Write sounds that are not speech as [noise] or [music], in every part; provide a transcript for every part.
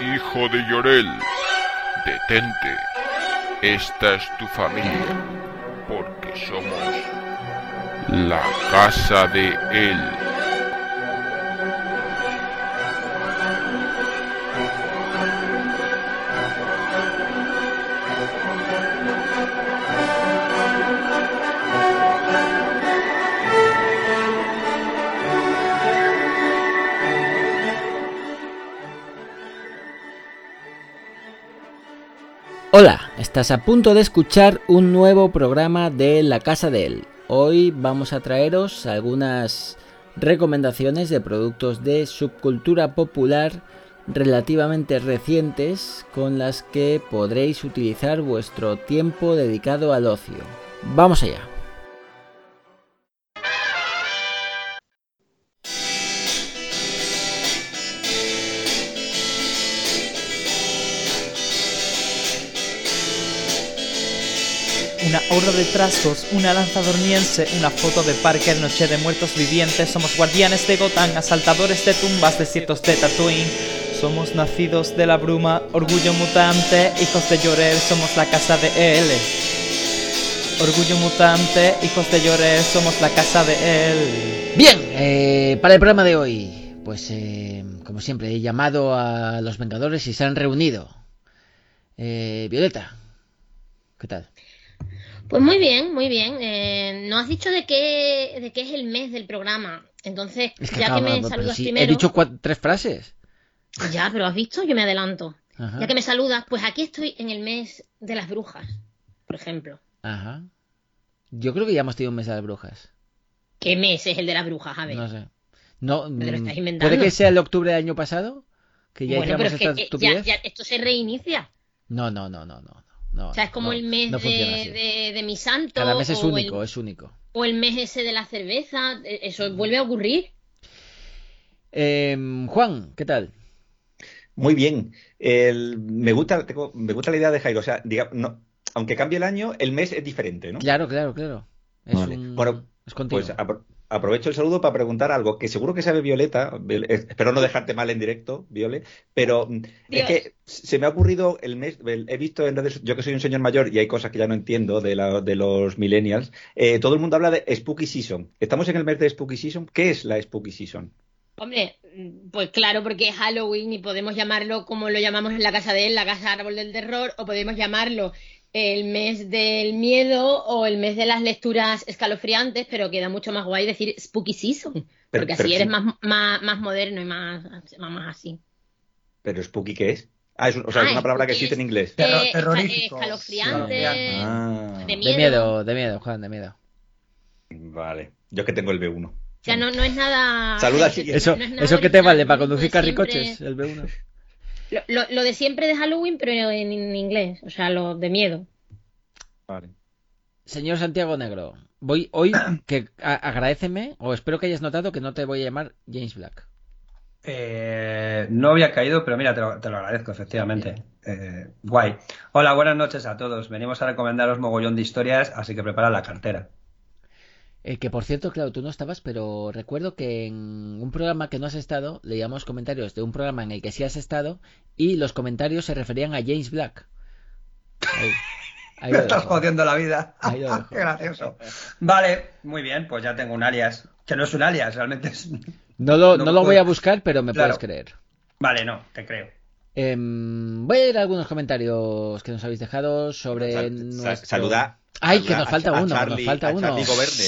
Hijo de Llorel, detente. Esta es tu familia, porque somos la casa de él. Estás a punto de escuchar un nuevo programa de La Casa de Él. Hoy vamos a traeros algunas recomendaciones de productos de subcultura popular relativamente recientes con las que podréis utilizar vuestro tiempo dedicado al ocio. Vamos allá. Horda de trasgos, una lanza dormiense, una foto de Parker, noche de muertos vivientes, somos guardianes de Gotham, asaltadores de tumbas, desiertos de Tatooine, somos nacidos de la bruma, orgullo mutante, hijos de Llorer, somos la casa de él. Orgullo mutante, hijos de Llorer, somos la casa de él. Bien, eh, para el programa de hoy, pues eh, como siempre he llamado a los Vengadores y se han reunido. Eh, Violeta, ¿qué tal? Pues muy bien, muy bien. Eh, no has dicho de qué, de qué es el mes del programa. Entonces, ya que me saludas primero. He dicho tres frases. Ya, pero has visto, yo me adelanto. Ya que me saludas, pues aquí estoy en el mes de las brujas, por ejemplo. Ajá. Yo creo que ya hemos tenido un mes de las brujas. ¿Qué mes es el de las brujas? A ver. No sé. No, lo estás mm, inventando. ¿Puede que sea el octubre del año pasado? Que ya bueno, pero es que, eh, ya, esto se reinicia. No, no, no, no, no o sea, es como el mes de, mi santo. Cada mes es único, es único. O el mes ese de la cerveza. E, eso vuelve a ocurrir. Em, Juan, ¿qué tal? Muy bien. me, gusta, me gusta la idea de Jairo. O sea, no, aunque cambie el año, el mes es diferente, ¿no? Claro, claro, claro. Es bueno, es pues aprovecho el saludo para preguntar algo que seguro que sabe Violeta, eh, espero no dejarte mal en directo, Viole, pero mm, es que se me ha ocurrido el mes, he visto en redes, yo que soy un señor mayor y hay cosas que ya no entiendo de, la, de los millennials, eh, todo el mundo habla de Spooky Season. Estamos en el mes de Spooky Season. ¿Qué es la Spooky Season? Hombre, pues claro, porque es Halloween y podemos llamarlo como lo llamamos en la casa de él, la casa árbol del terror, o podemos llamarlo el mes del miedo o el mes de las lecturas escalofriantes, pero queda mucho más guay decir spooky season, porque así eres más, más, moderno y más, más así. ¿Pero spooky qué es? Ah, es, o sea, es ah, una palabra que existe en inglés. Eh, escalofriante, ah. de, miedo. de miedo. Juan, de miedo. Vale, yo es que tengo el B1. O sea, no, no es nada... Saluda, [laughs] eso, eso que te vale para conducir carricoches, el B1. Lo, de siempre de Halloween, pero en, inglés, o sea, lo de miedo. Vale. Señor Santiago Negro, voy hoy [clears throat] que agradeceme, o espero que hayas notado que no te voy a llamar James Black. Eh, no había caído, pero mira, te lo, agradezco, efectivamente. Eh, guay. Hola, buenas noches a todos. Venimos a recomendaros mogollón de historias, así que prepara la cartera. Eh, que por cierto, claro, tú no estabas, pero recuerdo que en un programa que no has estado, leíamos comentarios de un programa en el que sí has estado y los comentarios se referían a James Black. Ahí, Me estás jodiendo la vida. [laughs] Qué gracioso. Vale, muy bien, pues ya tengo un alias. Que no es un alias, realmente es. No lo, no, lo voy a [laughs] buscar, pero me puedes creer. Vale, no, te creo. Em, voy a ir a algunos comentarios que nos habéis dejado sobre. Saluda Ay, que nos falta uno, nos falta uno.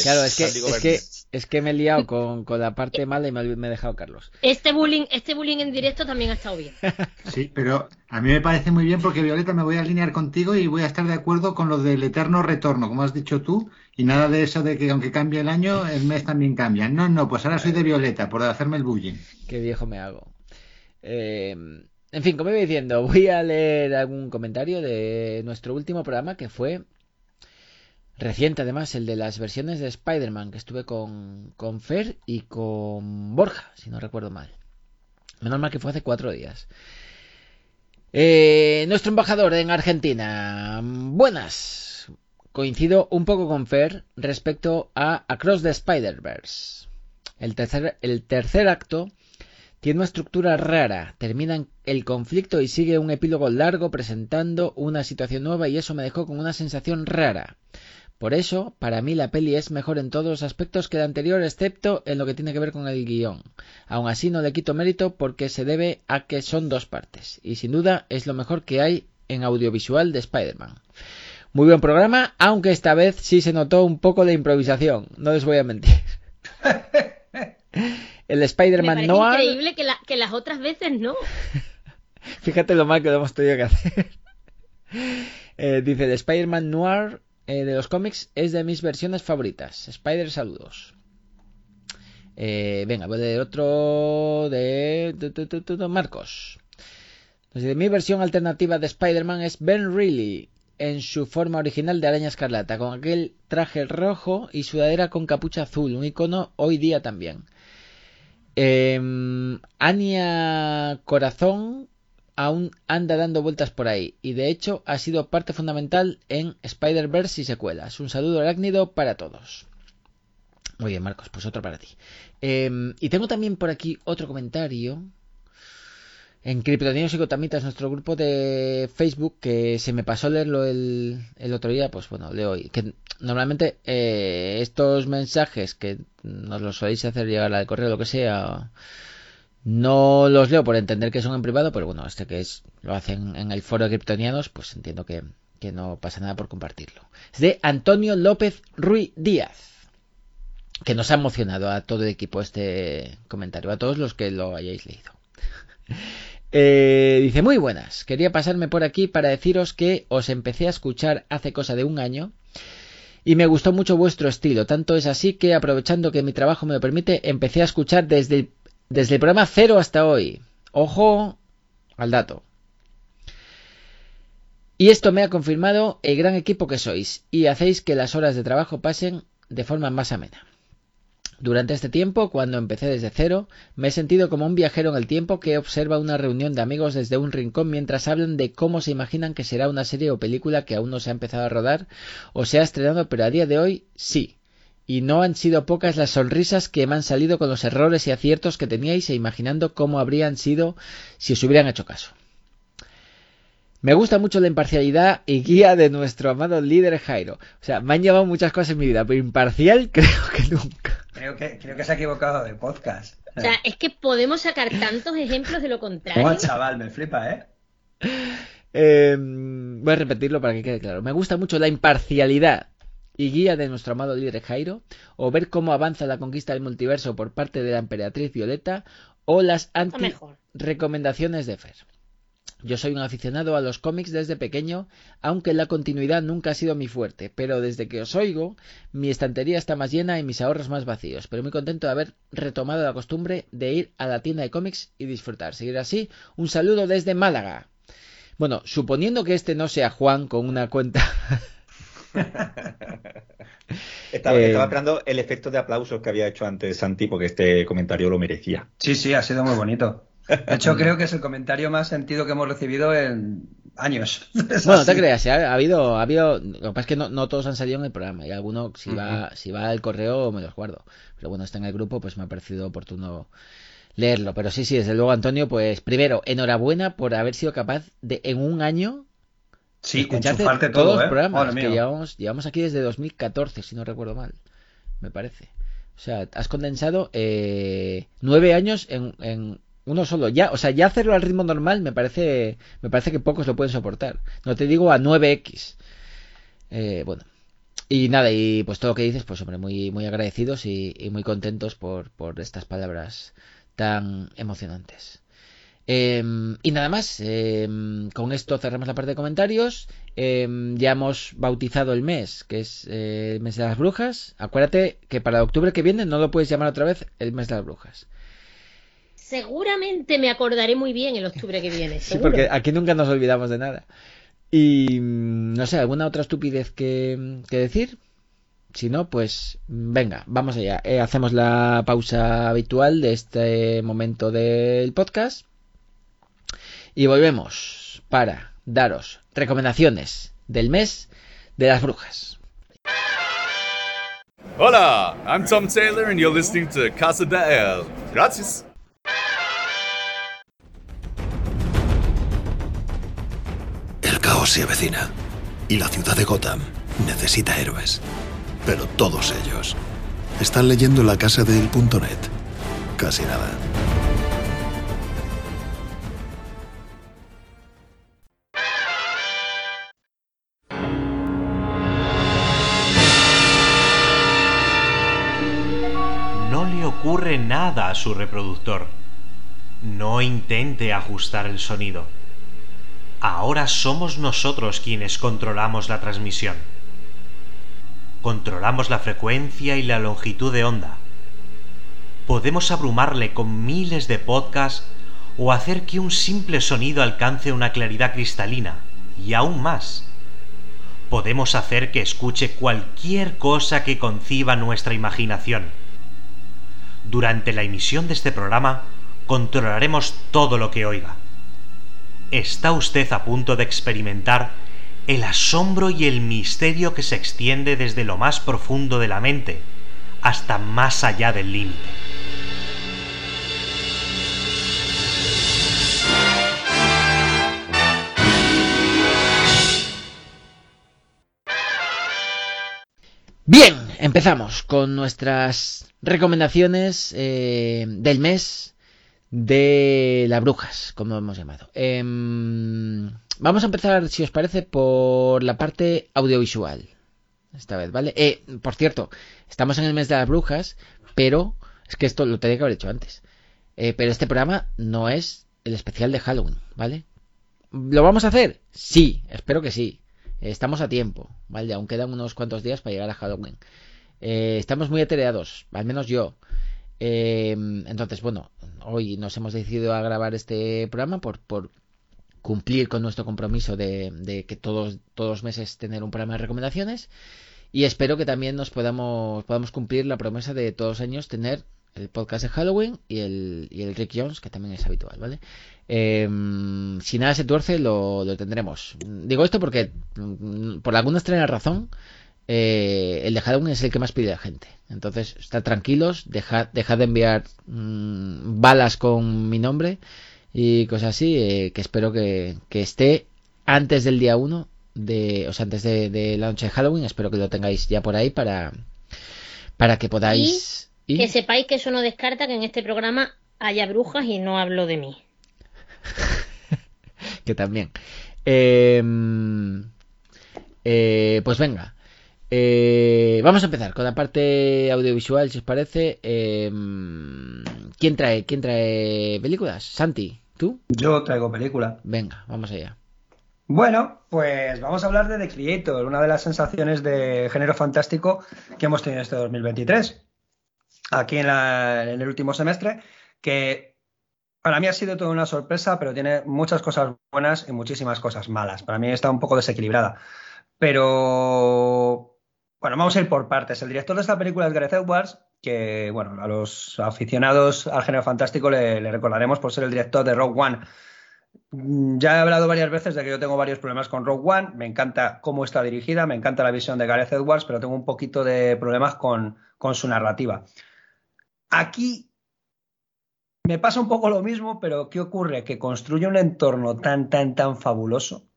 Claro, es que, es que, es que me he liado con, con la parte mala y me, me, he dejado Carlos. Este bullying, este bullying en directo también ha estado bien. [laughs] Sí, pero a mí me parece muy bien porque Violeta me voy a alinear contigo y voy a estar de acuerdo con lo del eterno retorno, como has dicho tú, y nada de eso de que aunque cambie el año, el mes también cambia. No, no, pues ahora soy de Violeta por hacerme el bullying. Qué viejo me hago. Eh, en fin, como iba diciendo, voy a leer algún comentario de nuestro último programa que fue reciente además, el de las versiones de Spider-Man, que estuve con, con Fer y con Borja, si no recuerdo mal. Menos mal que fue hace cuatro días. Eh, nuestro embajador en Argentina. Buenas. Coincido un poco con Fer respecto a Across the Spider-Verse. El tercer, el tercer acto Tiene una estructura rara, termina el conflicto y sigue un epílogo largo presentando una situación nueva y eso me dejó con una sensación rara. Por eso, para mí la peli es mejor en todos los aspectos que la anterior, excepto en lo que tiene que ver con el guion. Aún así no le quito mérito porque se debe a que son dos partes, y sin duda es lo mejor que hay en audiovisual de Spider-Man. Muy buen programa, aunque esta vez sí se notó un poco de improvisación, no les voy a mentir. [laughs] el Spider-Man Noir... increíble que, que las otras veces no. [laughs] Fíjate lo mal que lo hemos tenido que hacer. Eh, dice, el Spider-Man Noir eh, de los cómics es de mis versiones favoritas. Spider, saludos. Eh, venga, voy a leer otro de, Marcos. de mi versión alternativa de Spider-Man es Ben Reilly en su forma original de araña escarlata, con aquel traje rojo y sudadera con capucha azul, un icono hoy día también. Eh, Anya Corazón aún anda dando vueltas por ahí y de hecho ha sido parte fundamental en Spider-Verse y secuelas. Un saludo arácnido para todos. Muy bien, Marcos, pues otro para ti. Em, y tengo también por aquí otro comentario. En Criptoninos y Gotamitas, nuestro grupo de Facebook, que se me pasó leerlo el, el otro día, pues bueno, leo hoy. Que normalmente eh, estos mensajes que nos los soléis hacer llegar al correo, lo que sea, no los leo por entender que son en privado, pero bueno, este que es lo hacen en el foro de Kryptonianos, pues entiendo que, no pasa nada por compartirlo. Es de Antonio López Ruiz Díaz, que nos ha emocionado a todo el equipo este comentario, a todos los que lo hayáis leído. [laughs] Eh, dice, muy buenas, quería pasarme por aquí para deciros que os empecé a escuchar hace cosa de un año y me gustó mucho vuestro estilo. Tanto es así que, aprovechando que mi trabajo me lo permite, empecé a escuchar desde el desde el programa cero hasta hoy. Ojo al dato. Y esto me ha confirmado el gran equipo que sois y hacéis que las horas de trabajo pasen de forma más amena. Durante este tiempo, cuando empecé desde cero, me he sentido como un viajero en el tiempo que observa una reunión de amigos desde un rincón mientras hablan de cómo se imaginan que será una serie o película que aún no se ha empezado a rodar o se ha estrenado, pero a día de hoy sí y no han sido pocas las sonrisas que me han salido con los errores y aciertos que teníais e imaginando cómo habrían sido si os hubieran hecho caso. Me gusta mucho la imparcialidad y guía de nuestro amado líder Jairo. O sea, me han llevado muchas cosas en mi vida, pero imparcial [laughs] creo que nunca. Creo que, creo que se ha equivocado de podcast. O sea, es que podemos sacar tantos ejemplos de lo contrario. Oh, chaval, me flipa, ¿eh? ¿eh? Voy a repetirlo para que quede claro. Me gusta mucho la imparcialidad y guía de nuestro amado líder Jairo, o ver cómo avanza la conquista del multiverso por parte de la emperatriz Violeta, o las anti-recomendaciones de Fer. Yo soy un aficionado a los cómics desde pequeño, aunque la continuidad nunca ha sido mi fuerte, pero desde que os oigo, mi estantería está más llena y mis ahorros más vacíos, pero muy contento de haber retomado la costumbre de ir a la tienda de cómics y disfrutar. Seguir así, un saludo desde Málaga. Bueno, suponiendo que este no sea Juan con una cuenta [laughs] [laughs] estaba, eh, esperando el efecto de aplausos que había hecho antes Santi, porque este comentario lo merecía. Sí, sí, ha sido muy bonito. De hecho, [laughs] creo que es el comentario más sentido que hemos recibido en años. [laughs] bueno, no te creas, ¿eh? ha, habido, ha habido. Lo que pasa es que no, todos han salido en el programa. Y alguno, si va, si va al correo, me los guardo. Pero bueno, está en el grupo, pues me ha parecido oportuno leerlo. Pero sí, sí, desde luego, Antonio, pues primero, enhorabuena por haber sido capaz de en un año Sí, escucharte todos los ¿eh? programas que llevamos, llevamos aquí desde 2014, si no recuerdo mal, me parece. O sea, has condensado eh, nueve años en, uno solo. Ya, o sea, ya hacerlo al ritmo normal me parece, me parece que pocos lo pueden soportar. No te digo a 9x. Eh, bueno. Y nada, y pues todo lo que dices, pues hombre, muy, muy agradecidos y, y muy contentos por, por estas palabras tan emocionantes. Em, y nada más, em, con esto cerramos la parte de comentarios. Em, ya hemos bautizado el mes, que es eh, el mes de las brujas. Acuérdate que para octubre que viene no lo puedes llamar otra vez el mes de las brujas. Seguramente me acordaré muy bien el octubre que viene. sí, porque aquí nunca nos olvidamos de nada. Y mm, no sé, ¿alguna otra estupidez que, decir? Si no, pues venga, vamos allá. Eh, hacemos la pausa habitual de este momento del podcast y volvemos para daros recomendaciones del mes de las brujas. Hola, I'm Tom Taylor and you're listening to Casa de El. Gracias. El caos se avecina y la ciudad de Gotham necesita héroes. Pero todos ellos están leyendo la casa de el.net. Casi nada. Ocurre nada a su reproductor. No intente ajustar el sonido. Ahora somos nosotros quienes controlamos la transmisión. Controlamos la frecuencia y la longitud de onda. Podemos abrumarle con miles de podcasts o hacer que un simple sonido alcance una claridad cristalina, y aún más. Podemos hacer que escuche cualquier cosa que conciba nuestra imaginación. Durante la emisión de este programa, controlaremos todo lo que oiga. Está usted a punto de experimentar el asombro y el misterio que se extiende desde lo más profundo de la mente hasta más allá del límite. Empezamos con nuestras recomendaciones eh, del mes de las brujas, como hemos llamado. Em, vamos a empezar, si os parece, por la parte audiovisual. Esta vez, ¿vale? Eh, por cierto, estamos en el mes de las brujas, pero es que esto lo tenía que haber hecho antes. Eh, pero este programa no es el especial de Halloween, ¿vale? ¿Lo vamos a hacer? Sí, espero que sí. Estamos a tiempo, ¿vale? Aún quedan unos cuantos días para llegar a Halloween. Eh, estamos muy atreados, al menos yo. entonces, bueno, hoy nos hemos decidido a grabar este programa por, por cumplir con nuestro compromiso de, que todos, todos los meses tener un programa de recomendaciones y espero que también nos podamos, podamos cumplir la promesa de todos los años tener el podcast de Halloween y el, y el Rick Jones, que también es habitual, ¿vale? Em, si nada se tuerce, lo, lo, tendremos. Digo esto porque, mm, por alguna extraña razón, eh, el de Halloween es el que más pide la gente. Entonces, estad tranquilos, dejad, de enviar mm, balas con mi nombre y cosas así, eh, que espero que, esté antes del día 1, de, o sea, antes de, la noche de Halloween, espero que lo tengáis ya por ahí para, para que podáis... Y que sepáis que eso no descarta que en este programa haya brujas y no hablo de mí. [laughs] que también. Em, eh, pues venga, eh, vamos a empezar con la parte audiovisual, si os parece. Eh, ¿Quién trae, quién trae películas? Santi, ¿tú? Yo traigo película. Venga, vamos allá. Bueno, pues vamos a hablar de The Creator, una de las sensaciones de género fantástico que hemos tenido este 2023. Aquí en, en el último semestre, que para mí ha sido toda una sorpresa, pero tiene muchas cosas buenas y muchísimas cosas malas. Para mí está un poco desequilibrada. Pero bueno, vamos a ir por partes. El director de esta película es Gareth Edwards, que, bueno, a los aficionados al género fantástico le, recordaremos por ser el director de Rogue One. Mm, ya he hablado varias veces de que yo tengo varios problemas con Rogue One. Me encanta cómo está dirigida, me encanta la visión de Gareth Edwards, pero tengo un poquito de problemas con, con su narrativa. Aquí me pasa un poco lo mismo, pero ¿qué ocurre? Que construye un entorno tan, tan, tan fabuloso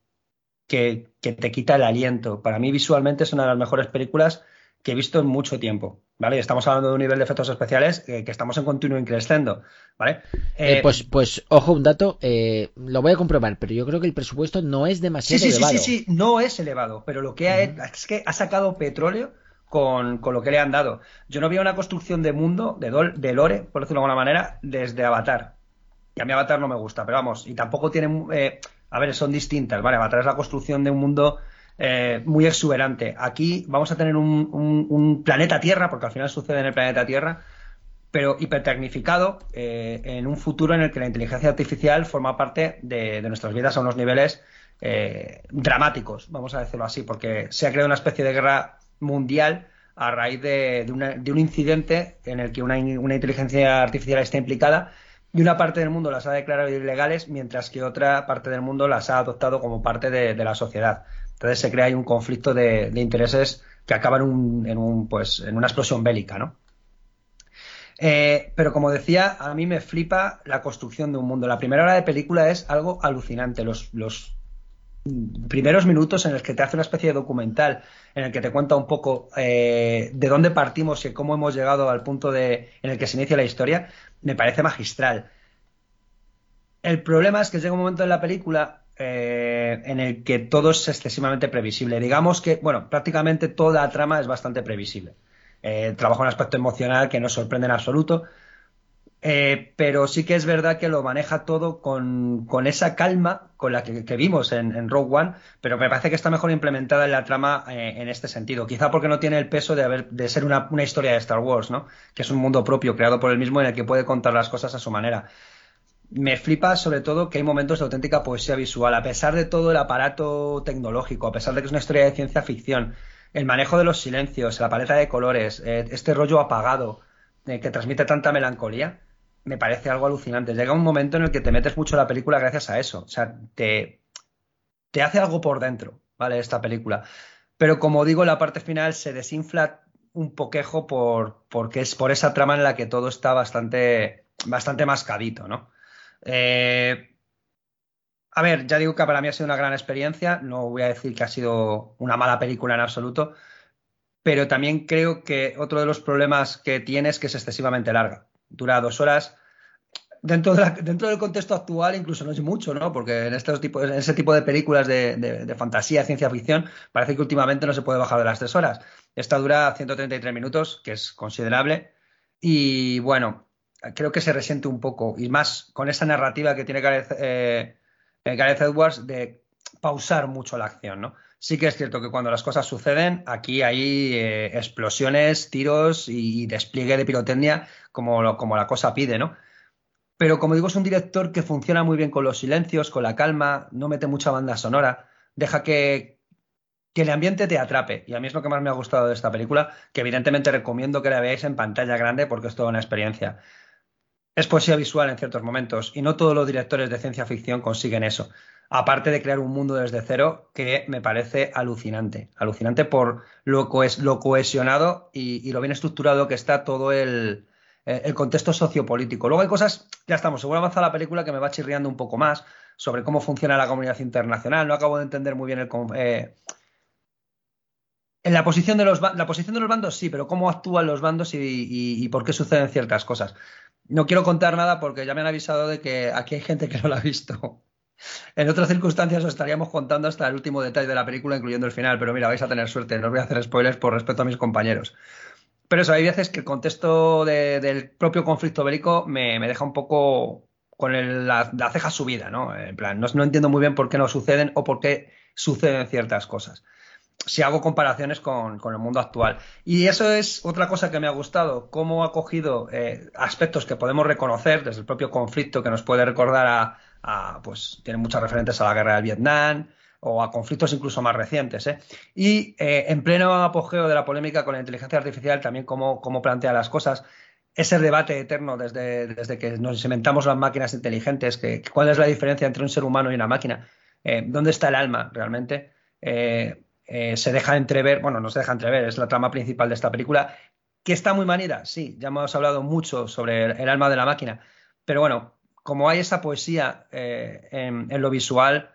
que, te quita el aliento. Para mí visualmente es una de las mejores películas que he visto en mucho tiempo, ¿vale? Estamos hablando de un nivel de efectos especiales que, estamos en continuo increscendo, ¿vale? Eh, eh, pues, pues, ojo, un dato, eh, lo voy a comprobar, pero yo creo que el presupuesto no es demasiado sí, sí, elevado. Sí, sí, sí, no es elevado, pero lo que ha, es que ha sacado petróleo con, lo que le han dado. Yo no vi una construcción de mundo, de, de lore, por decirlo de alguna manera, desde Avatar. Y a mí Avatar no me gusta, pero vamos, y tampoco tiene a ver, son distintas, ¿vale? a través de la construcción de un mundo eh, muy exuberante. Aquí vamos a tener un, planeta Tierra, porque al final sucede en el planeta Tierra, pero hipertecnificado eh, en un futuro en el que la inteligencia artificial forma parte de, nuestras vidas a unos niveles eh, dramáticos, vamos a decirlo así, porque se ha creado una especie de guerra mundial a raíz de, un incidente en el que una, una inteligencia artificial está implicada y una parte del mundo las ha declarado ilegales, mientras que otra parte del mundo las ha adoptado como parte de, la sociedad. Entonces se crea ahí un conflicto de, intereses que acaba en, un, en, un, pues, en una explosión bélica, ¿no? Eh, pero como decía, a mí me flipa la construcción de un mundo. La primera hora de película es algo alucinante. Los, los primeros minutos en los que te hace una especie de documental, en el que te cuenta un poco eh, de dónde partimos y cómo hemos llegado al punto de, en el que se inicia la historia, me parece magistral. El problema es que llega un momento en la película eh, en el que todo es excesivamente previsible. Digamos que, bueno, prácticamente toda la trama es bastante previsible. Eh, trabaja un aspecto emocional que no sorprende en absoluto. Eh, pero sí que es verdad que lo maneja todo con, esa calma con la que, vimos en, Rogue One, pero me parece que está mejor implementada en la trama eh, en este sentido. Quizá porque no tiene el peso de, haber, ser una, historia de Star Wars, ¿no? Que es un mundo propio, creado por él mismo, en el que puede contar las cosas a su manera. Me flipa sobre todo que hay momentos de auténtica poesía visual, a pesar de todo el aparato tecnológico, a pesar de que es una historia de ciencia ficción, el manejo de los silencios, la paleta de colores, eh, este rollo apagado que transmite tanta melancolía me parece algo alucinante. Llega un momento en el que te metes mucho en la película gracias a eso. O sea, te, te hace algo por dentro, ¿vale? Esta película. Pero como digo, la parte final se desinfla un poquejo por, porque es por esa trama en la que todo está bastante, bastante mascadito, ¿no? Eh, a ver, ya digo que para mí ha sido una gran experiencia. No voy a decir que ha sido una mala película en absoluto. Pero también creo que otro de los problemas que tiene es que es excesivamente larga dura dos horas. Dentro, dentro del contexto actual incluso no es mucho, ¿no? Porque en, estos tipos, en ese tipo de películas de, de, fantasía, ciencia ficción, parece que últimamente no se puede bajar de las tres horas. Esta dura 133 minutos, que es considerable. Y bueno, creo que se resiente un poco. Y más con esa narrativa que tiene Gareth, eh, Gareth Edwards de pausar mucho la acción, ¿no? Sí que es cierto que cuando las cosas suceden, aquí hay eh, explosiones, tiros y, despliegue de pirotecnia como, como la cosa pide, ¿no? Pero como digo, es un director que funciona muy bien con los silencios, con la calma, no mete mucha banda sonora, deja que, que el ambiente te atrape. Y a mí es lo que más me ha gustado de esta película, que evidentemente recomiendo que la veáis en pantalla grande porque es toda una experiencia. Es poesía visual en ciertos momentos y no todos los directores de ciencia ficción consiguen eso aparte de crear un mundo desde cero que me parece alucinante. Alucinante por lo, lo cohesionado y, lo bien estructurado que está todo el, contexto sociopolítico. Luego hay cosas, ya estamos, seguro avanza la película que me va chirriando un poco más sobre cómo funciona la comunidad internacional. No acabo de entender muy bien el... Eh, en la posición, de los, la posición de los bandos sí, pero cómo actúan los bandos y por qué suceden ciertas cosas. No quiero contar nada porque ya me han avisado de que aquí hay gente que no la ha visto. En otras circunstancias os estaríamos contando hasta el último detalle de la película, incluyendo el final, pero mira, vais a tener suerte, no os voy a hacer spoilers por respeto a mis compañeros. Pero eso, hay veces que el contexto del propio conflicto bélico me, deja un poco con la, ceja subida, ¿no? En plan, no, entiendo muy bien por qué no suceden o por qué suceden ciertas cosas. Si hago comparaciones con, el mundo actual. Y eso es otra cosa que me ha gustado, cómo ha cogido eh, aspectos que podemos reconocer desde el propio conflicto que nos puede recordar a, pues tiene muchas referentes a la guerra del Vietnam o a conflictos incluso más recientes. ¿eh? Y eh, en pleno apogeo de la polémica con la inteligencia artificial, también cómo, plantea las cosas, ese debate eterno desde, desde, que nos inventamos las máquinas inteligentes, que, cuál es la diferencia entre un ser humano y una máquina, eh, dónde está el alma realmente, se deja entrever, bueno, no se deja entrever, es la trama principal de esta película, que está muy manida, sí, ya hemos hablado mucho sobre el alma de la máquina, pero bueno, como hay esa poesía eh, en, lo visual,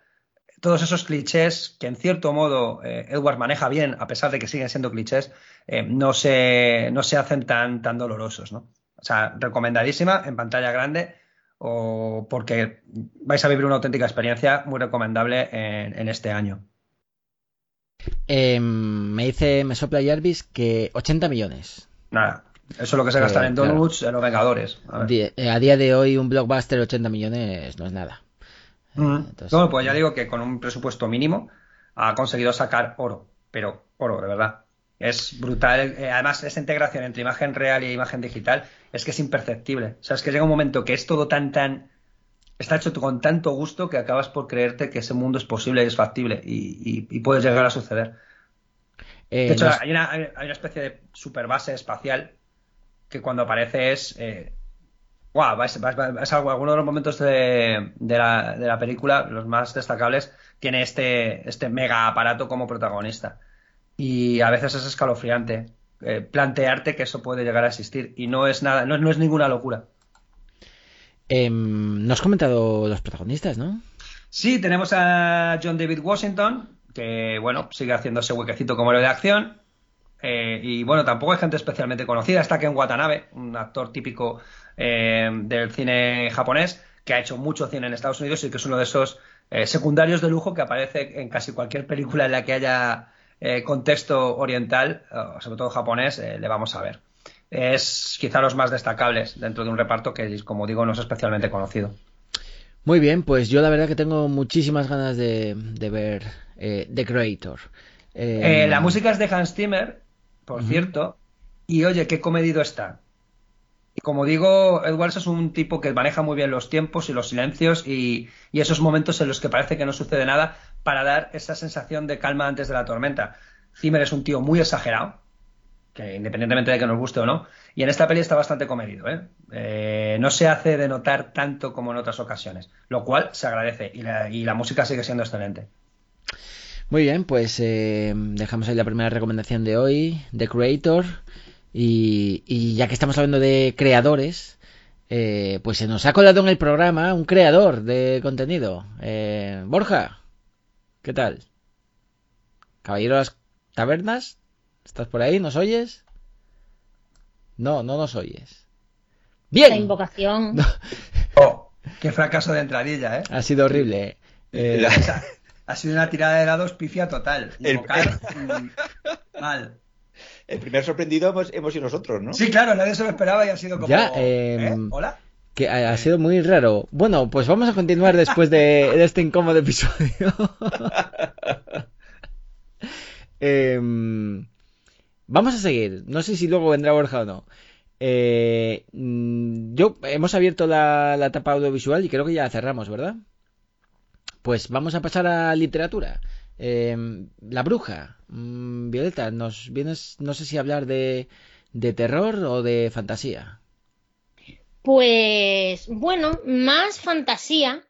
todos esos clichés que en cierto modo eh, Edward maneja bien, a pesar de que siguen siendo clichés, eh, no, se, no se hacen tan, tan dolorosos. ¿no? O sea, recomendadísima en pantalla grande o porque vais a vivir una auténtica experiencia muy recomendable en, este año. Em, me dice, me sopla Jarvis que 80 millones. Nada, eso es lo que se gastan en Donuts, en los Vengadores. Eh, a, día de hoy un blockbuster 80 millones no es nada. Mm. no, pues ya digo que con un presupuesto mínimo ha conseguido sacar oro, pero oro, de verdad. Es brutal. Eh, además, esa integración entre imagen real y imagen digital es que es imperceptible. O sea, es que llega un momento que es todo tan, tan. Está hecho con tanto gusto que acabas por creerte que ese mundo es posible y es factible y, y, puede llegar a suceder. Eh, de hecho, hay, una, hay, una, especie de super base espacial que cuando aparece es... Eh, wow, es, alguno de los momentos de, la, película, los más destacables, tiene este, este mega aparato como protagonista. Y a veces es escalofriante eh, plantearte que eso puede llegar a existir. Y no es nada, no, es ninguna locura. Eh, no has comentado los protagonistas, ¿no? Sí, tenemos a John David Washington, que bueno, sigue haciéndose huequecito como héroe de acción. Eh, y bueno, tampoco hay gente especialmente conocida. Está Ken Watanabe, un actor típico eh, del cine japonés, que ha hecho mucho cine en Estados Unidos y que es uno de esos eh, secundarios de lujo que aparece en casi cualquier película en la que haya contexto oriental, sobre todo japonés, le vamos a ver. Es quizá los más destacables dentro de un reparto que, como digo, no es especialmente conocido. Muy bien, pues yo la verdad que tengo muchísimas ganas de, ver The Creator. la música es de Hans Zimmer, por cierto, y oye, qué comedido está. Y como digo, Edwards es un tipo que maneja muy bien los tiempos y los silencios y, esos momentos en los que parece que no sucede nada para dar esa sensación de calma antes de la tormenta. Zimmer es un tío muy exagerado, que independientemente de que nos guste o no, y en esta peli está bastante comedido. ¿eh? Eh, no se hace de notar tanto como en otras ocasiones, lo cual se agradece y la, y la música sigue siendo excelente. Muy bien, pues eh, dejamos ahí la primera recomendación de hoy, The Creator. Y, ya que estamos hablando de creadores, eh, pues se nos ha colado en el programa un creador de contenido. Eh, Borja, ¿qué tal? Caballero de las Tabernas, ¿estás por ahí? ¿Nos oyes? No, no nos oyes. Bien. La invocación. [laughs] Oh, qué fracaso de entradilla, ¿eh? Ha sido horrible. Eh, ha sido una tirada de dados pifia total. Mm, mal. El primer sorprendido hemos, sido nosotros, ¿no? Sí, claro, nadie se lo esperaba y ha sido como. Ya, ¿eh? em, ¿Hola? Que ha, sido muy raro. Bueno, pues vamos a continuar después de, este incómodo episodio. [laughs] Em, vamos a seguir. No sé si luego vendrá Borja o no. Eh, mm, yo hemos abierto la, la etapa audiovisual y creo que ya cerramos, ¿verdad? Pues vamos a pasar a literatura. Em, la bruja. Mm, Violeta, nos vienes, no sé si hablar de, de terror o de fantasía. Pues bueno, más fantasía,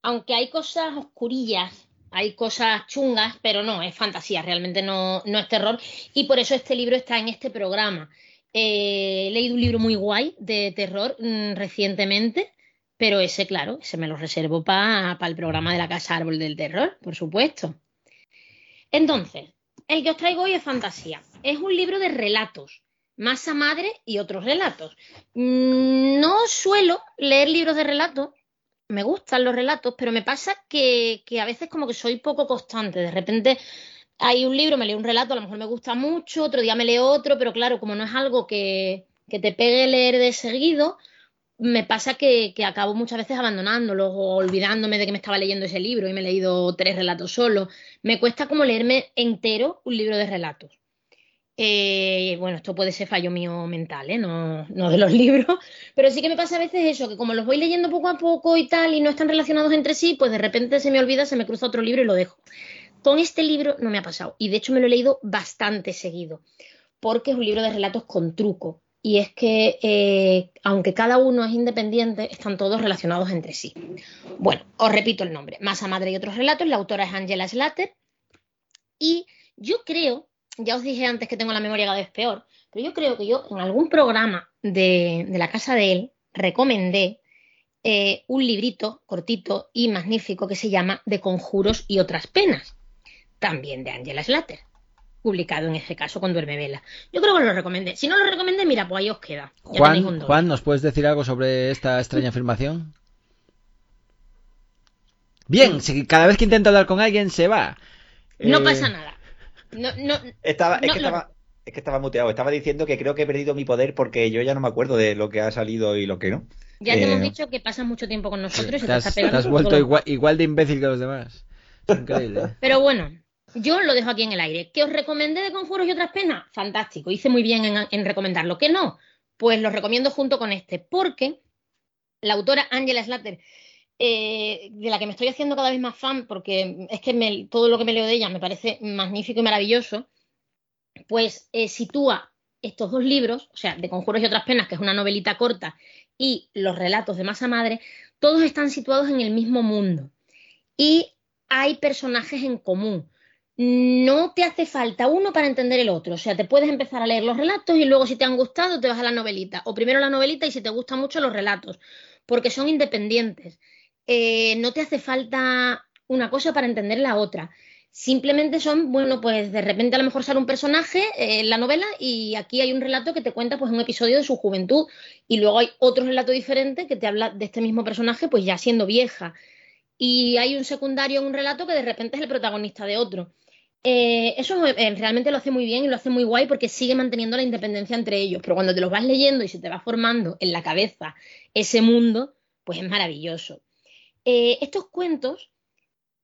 aunque hay cosas oscurillas, hay cosas chungas, pero no, es fantasía, realmente no, no es terror. Y por eso este libro está en este programa. Eh, he leído un libro muy guay de terror mm, recientemente pero ese, claro, ese me lo reservo para el programa de la Casa Árbol del Terror, por supuesto. Entonces, el que os traigo hoy es fantasía. Es un libro de relatos, masa madre y otros relatos. Mm, no suelo leer libros de relatos, me gustan los relatos, pero me pasa que, que, a veces como que soy poco constante. De repente hay un libro, me leo un relato, a lo mejor me gusta mucho, otro día me leo otro, pero claro, como no es algo que, que te pegue leer de seguido, me pasa que, acabo muchas veces abandonándolo o olvidándome de que me estaba leyendo ese libro y me he leído tres relatos solo. Me cuesta como leerme entero un libro de relatos. Eh, bueno, esto puede ser fallo mío mental, ¿eh? no, no, de los [laughs] libros, pero sí que me pasa a veces eso, que como los voy leyendo poco a poco y tal y no están relacionados entre sí, pues de repente se me olvida, se me cruza otro libro y lo dejo. Con este libro no me ha pasado y de hecho me lo he leído bastante seguido, porque es un libro de relatos con truco y es que eh, aunque cada uno es independiente, están todos relacionados entre sí. Bueno, os repito el nombre, Masa Madre y otros relatos, la autora es Angela Slater y yo creo, ya os dije antes que tengo la memoria cada vez peor, pero yo creo que yo en algún programa de, la casa de él recomendé eh, un librito cortito y magnífico que se llama De conjuros y otras penas, también de Angela Slater publicado en ese caso con Duerme Vela. Yo creo que lo recomendé. Si no lo recomendé, mira, pues ahí os queda. Juan, Juan, ¿nos puedes decir algo sobre esta extraña afirmación? Bien, si cada vez que intento hablar con alguien se va. No eh, pasa nada. No, no, estaba, es, que estaba, es que estaba muteado. Estaba diciendo que creo que he perdido mi poder porque yo ya no me acuerdo de lo que ha salido y lo que no. Ya te hemos eh, dicho que pasas mucho tiempo con nosotros y te, has, te has vuelto igual, igual de imbécil que los demás. increíble. [laughs] Pero bueno, yo lo dejo aquí en el aire. ¿Que os recomendé de Conjuros y otras penas? Fantástico, hice muy bien en, recomendarlo. ¿Que no? Pues lo recomiendo junto con este, porque la autora Angela Slater, eh, de la que me estoy haciendo cada vez más fan, porque es que todo lo que me leo de ella me parece magnífico y maravilloso, pues eh, sitúa estos dos libros, o sea, de Conjuros y otras penas, que es una novelita corta, y los relatos de Masa Madre, todos están situados en el mismo mundo. Y hay personajes en común no te hace falta uno para entender el otro. O sea, te puedes empezar a leer los relatos y luego si te han gustado te vas a la novelita. O primero la novelita y si te gusta mucho los relatos, porque son independientes. eh, no te hace falta una cosa para entender la otra. Simplemente son, bueno, pues de repente a lo mejor sale un personaje en la novela y aquí hay un relato que te cuenta pues un episodio de su juventud y luego hay otro relato diferente que te habla de este mismo personaje pues ya siendo vieja. Y hay un secundario en un relato que de repente es el protagonista de otro. Eh, eso eh, realmente lo hace muy bien y lo hace muy guay porque sigue manteniendo la independencia entre ellos. Pero cuando te los vas leyendo y se te va formando en la cabeza ese mundo, pues es maravilloso. Eh, estos cuentos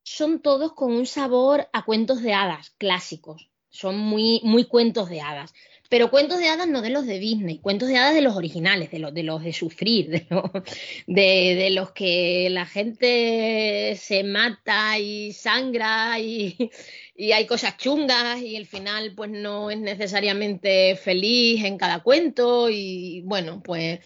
son todos con un sabor a cuentos de hadas clásicos. Son muy, muy cuentos de hadas. Pero cuentos de hadas no de los de Disney, cuentos de hadas de los originales, de los de, los de sufrir, [laughs] de, de, de los que la gente se mata y sangra y, y hay cosas chungas y el final pues no es necesariamente feliz en cada cuento y bueno, pues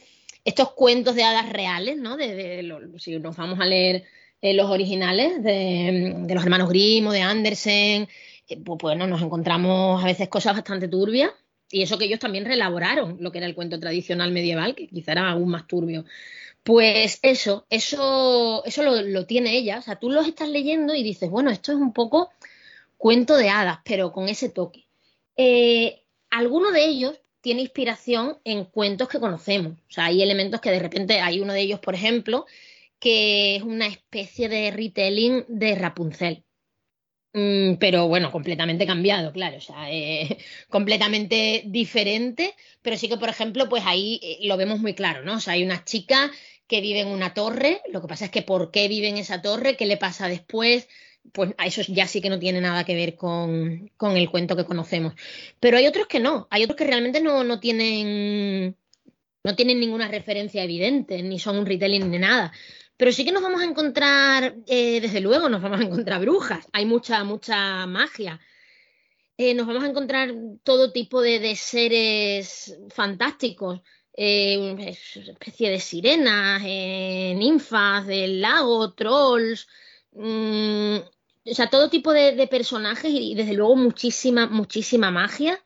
estos cuentos de hadas reales, ¿no? De, si nos vamos a leer eh, los originales de, los hermanos Grimm o de Andersen, eh, pues bueno, nos encontramos a veces cosas bastante turbias y eso que ellos también reelaboraron lo que era el cuento tradicional medieval, que quizá era aún más turbio. Pues eso, eso, eso lo, lo tiene ella. O sea, tú los estás leyendo y dices, bueno, esto es un poco cuento de hadas, pero con ese toque. Eh, alguno de ellos tiene inspiración en cuentos que conocemos. O sea, hay elementos que de repente hay uno de ellos, por ejemplo, que es una especie de retelling de Rapunzel. Mm, pero bueno, completamente cambiado, claro, o sea, eh, [laughs] completamente diferente, pero sí que, por ejemplo, pues ahí eh, lo vemos muy claro, ¿no? O sea, hay una chica que vive en una torre, lo que pasa es que por qué vive en esa torre, qué le pasa después, pues a eso ya sí que no tiene nada que ver con, el cuento que conocemos. Pero hay otros que no, hay otros que realmente no, no tienen no tienen ninguna referencia evidente, ni son un retelling ni nada. Pero sí que nos vamos a encontrar, eh, desde luego, nos vamos a encontrar brujas. Hay mucha, mucha magia. Eh, nos vamos a encontrar todo tipo de, seres fantásticos. Eh, especie de sirenas, ninfas del lago, trolls, mm, o sea, todo tipo de, personajes y, desde luego muchísima, muchísima magia.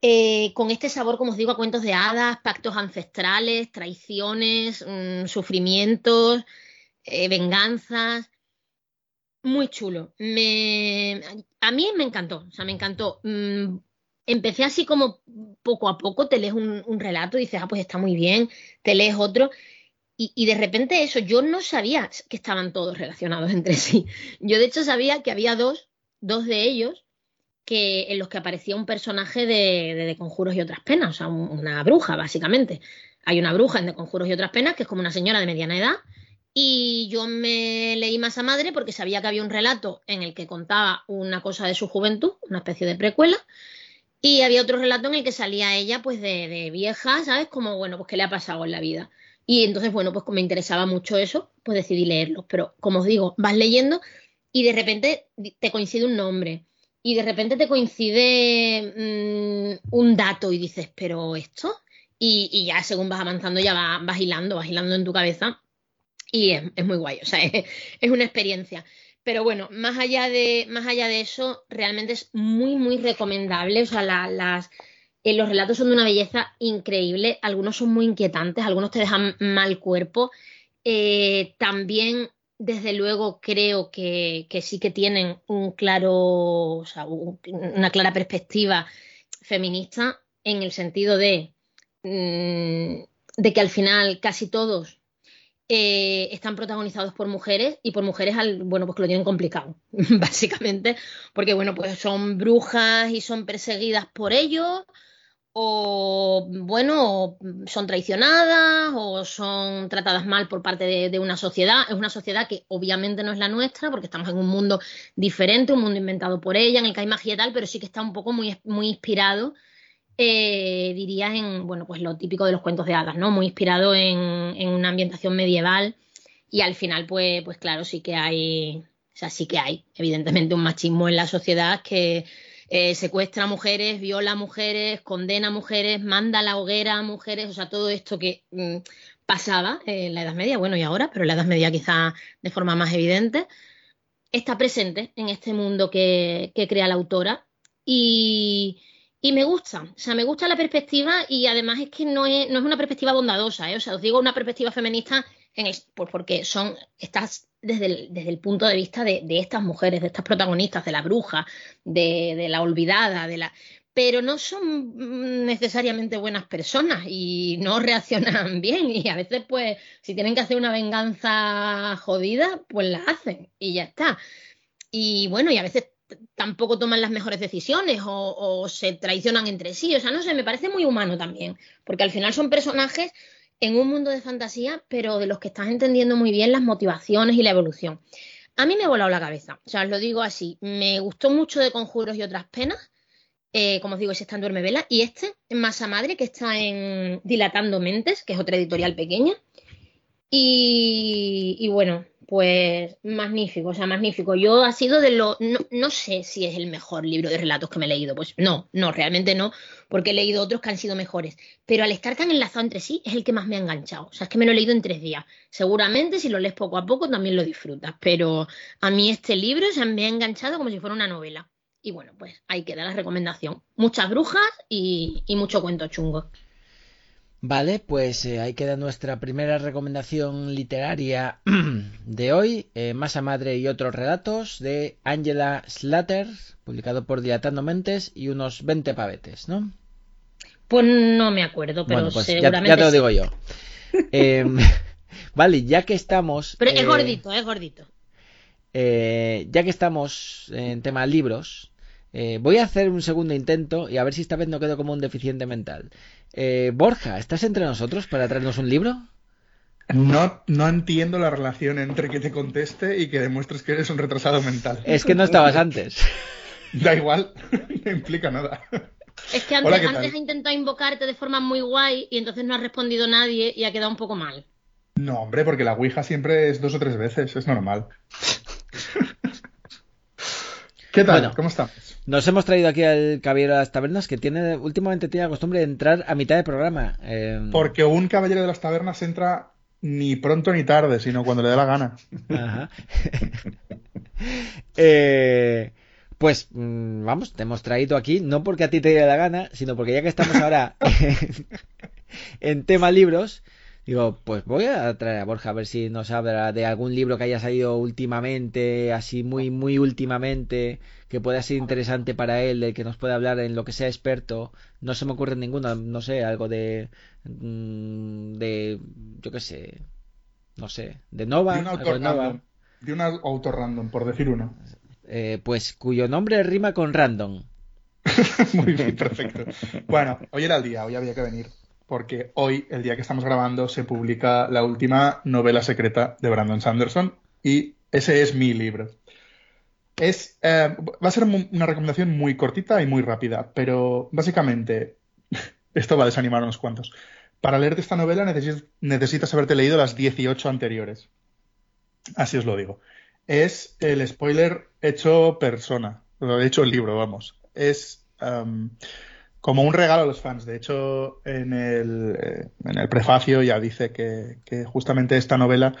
Eh, con este sabor, como os digo, a cuentos de hadas, pactos ancestrales, traiciones, mm, sufrimientos, eh, venganzas. Muy chulo. Me, a mí me encantó, o sea, me encantó. Mm, empecé así como poco a poco, te lees un, un relato y dices, ah, pues está muy bien, te lees otro y, de repente eso, yo no sabía que estaban todos relacionados entre sí. Yo de hecho sabía que había dos, dos de ellos, que, en los que aparecía un personaje de, de, Conjuros y otras penas, o sea, una bruja, básicamente. Hay una bruja en De Conjuros y otras penas, que es como una señora de mediana edad, y yo me leí más a madre porque sabía que había un relato en el que contaba una cosa de su juventud, una especie de precuela, y había otro relato en el que salía ella, pues, de, de vieja, ¿sabes? Como, bueno, pues, ¿qué le ha pasado en la vida? Y entonces, bueno, pues como me interesaba mucho eso, pues decidí leerlo. Pero como os digo, vas leyendo y de repente te coincide un nombre y de repente te coincide mm, un dato y dices, pero esto. Y, ya según vas avanzando, ya vas, hilando, vas hilando en tu cabeza y es, muy guay. O sea, [laughs] es, una experiencia. Pero bueno, más allá de, más allá de eso, realmente es muy, muy recomendable. O sea, las eh, los relatos son de una belleza increíble, algunos son muy inquietantes, algunos te dejan mal cuerpo. Eh, también, desde luego, creo que, sí que tienen un claro, o sea, una clara perspectiva feminista en el sentido de, mm, que al final casi todos eh, están protagonizados por mujeres y por mujeres al, bueno pues que lo tienen complicado [laughs] básicamente porque bueno pues son brujas y son perseguidas por ellos o bueno, son traicionadas o son tratadas mal por parte de, una sociedad. Es una sociedad que obviamente no es la nuestra porque estamos en un mundo diferente, un mundo inventado por ella, en el que hay magia y tal, pero sí que está un poco muy, muy inspirado, eh, diría, en bueno, pues lo típico de los cuentos de hadas, ¿no? Muy inspirado en, en una ambientación medieval y al final, pues, pues claro, sí que hay, o sea, sí que hay, evidentemente, un machismo en la sociedad que eh, secuestra mujeres, viola mujeres, condena mujeres, manda a la hoguera a mujeres, o sea, todo esto que mm, pasaba en la Edad Media, bueno, y ahora, pero en la Edad Media quizá de forma más evidente, está presente en este mundo que, crea la autora y, me gusta, o sea, me gusta la perspectiva y además es que no es, no es una perspectiva bondadosa, ¿eh? o sea, os digo una perspectiva feminista porque son, estás desde el, desde el punto de vista de, estas mujeres, de estas protagonistas, de la bruja, de, de la olvidada, de la pero no son necesariamente buenas personas y no [laughs] reaccionan bien y a veces pues si tienen que hacer una venganza jodida pues la hacen y ya está. Y bueno, y a veces tampoco toman las mejores decisiones o, se traicionan entre sí. O sea, no sé, me parece muy humano también, porque al final son personajes en un mundo de fantasía, pero de los que estás entendiendo muy bien las motivaciones y la evolución. A mí me ha volado la cabeza, o sea, os lo digo así, me gustó mucho de Conjuros y otras penas, eh, como os digo, ese está en Duerme Vela, y este, Masa Madre, que está en Dilatando Mentes, que es otra editorial pequeña. y bueno, pues magnífico, o sea, magnífico. Yo ha sido de lo, no, sé si es el mejor libro de relatos que me he leído, pues no, no, realmente no, porque he leído otros que han sido mejores, pero al estar tan enlazado entre sí es el que más me ha enganchado, o sea, es que me lo he leído en tres días. Seguramente si lo lees poco a poco también lo disfrutas, pero a mí este libro se me ha enganchado como si fuera una novela. Y bueno, pues ahí queda la recomendación. Muchas brujas y, y mucho cuento chungo. Vale, pues eh, ahí queda nuestra primera recomendación literaria [clears throat] de hoy, eh, Masa Madre y otros relatos de Angela Slater, publicado por Dilatando Mentes y unos 20 pavetes, ¿no? Pues no me acuerdo, pero pues seguramente ya, te lo digo yo. [laughs] Em, [laughs] vale, ya que estamos... Pero es eh, gordito, es gordito. ya que estamos en tema libros, eh, voy a hacer un segundo intento y a ver si esta vez no quedo como un deficiente mental. Eh, Borja, ¿estás entre nosotros para traernos un libro? No, no entiendo la relación entre que te conteste y que demuestres que eres un retrasado mental. Es que no estabas antes. da igual, [laughs] no implica nada. Es que antes, antes ha intentado invocarte de forma muy guay y entonces no ha respondido nadie y ha quedado un poco mal. No, hombre, porque la Ouija siempre es dos o tres veces, es normal. [laughs] ¿Qué tal? ¿Cómo estamos? Nos hemos traído aquí al Caballero de las Tabernas que tiene últimamente tiene la costumbre de entrar a mitad de programa. Em, Porque un Caballero de las Tabernas entra ni pronto ni tarde, sino cuando le dé la gana. Ajá. [laughs] Eh, pues mm, vamos, te hemos traído aquí, no porque a ti te dé la gana, sino porque ya que estamos ahora [laughs] en tema libros, Digo, pues voy a traer a Borja a ver si nos habla de algún libro que haya salido últimamente, así muy, muy últimamente, que pueda ser interesante para él, del que nos pueda hablar en lo que sea experto. No se me ocurre ninguno, no sé, algo de. Mm, de. yo qué sé. No sé, de Nova. De un autor, random, de un autor random, por decir uno. Eh, pues cuyo nombre rima con random. [laughs] muy bien, perfecto. Bueno, hoy era el día, hoy había que venir porque hoy, el día que estamos grabando, se publica la última novela secreta de Brandon Sanderson y ese es mi libro. Es, eh, va a ser una recomendación muy cortita y muy rápida, pero básicamente, [laughs] esto va a desanimar a unos cuantos. Para leerte esta novela necesitas haberte leído las 18 anteriores. Así os lo digo. Es el spoiler hecho persona, hecho el libro, vamos. Es como un regalo a los fans. De hecho, en el, eh, prefacio ya dice que, justamente esta novela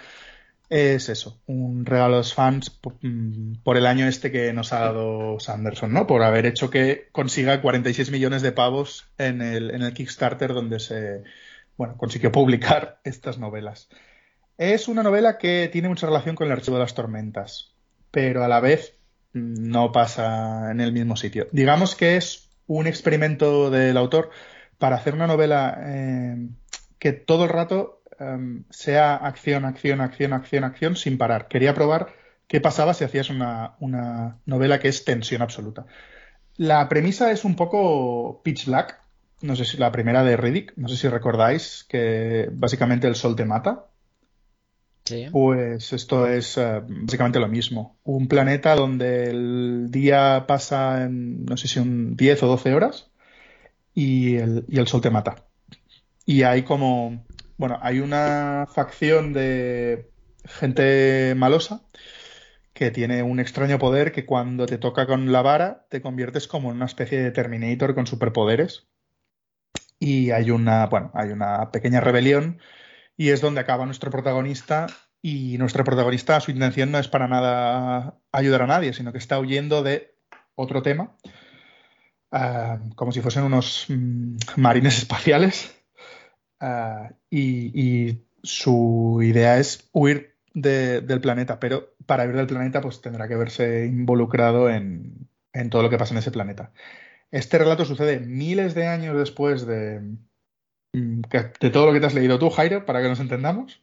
es eso, un regalo a los fans mm, por, el año este que nos ha dado Sanderson, ¿no? Por haber hecho que consiga 46 millones de pavos en el, en el Kickstarter donde se, bueno, consiguió publicar [laughs] estas novelas. Es una novela que tiene mucha relación con el Archivo de las Tormentas, pero a la vez mm, no pasa en el mismo sitio. Digamos que es un experimento del autor para hacer una novela eh, que todo el rato em, sea acción, acción, acción, acción, acción sin parar. Quería probar qué pasaba si hacías una, novela que es tensión absoluta. La premisa es un poco pitch black. No sé si la primera de Riddick, no sé si recordáis que básicamente el sol te mata. Pues esto es eh, básicamente lo mismo. Un planeta donde el día pasa en, no sé si un 10 o 12 horas y el, y el sol te mata. Y hay como, bueno, hay una facción de gente malosa que tiene un extraño poder que cuando te toca con la vara te conviertes como en una especie de Terminator con superpoderes. Y hay una, bueno, hay una pequeña rebelión y es donde acaba nuestro protagonista y nuestro protagonista su intención no es para nada ayudar a nadie, sino que está huyendo de otro tema, ah, como si fuesen unos mm, marines espaciales. Ah, y, su idea es huir del planeta, pero para huir del planeta pues tendrá que verse involucrado en, todo lo que pasa en ese planeta. Este relato sucede miles de años después de, de todo lo que te has leído tú, Jairo, para que nos entendamos.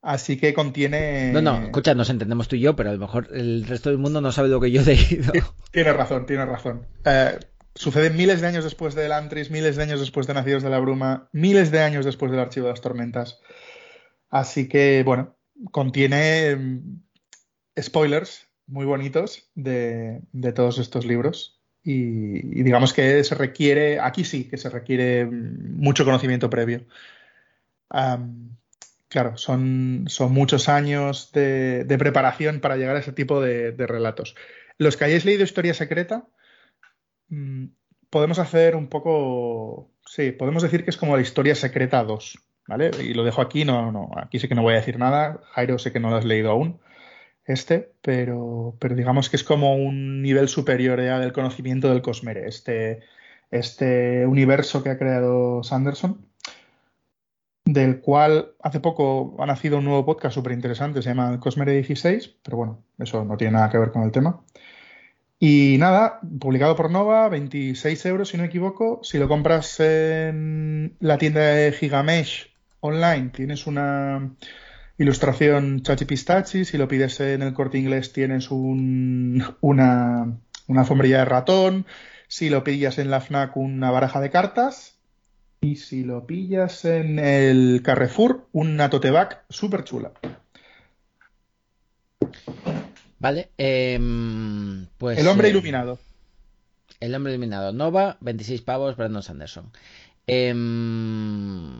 Así que contiene. No, no, escucha, nos entendemos tú y yo, pero a lo mejor el resto del mundo no sabe lo que yo he leído. [laughs] Tienes razón, tienes razón. Eh, sucede miles de años después de Elantris, miles de años después de Nacidos de la Bruma, miles de años después del Archivo de las Tormentas. Así que, bueno, contiene mm, spoilers muy bonitos de, todos estos libros. Y, digamos que se requiere, aquí sí, que se requiere mucho conocimiento previo. Claro, son, son muchos años de, preparación para llegar a ese tipo de, relatos. Los que hayáis leído Historia Secreta, mm, podemos hacer un poco. Sí, podemos decir que es como la Historia Secreta 2, ¿vale? Y lo dejo aquí, no, no, aquí sí que no voy a decir nada. Jairo, sé que no lo has leído aún, este, pero, pero digamos que es como un nivel superior ya del conocimiento del Cosmere, este, este universo que ha creado Sanderson del cual hace poco ha nacido un nuevo podcast súper interesante, se llama Cosmere 16, pero bueno, eso no tiene nada que ver con el tema. Y nada, publicado por Nova, 26 euros si no me equivoco. Si lo compras en la tienda de Gigamesh online, tienes una ilustración chachi pistachi. Si lo pides en el corte inglés, tienes una, una alfombrilla de ratón. Si lo pillas en la FNAC, una baraja de cartas. Y si lo pillas en el Carrefour, una tote bag súper chula. Vale, em, pues. El hombre eh, iluminado. El hombre iluminado. Nova, 26 pavos, Brandon Sanderson. Em,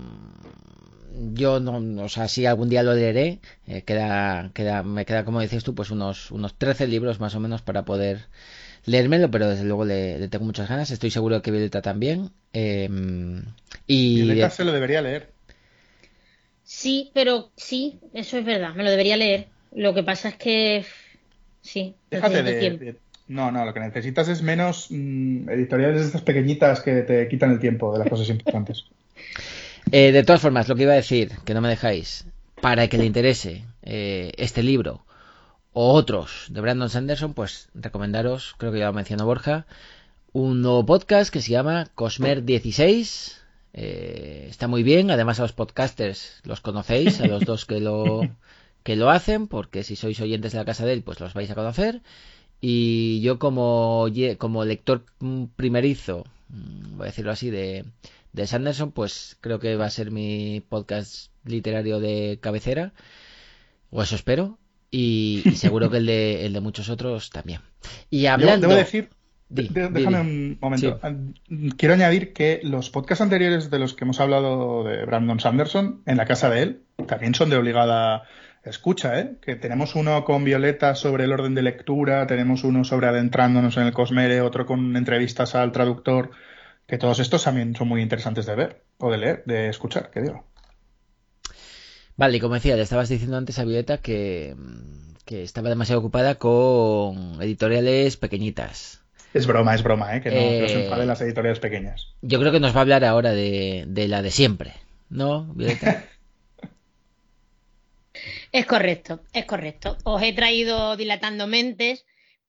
yo no, o sea, si algún día lo leeré, eh, queda, queda, me queda, como dices tú, pues unos, unos 13 libros más o menos para poder leérmelo, pero desde luego le, tengo muchas ganas. Estoy seguro que Violeta también. Eh, y Violeta se lo debería leer. Sí, pero sí, eso es verdad, me lo debería leer. Lo que pasa es que sí. Déjate de, No, no, lo que necesitas es menos mm, editoriales de estas pequeñitas que te quitan el tiempo de las cosas importantes. [laughs] Eh, de todas formas, lo que iba a decir, que no me dejáis, para que le interese eh, este libro o otros de Brandon Sanderson, pues recomendaros, creo que ya lo mencionó Borja, un nuevo podcast que se llama Cosmer 16. Eh, está muy bien, además a los podcasters los conocéis, a los dos que lo, [laughs] que lo hacen, porque si sois oyentes de la casa de él, pues los vais a conocer. Y yo como, como lector primerizo, mm, voy a decirlo así, de, de Sanderson, pues creo que va a ser mi podcast literario de cabecera, o eso espero. Y, seguro que el de, [laughs] el de muchos otros también. Y hablando. Debo decir, déjame un momento. Quiero añadir que los podcasts anteriores de los que hemos hablado de Brandon Sanderson, en la casa de él, también son de obligada escucha, ¿eh? Que tenemos uno con Violeta sobre el orden de lectura, tenemos uno sobre adentrándonos en el Cosmere, otro con entrevistas al traductor, que todos estos también son muy interesantes de ver, o de leer, de escuchar, que digo. Vale, y como decía, le estabas diciendo antes a Violeta que, estaba demasiado ocupada con editoriales pequeñitas. Es broma, es broma, ¿eh? que no, se enfaden las editoriales pequeñas. Yo creo que nos va a hablar ahora de, la de siempre, ¿no, Violeta? [laughs] es correcto, es correcto. Os he traído dilatando mentes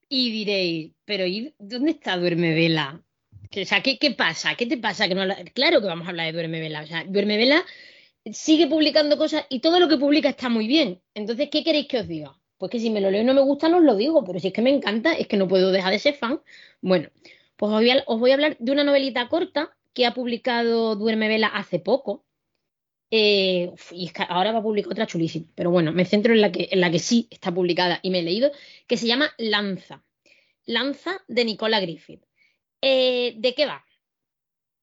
y diréis, pero ¿y dónde está Duerme Vela? ¿Qué, ¿qué, pasa? ¿Qué te pasa? Que no Claro que vamos a hablar de Duerme Vela. O sea, Duerme Vela sigue publicando cosas y todo lo que publica está muy bien. Entonces, ¿qué queréis que os diga? Pues que si me lo leo y no me gusta, no os lo digo, pero si es que me encanta, es que no puedo dejar de ser fan. Bueno, pues os voy a, hablar de una novelita corta que ha publicado Duerme Vela hace poco. Eh, y ahora va a publicar otra chulísima, pero bueno, me centro en la, que, en la que sí está publicada y me he leído, que se llama Lanza. Lanza de Nicola Griffith. Eh, ¿De qué va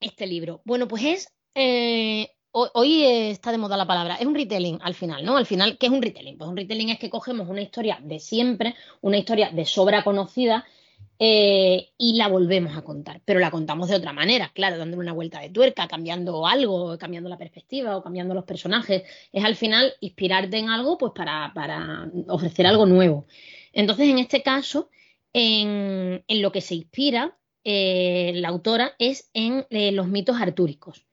este libro? Bueno, pues es eh, hoy está de moda la palabra, es un retelling al final, ¿no? Al final, ¿qué es un retelling? Pues un retelling es que cogemos una historia de siempre, una historia de sobra conocida eh, y la volvemos a contar, pero la contamos de otra manera, claro, dándole una vuelta de tuerca, cambiando algo, cambiando la perspectiva o cambiando los personajes. Es al final inspirarte en algo pues para, ofrecer algo nuevo. Entonces, en este caso, en, lo que se inspira eh, la autora es en eh, los mitos artúricos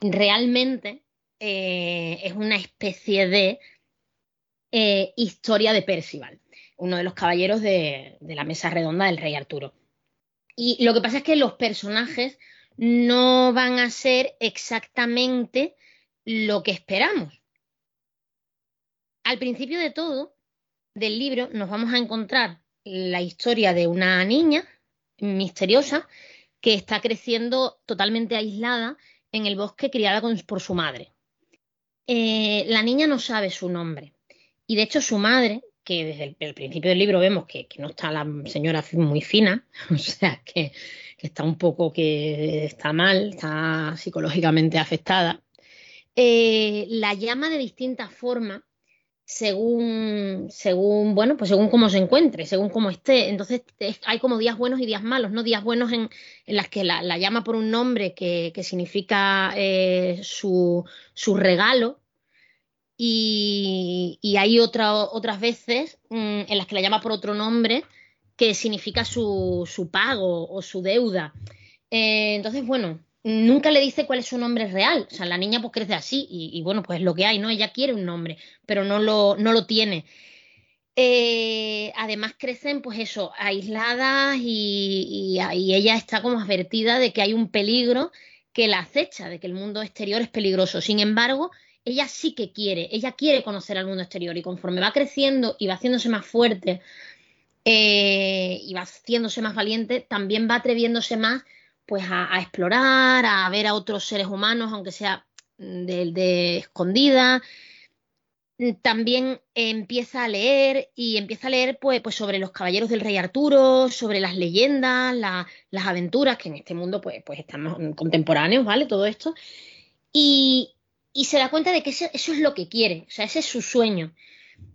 realmente eh, es una especie de historia de Percival, uno de los caballeros de la mesa redonda del rey Arturo. Y lo que pasa es que los personajes no van a ser exactamente lo que esperamos. Al principio de todo, del libro, nos vamos a encontrar la historia de una niña misteriosa que está creciendo totalmente aislada en el bosque criada por su madre. Eh, la niña no sabe su nombre y de hecho su madre, que desde el, principio del libro vemos que, no está la señora muy fina, [laughs] o sea, que, está un poco que está mal, está psicológicamente afectada, eh, la llama de distintas formas según, según, bueno, pues según cómo se encuentre, según cómo esté. Entonces hay como días buenos y días malos, ¿no? Días buenos en, en las que la, llama por un nombre que, que significa eh, su, su, regalo. Y, y hay otra, otras veces mm, en las que la llama por otro nombre que significa su, su pago o su deuda. Eh, entonces, bueno, nunca le dice cuál es su nombre real. O sea, la niña pues crece así y, bueno, pues es lo que hay, ¿no? Ella quiere un nombre, pero no lo, no lo tiene. Eh, además crecen, pues eso, aisladas y, y, ella está como advertida de que hay un peligro que la acecha, de que el mundo exterior es peligroso. Sin embargo, ella sí que quiere, ella quiere conocer al mundo exterior y conforme va creciendo y va haciéndose más fuerte eh, y va haciéndose más valiente, también va atreviéndose más pues a, explorar, a ver a otros seres humanos, aunque sea de, escondida. También empieza a leer y empieza a leer pues, pues sobre los caballeros del rey Arturo, sobre las leyendas, las aventuras, que en este mundo pues, pues estamos contemporáneos, ¿vale? Todo esto. Y, se da cuenta de que eso, es lo que quiere, o sea, ese es su sueño.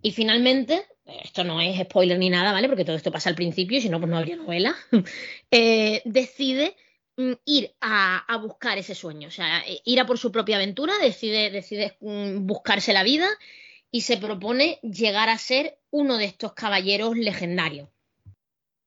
Y finalmente, esto no es spoiler ni nada, ¿vale? Porque todo esto pasa al principio y si no, pues no habría novela. [laughs] Eh, decide Mm, ir a, buscar ese sueño, o sea, eh, ir a por su propia aventura, decide, decide mm, buscarse la vida y se propone llegar a ser uno de estos caballeros legendarios.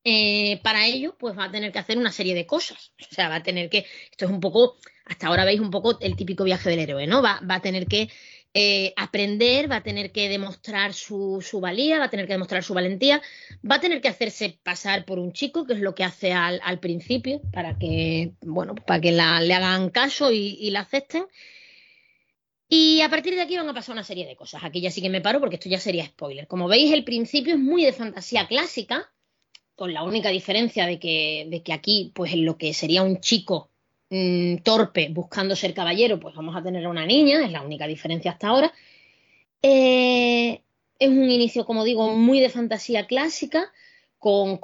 Eh, para ello, pues va a tener que hacer una serie de cosas. O sea, va a tener que. Esto es un poco. Hasta ahora veis un poco el típico viaje del héroe, ¿no? Va, va a tener que eh, aprender, va a tener que demostrar su, su, valía, va a tener que demostrar su valentía, va a tener que hacerse pasar por un chico, que es lo que hace al, principio, para que, bueno, para que le hagan caso y, y, la acepten. Y a partir de aquí van a pasar una serie de cosas. Aquí ya sí que me paro porque esto ya sería spoiler. Como veis, el principio es muy de fantasía clásica, con la única diferencia de que, de que aquí, pues en lo que sería un chico Mm, torpe buscando ser caballero, pues vamos a tener a una niña, es la única diferencia hasta ahora. Eh, es un inicio, como digo, muy de fantasía clásica, con,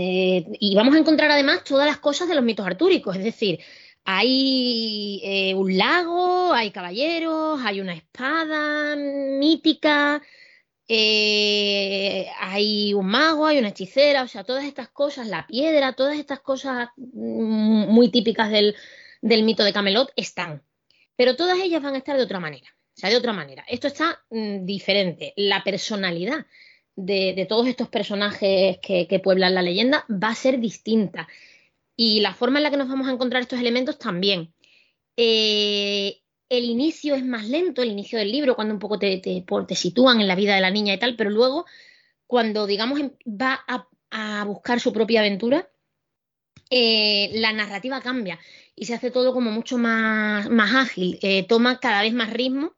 eh, y vamos a encontrar además todas las cosas de los mitos artúricos, es decir, hay eh, un lago, hay caballeros, hay una espada mítica, eh, hay un mago, hay una hechicera, o sea, todas estas cosas, la piedra, todas estas cosas mm, muy típicas del, mito de Camelot están. Pero todas ellas van a estar de otra manera. O sea, de otra manera. Esto está mm, diferente. La personalidad de, todos estos personajes que, pueblan la leyenda va a ser distinta. Y la forma en la que nos vamos a encontrar estos elementos también. Eh, el inicio es más lento, el inicio del libro, cuando un poco te, te, sitúan en la vida de la niña y tal, pero luego, cuando, digamos, em, va a, buscar su propia aventura, eh, la narrativa cambia y se hace todo como mucho más, más ágil, eh, toma cada vez más ritmo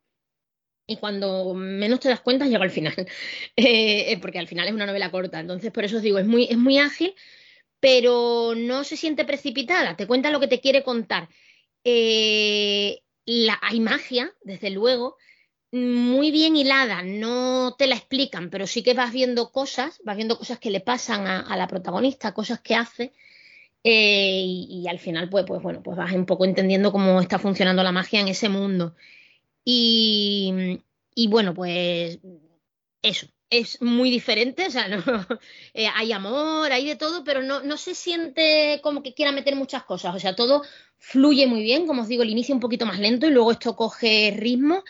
y cuando menos te das cuenta llega al final, [laughs] eh, porque al final es una novela corta, entonces por eso os digo, es muy, es muy ágil, pero no se siente precipitada, te cuenta lo que te quiere contar. Hay magia, desde luego, muy bien hilada, no te la explican, pero sí que vas viendo cosas, vas viendo cosas que le pasan a, la protagonista, cosas que hace, eh, y, al final, pues, pues bueno, pues vas un poco entendiendo cómo está funcionando la magia en ese mundo. Y, y bueno, pues eso, es muy diferente, o sea, [laughs] no, eh, hay amor, hay de todo, pero no, no se siente como que quiera meter muchas cosas, o sea, todo fluye muy bien, como os digo, el inicio un poquito más lento y luego esto coge ritmo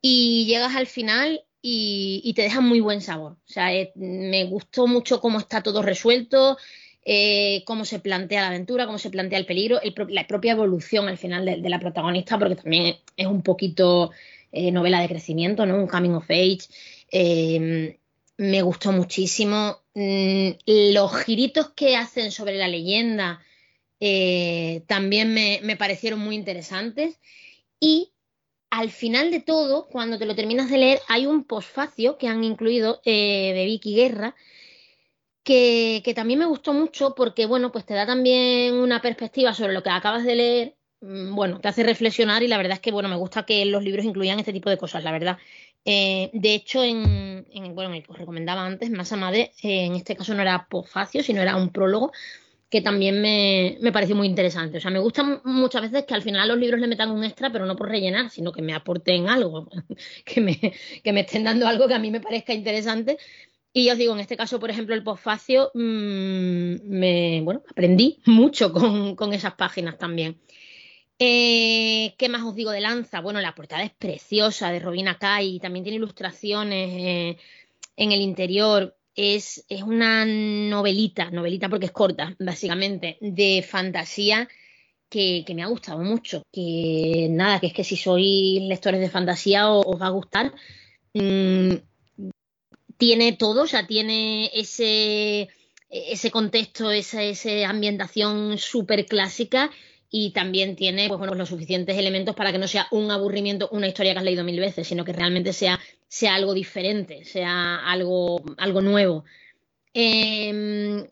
y llegas al final y, te deja muy buen sabor. O sea, eh, me gustó mucho cómo está todo resuelto, eh, cómo se plantea la aventura, cómo se plantea el peligro, la propia evolución al final de, la protagonista, porque también es un poquito eh, novela de crecimiento, ¿no? Un coming of age. Em, me gustó muchísimo. Mm, los giritos que hacen sobre la leyenda eh, también me, me, parecieron muy interesantes. Y al final de todo, cuando te lo terminas de leer, hay un posfacio que han incluido de Vicky Guerra que, también me gustó mucho porque, bueno, pues te da también una perspectiva sobre lo que acabas de leer, mm, bueno, te hace reflexionar y la verdad es que, bueno, me gusta que los libros incluyan este tipo de cosas, la verdad. Eh, de hecho, en, bueno, el que os recomendaba antes, Masa Madre, eh, en este caso no era posfacio, sino era un prólogo que también me, me, pareció muy interesante. O sea, me gusta muchas veces que al final los libros le metan un extra, pero no por rellenar, sino que me aporten algo, [laughs] que me, que me estén dando algo que a mí me parezca interesante y os digo, en este caso, por ejemplo, el posfacio, mm, me, bueno, aprendí mucho con, esas páginas también. Eh, ¿Qué más os digo de Lanza? Bueno, la portada es preciosa de Robina Kai, también tiene ilustraciones eh, en el interior. Es, es, una novelita, novelita porque es corta, básicamente, de fantasía que, me ha gustado mucho. Que nada, que es que si sois lectores de fantasía os, va a gustar. Mm, tiene todo, o sea, tiene ese, ese contexto, esa, ambientación súper clásica y también tiene pues, bueno, los suficientes elementos para que no sea un aburrimiento, una historia que has leído mil veces, sino que realmente sea, sea algo diferente, sea algo, algo nuevo. Em,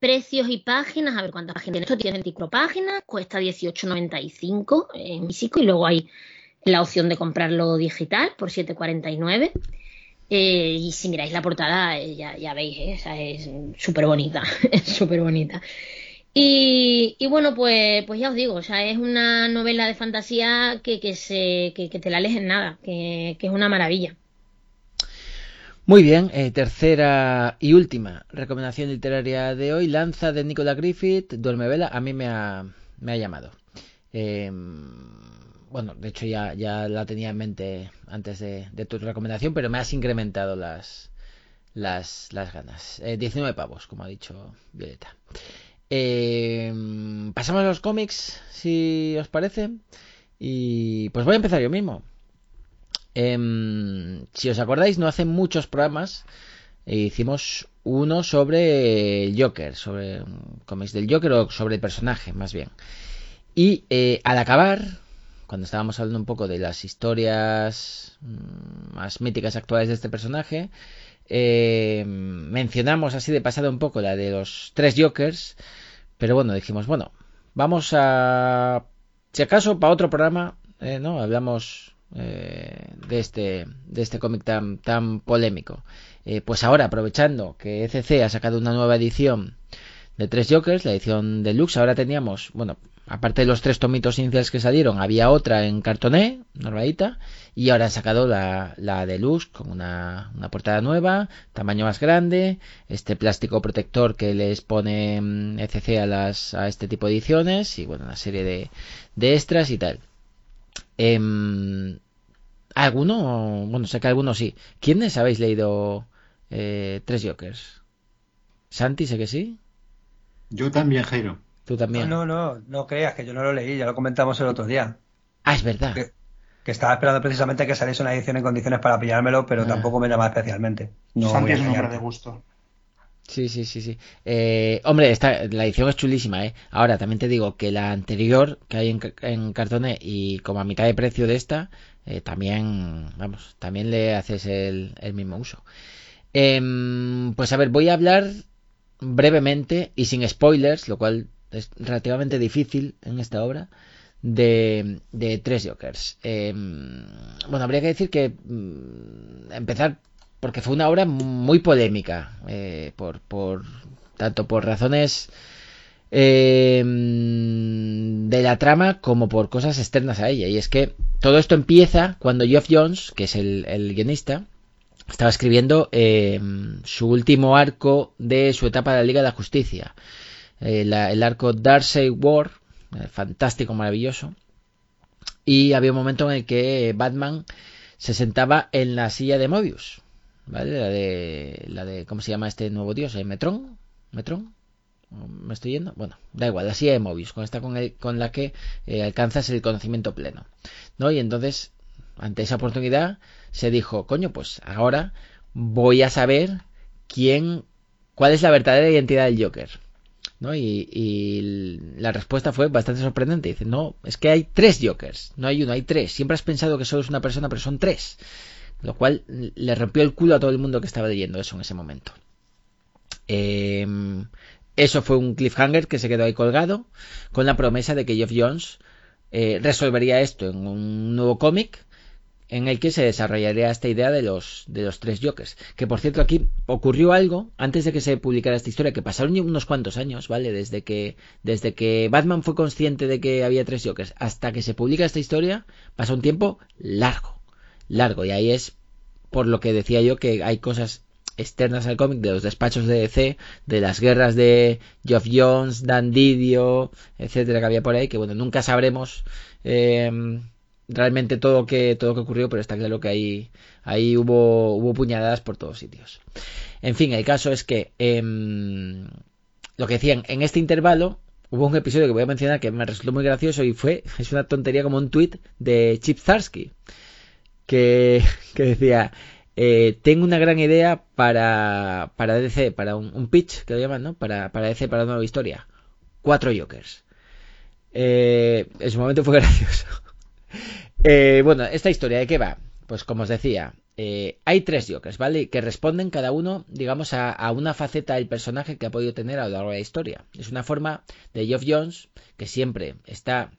precios y páginas, a ver cuántas páginas tiene esto, tiene 24 páginas, cuesta 18.95 en físico y luego hay la opción de comprarlo digital por 7.49. Eh, y si miráis la portada, eh, ya, veis, ¿eh? es súper bonita, [laughs] es súper bonita. Y, bueno, pues, pues ya os digo, o sea, es una novela de fantasía que, que, se, que, te la lees en nada, que, es una maravilla. Muy bien, tercera y última recomendación literaria de hoy, Lanza de Nicola Griffith, Duerme Vela, a mí me ha, me ha llamado. Em, bueno, de hecho ya, ya la tenía en mente antes de, tu recomendación, pero me has incrementado las, las, las ganas. 19 eh, pavos, como ha dicho Violeta. Em, pasamos a los cómics, si os parece. Y pues voy a empezar yo mismo. Em, si os acordáis, no hace muchos programas e hicimos uno sobre el Joker, sobre cómics del Joker o sobre el personaje, más bien. Y eh, al acabar, cuando estábamos hablando un poco de las historias mm, más míticas actuales de este personaje, eh, mencionamos así de pasado un poco la de los tres Jokers, pero bueno, dijimos, bueno, vamos a, si acaso, para otro programa, eh, ¿no? Hablamos eh, de este, de este cómic tan, tan polémico. pues ahora, aprovechando que ECC ha sacado una nueva edición de tres Jokers, la edición deluxe, ahora teníamos, bueno, aparte de los tres tomitos iniciales que salieron, había otra en cartoné, normalita, y ahora han sacado la, la deluxe con una, portada nueva, tamaño más grande, este plástico protector que les pone mm, ECC a, las, a este tipo de ediciones, y bueno, una serie de, extras y tal. Eh, ¿Alguno? Bueno, sé que algunos sí. ¿Quiénes habéis leído eh, Tres Jokers? ¿Santi, sé que sí? Yo también, Jairo. Tú también. No, no, no, creas que yo no lo leí, ya lo comentamos el otro día. Ah, es verdad. Que, estaba esperando precisamente que saliese una edición en condiciones para pillármelo, pero ah. tampoco me llama especialmente. No Santi es un hombre de gusto. Sí, sí, sí, sí. Eh, hombre, esta, la edición es chulísima, ¿eh? Ahora, también te digo que la anterior que hay en, en y como a mitad de precio de esta, eh, también, vamos, también le haces el, el mismo uso. Em, pues a ver, voy a hablar brevemente y sin spoilers, lo cual es relativamente difícil en esta obra, de, de tres Jokers. Em, bueno, habría que decir que mm, empezar porque fue una obra muy polémica, eh, por, por, tanto por razones em, de la trama como por cosas externas a ella. Y es que todo esto empieza cuando Geoff Jones, que es el, el guionista, estaba escribiendo em, su último arco de su etapa de la Liga de la Justicia. Eh, el arco Darkseid War, eh, fantástico, maravilloso. Y había un momento en el que Batman se sentaba en la silla de Mobius, ¿vale? La de, la de ¿cómo se llama este nuevo dios? ¿El ¿Metron? ¿Metron? ¿Me estoy yendo? Bueno, da igual, la silla de Mobius, con esta con, la que eh, alcanzas el conocimiento pleno. ¿No? Y entonces, ante esa oportunidad, se dijo, coño, pues ahora voy a saber quién, cuál es la verdadera identidad del Joker. Y, la respuesta fue bastante sorprendente. Dice, no, es que hay tres Jokers, no hay uno, hay tres. Siempre has pensado que solo es una persona, pero son tres. Lo cual le rompió el culo a todo el mundo que estaba leyendo eso en ese momento. Eh, eso fue un cliffhanger que se quedó ahí colgado, con la promesa de que Geoff Jones eh, resolvería esto en un nuevo cómic en el que se desarrollaría esta idea de los, de los tres Jokers. Que por cierto aquí ocurrió algo antes de que se publicara esta historia, que pasaron unos cuantos años, ¿vale? Desde que, desde que Batman fue consciente de que había tres Jokers hasta que se publica esta historia, pasa un tiempo largo, largo. Y ahí es por lo que decía yo que hay cosas externas al cómic de los despachos de DC, de las guerras de Geoff Jones, Dan Didio, etcétera, que había por ahí, que bueno, nunca sabremos eh, realmente todo que todo que ocurrió, pero está claro que ahí, ahí hubo, hubo puñaladas por todos sitios. En fin, el caso es que em, lo que decían, en este intervalo hubo un episodio que voy a mencionar que me resultó muy gracioso y fue, [laughs] es una tontería como un tweet de Chip Zarsky, que, [laughs] que decía, eh, tengo una gran idea para, para DC, para un, pitch, que lo llaman, ¿no? Para, para DC, para una nueva historia. Cuatro Jokers. Eh, en su momento fue [laughs] gracioso. Eh, bueno, esta historia, ¿de qué va? Pues como os decía, eh, hay tres Jokers, ¿vale? Que responden cada uno, digamos, a, una faceta del personaje que ha podido tener a lo largo de la historia. Es una forma de Geoff Jones, que siempre está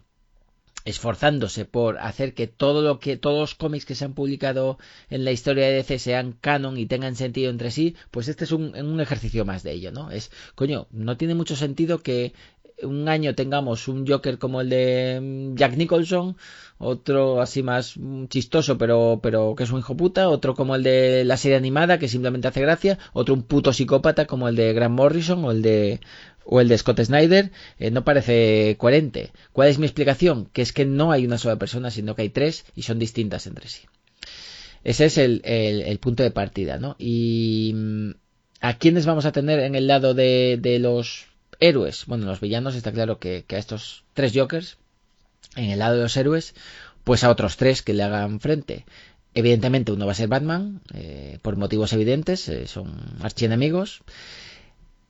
esforzándose por hacer que todo lo que todos los cómics que se han publicado en la historia de DC sean canon y tengan sentido entre sí, pues este es un, un ejercicio más de ello, ¿no? Es, coño, no tiene mucho sentido que un año tengamos un Joker como el de mm, Jack Nicholson, otro así más mm, chistoso pero, pero que es un hijo puta, otro como el de la serie animada que simplemente hace gracia, otro un puto psicópata como el de Grant Morrison o el de o el de Scott Snyder, eh, no parece coherente. ¿Cuál es mi explicación? Que es que no hay una sola persona, sino que hay tres y son distintas entre sí. Ese es el, el, punto de partida, ¿no? Y mm, ¿a quiénes vamos a tener en el lado de, de los héroes, bueno, los villanos está claro que, a estos tres Jokers, en el lado de los héroes, pues a otros tres que le hagan frente. Evidentemente uno va a ser Batman, eh, por motivos evidentes, eh, son archienemigos.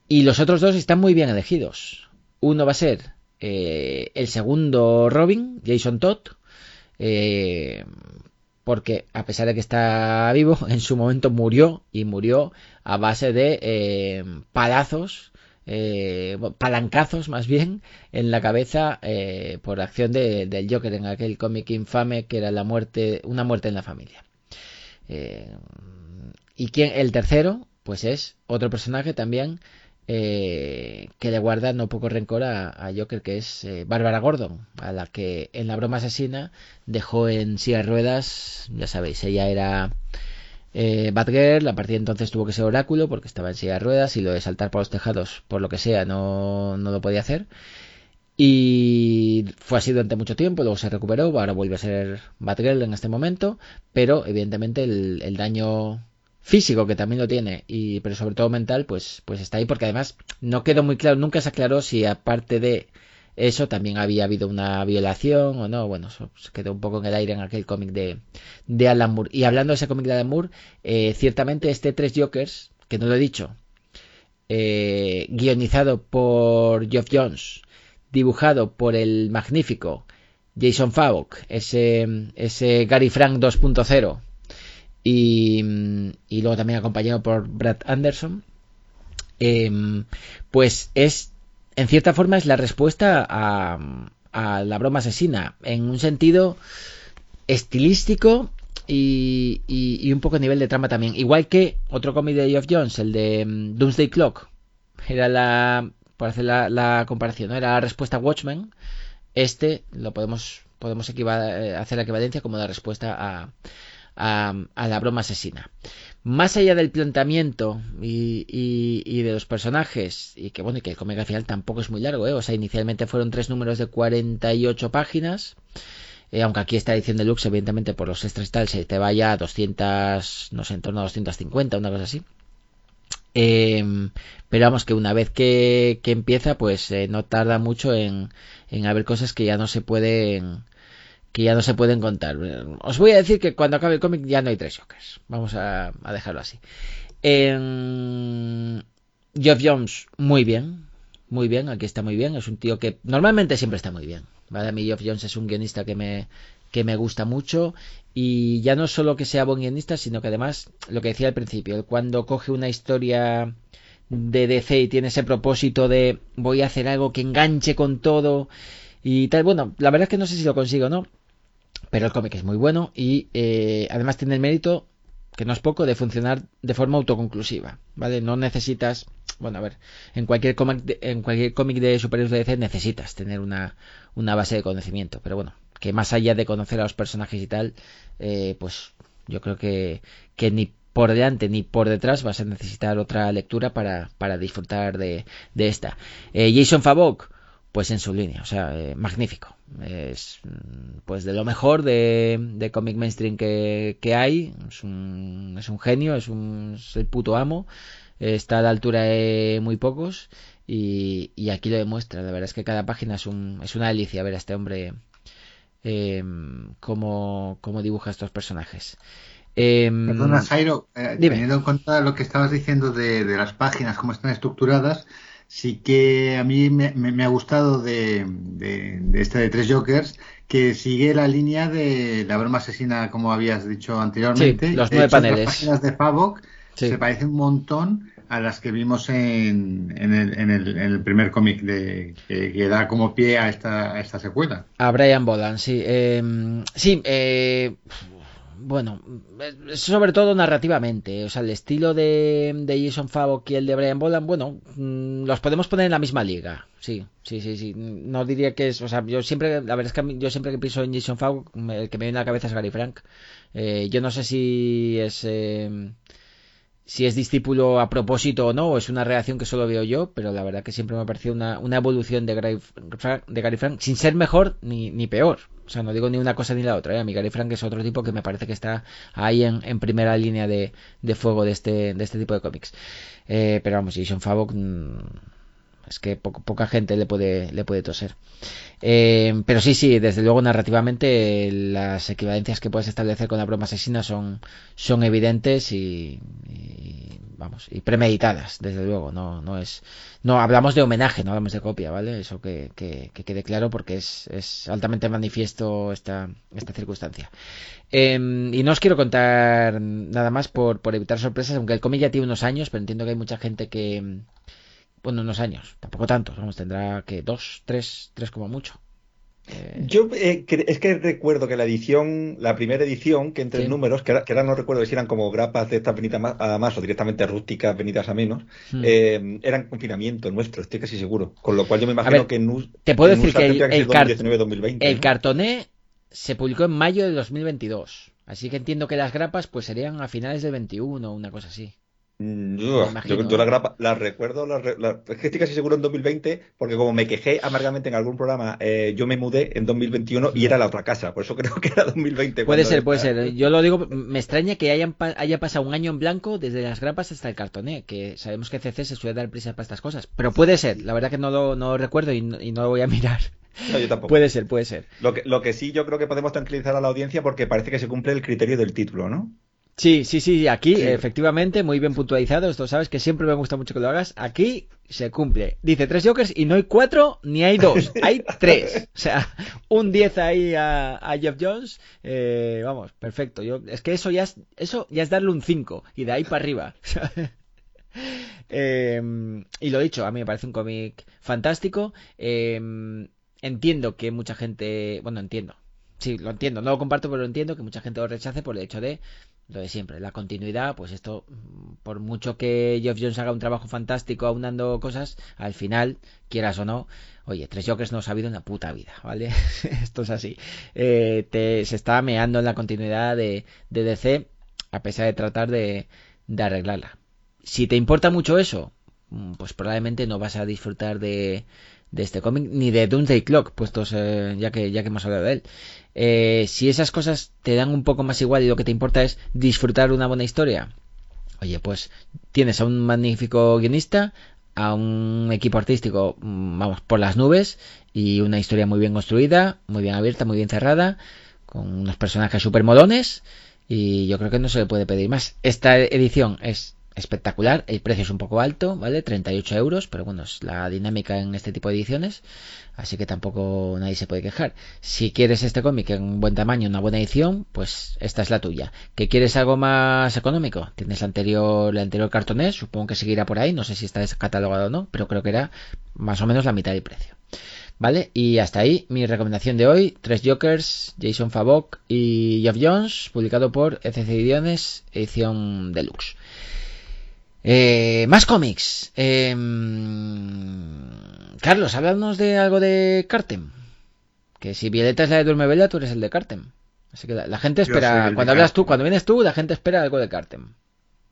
Y los otros dos están muy bien elegidos. Uno va a ser eh, el segundo Robin, Jason Todd, porque a pesar de que está vivo, [laughs] en su momento murió y murió a base de palazos eh, palancazos más bien en la cabeza eh, por acción de, del Joker en aquel cómic infame que era la muerte, una muerte en la familia. Eh, y quien, el tercero, pues es otro personaje también que le guarda no poco rencor a, Joker, que es Bárbara Gordon, a la que en la broma asesina dejó en silla ruedas, ya sabéis, ella era eh, Batgirl a partir de entonces tuvo que ser Oráculo porque estaba en silla de ruedas y lo de saltar por los tejados, por lo que sea, no, no lo podía hacer. Y fue así durante mucho tiempo, luego se recuperó, ahora vuelve a ser Batgirl en este momento, pero evidentemente el, daño físico que también lo tiene, y pero sobre todo mental, pues, pues está ahí porque además no quedó muy claro, nunca se aclaró si aparte de eso también había habido una violación o no. Bueno, se quedó un poco en el aire en aquel cómic de, de Alan Moore. Y hablando de ese cómic de Alan Moore, eh, ciertamente este Tres Jokers, que no lo he dicho, eh, guionizado por Geoff Jones, dibujado por el magnífico Jason Fawk, ese, ese Gary Frank 2.0, y, y, luego también acompañado por Brad Anderson, eh, pues es en cierta forma es la respuesta a, la broma asesina, en un sentido estilístico y, un poco a nivel de trama también. Igual que otro cómic de Geoff Jones, el de mm, Doomsday Clock, era la, por hacer la, comparación, era la respuesta a Watchmen. Este lo podemos, podemos eh, hacer la equivalencia como la respuesta a, a, la broma asesina. Más allá del planteamiento y, de los personajes, y que bueno, y que el cómic al final tampoco es muy largo, ¿eh? o sea, inicialmente fueron tres números de 48 páginas, eh, aunque aquí esta edición deluxe, evidentemente por los extras tal, se te vaya a 200, no sé, en torno a 250, una cosa así. Em, pero vamos, que una vez que, empieza, pues eh, no tarda mucho en, en haber cosas que ya no se pueden que ya no se pueden contar. Os voy a decir que cuando acabe el cómic ya no hay tres Jokers. Vamos a, dejarlo así. Geoff Jones, muy bien. Muy bien, aquí está muy bien. Es un tío que normalmente siempre está muy bien. ¿vale? A mí Geoff Jones es un guionista que me, que me gusta mucho. Y ya no solo que sea buen guionista, sino que además, lo que decía al principio, cuando coge una historia de DC y tiene ese propósito de voy a hacer algo que enganche con todo y tal. Bueno, la verdad es que no sé si lo consigo, ¿no? Pero el cómic es muy bueno y eh, además tiene el mérito, que no es poco, de funcionar de forma autoconclusiva, ¿vale? No necesitas, bueno, a ver, en cualquier cómic de, en cualquier cómic de superhéroes DC necesitas tener una, una base de conocimiento, pero bueno, que más allá de conocer a los personajes y tal, eh, pues yo creo que, que ni por delante ni por detrás vas a necesitar otra lectura para, para disfrutar de, de esta. Eh, Jason Favok, pues en su línea, o sea, eh, magnífico. Es pues de lo mejor de, de cómic mainstream que, que hay. Es un, es un genio, es, un, es el puto amo. Está a la altura de muy pocos y, y, aquí lo demuestra. La verdad es que cada página es, un, es una delicia ver a este hombre eh, cómo, cómo dibuja estos personajes. Eh, Perdona, Jairo, eh, teniendo en cuenta lo que estabas diciendo de, de, las páginas, cómo están estructuradas, sí que a mí me, me, ha gustado de, de, de, este de Tres Jokers que sigue la línea de la broma asesina, como habías dicho anteriormente. Sí, los nueve paneles. Las páginas de Favok se parecen un montón a las que vimos en, en, el, en, el, en el, primer cómic de que, que, da como pie a esta, a esta secuela. A Brian Bolan, sí. Eh, sí, eh, bueno, sobre todo narrativamente. O sea, el estilo de, de Jason Favok y el de Brian Boland, bueno, mm, los podemos poner en la misma liga. Sí, sí, sí, sí. No diría que es. O sea, yo siempre, la verdad es que yo siempre que pienso en Jason Favok, el que me viene a la cabeza es Gary Frank. Eh, yo no sé si es. Eh, si es discípulo a propósito o no, es una reacción que solo veo yo, pero la verdad que siempre me ha parecido una, una evolución de Gary, Frank, de Gary Frank, sin ser mejor ni, ni peor. O sea, no digo ni una cosa ni la otra. ¿eh? A mí Gary Frank es otro tipo que me parece que está ahí en, en primera línea de, de, fuego de este, de este tipo de cómics. Eh, pero vamos, Jason Favok mmm, es que po poca gente le puede, le puede toser. Eh, pero sí, sí, desde luego narrativamente las equivalencias que puedes establecer con la broma asesina son, son evidentes y, y, vamos y premeditadas, desde luego. No, no es, no hablamos de homenaje, no hablamos de copia, ¿vale? Eso que, que, que quede claro porque es, es altamente manifiesto esta, esta circunstancia. Eh, y no os quiero contar nada más por, por evitar sorpresas, aunque el cómic ya tiene unos años, pero entiendo que hay mucha gente que bueno, unos años, tampoco tantos, vamos, tendrá que dos, tres, tres como mucho. Eh... Yo eh, es que recuerdo que la edición, la primera edición, que entre sí. números, que, que, ahora no recuerdo si eran como grapas de estas venidas a más o directamente rústicas venidas a menos, mm. eh, eran confinamiento nuestro, estoy casi seguro. Con lo cual yo me imagino ver, que en Te puedo decir que el, el, car 2020, el ¿no? cartoné se publicó en mayo de 2022. Así que entiendo que las grapas pues serían a finales del 21 o una cosa así. Mm, Yo, yo, la, grapa, la recuerdo, la, la, es que estoy casi seguro en 2020, porque como me quejé amargamente en algún programa, eh, yo me mudé en 2021 y era la otra casa, por eso creo que era 2020. Puede ser, puede ser. Yo lo digo, me extraña que hayan, haya pasado un año en blanco desde las grapas hasta el cartoné, que sabemos que CC se suele dar prisa para estas cosas, pero puede ser, la verdad que no lo, no lo recuerdo y no, y no lo voy a [laughs] mirar. No, yo tampoco. Puede ser, puede ser. Lo que, lo que sí yo creo que podemos tranquilizar a la audiencia porque parece que se cumple el criterio del título, ¿no? Sí, sí, sí, aquí sí. efectivamente, muy bien puntualizado, esto sabes que siempre me gusta mucho que lo hagas, aquí se cumple. Dice tres Jokers y no hay cuatro ni hay dos, [laughs] hay tres. O sea, un 10 ahí a, a, Jeff Jones, eh, vamos, perfecto. Yo, es que eso ya es, eso ya es darle un 5 y de ahí para arriba. [laughs] eh, y lo dicho, a mí me parece un cómic fantástico. Eh, entiendo que mucha gente, bueno, entiendo. Sí, lo entiendo, no lo comparto, pero lo entiendo que mucha gente lo rechace por el hecho de lo de siempre, la continuidad, pues esto, por mucho que Geoff Jones haga un trabajo fantástico aunando cosas, al final, quieras o no, oye, tres Jokers no ha habido una puta vida, ¿vale? [laughs] esto es así. Eh, te, se está meando en la continuidad de, DC, a pesar de tratar de, de arreglarla. Si te importa mucho eso, pues probablemente no vas a disfrutar de, de este cómic ni de Doomsday Clock, puestos eh, ya que ya que hemos hablado de él. Eh, si esas cosas te dan un poco más igual y lo que te importa es disfrutar una buena historia, Oye, pues tienes a un magnífico guionista, a un equipo artístico, mm, vamos, por las nubes y una historia muy bien construida, muy bien abierta, muy bien cerrada, con unos personajes súper molones y yo creo que no se le puede pedir más. Esta edición es espectacular, el precio es un poco alto, ¿vale? 38 euros, pero bueno, es la dinámica en este tipo de ediciones, así que tampoco nadie se puede quejar. Si quieres este cómic en un buen tamaño, una buena edición, pues esta es la tuya. ¿Que quieres algo más económico? Tienes la anterior, el anterior cartonés, supongo que seguirá por ahí, no sé si está catalogado o no, pero creo que era más o menos la mitad del precio. ¿Vale? Y hasta ahí mi recomendación de hoy. Tres Jokers, Jason Favok y Jeff Jones, publicado por ECC Ediciones, edición deluxe. Eh, más cómics. Em, Carlos, háblanos de algo de Cartem. Que si Violeta es la de Durmebella, tú eres el de Cartem. Así que la, gente espera, cuando hablas tú, cuando vienes tú, la gente espera algo de Cartem.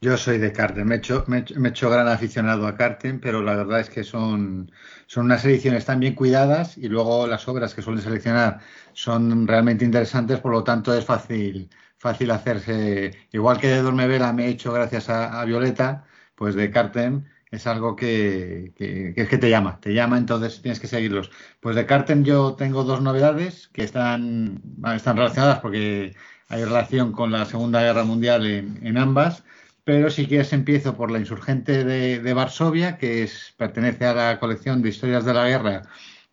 Yo soy de Cartem, me he, hecho, me, he hecho gran aficionado a Cartem, pero la verdad es que son, son unas ediciones tan bien cuidadas y luego las obras que suelen seleccionar son realmente interesantes, por lo tanto es fácil, fácil hacerse. Igual que de Dormevela me he hecho gracias a, Violeta, pues de Cartem es algo que, que, es que te llama, te llama, entonces tienes que seguirlos. Pues de Cartem yo tengo dos novedades que están, están relacionadas porque hay relación con la Segunda Guerra Mundial en, en ambas pero si quieres empiezo por la insurgente de, Varsovia, que es, pertenece a la colección de historias de la guerra,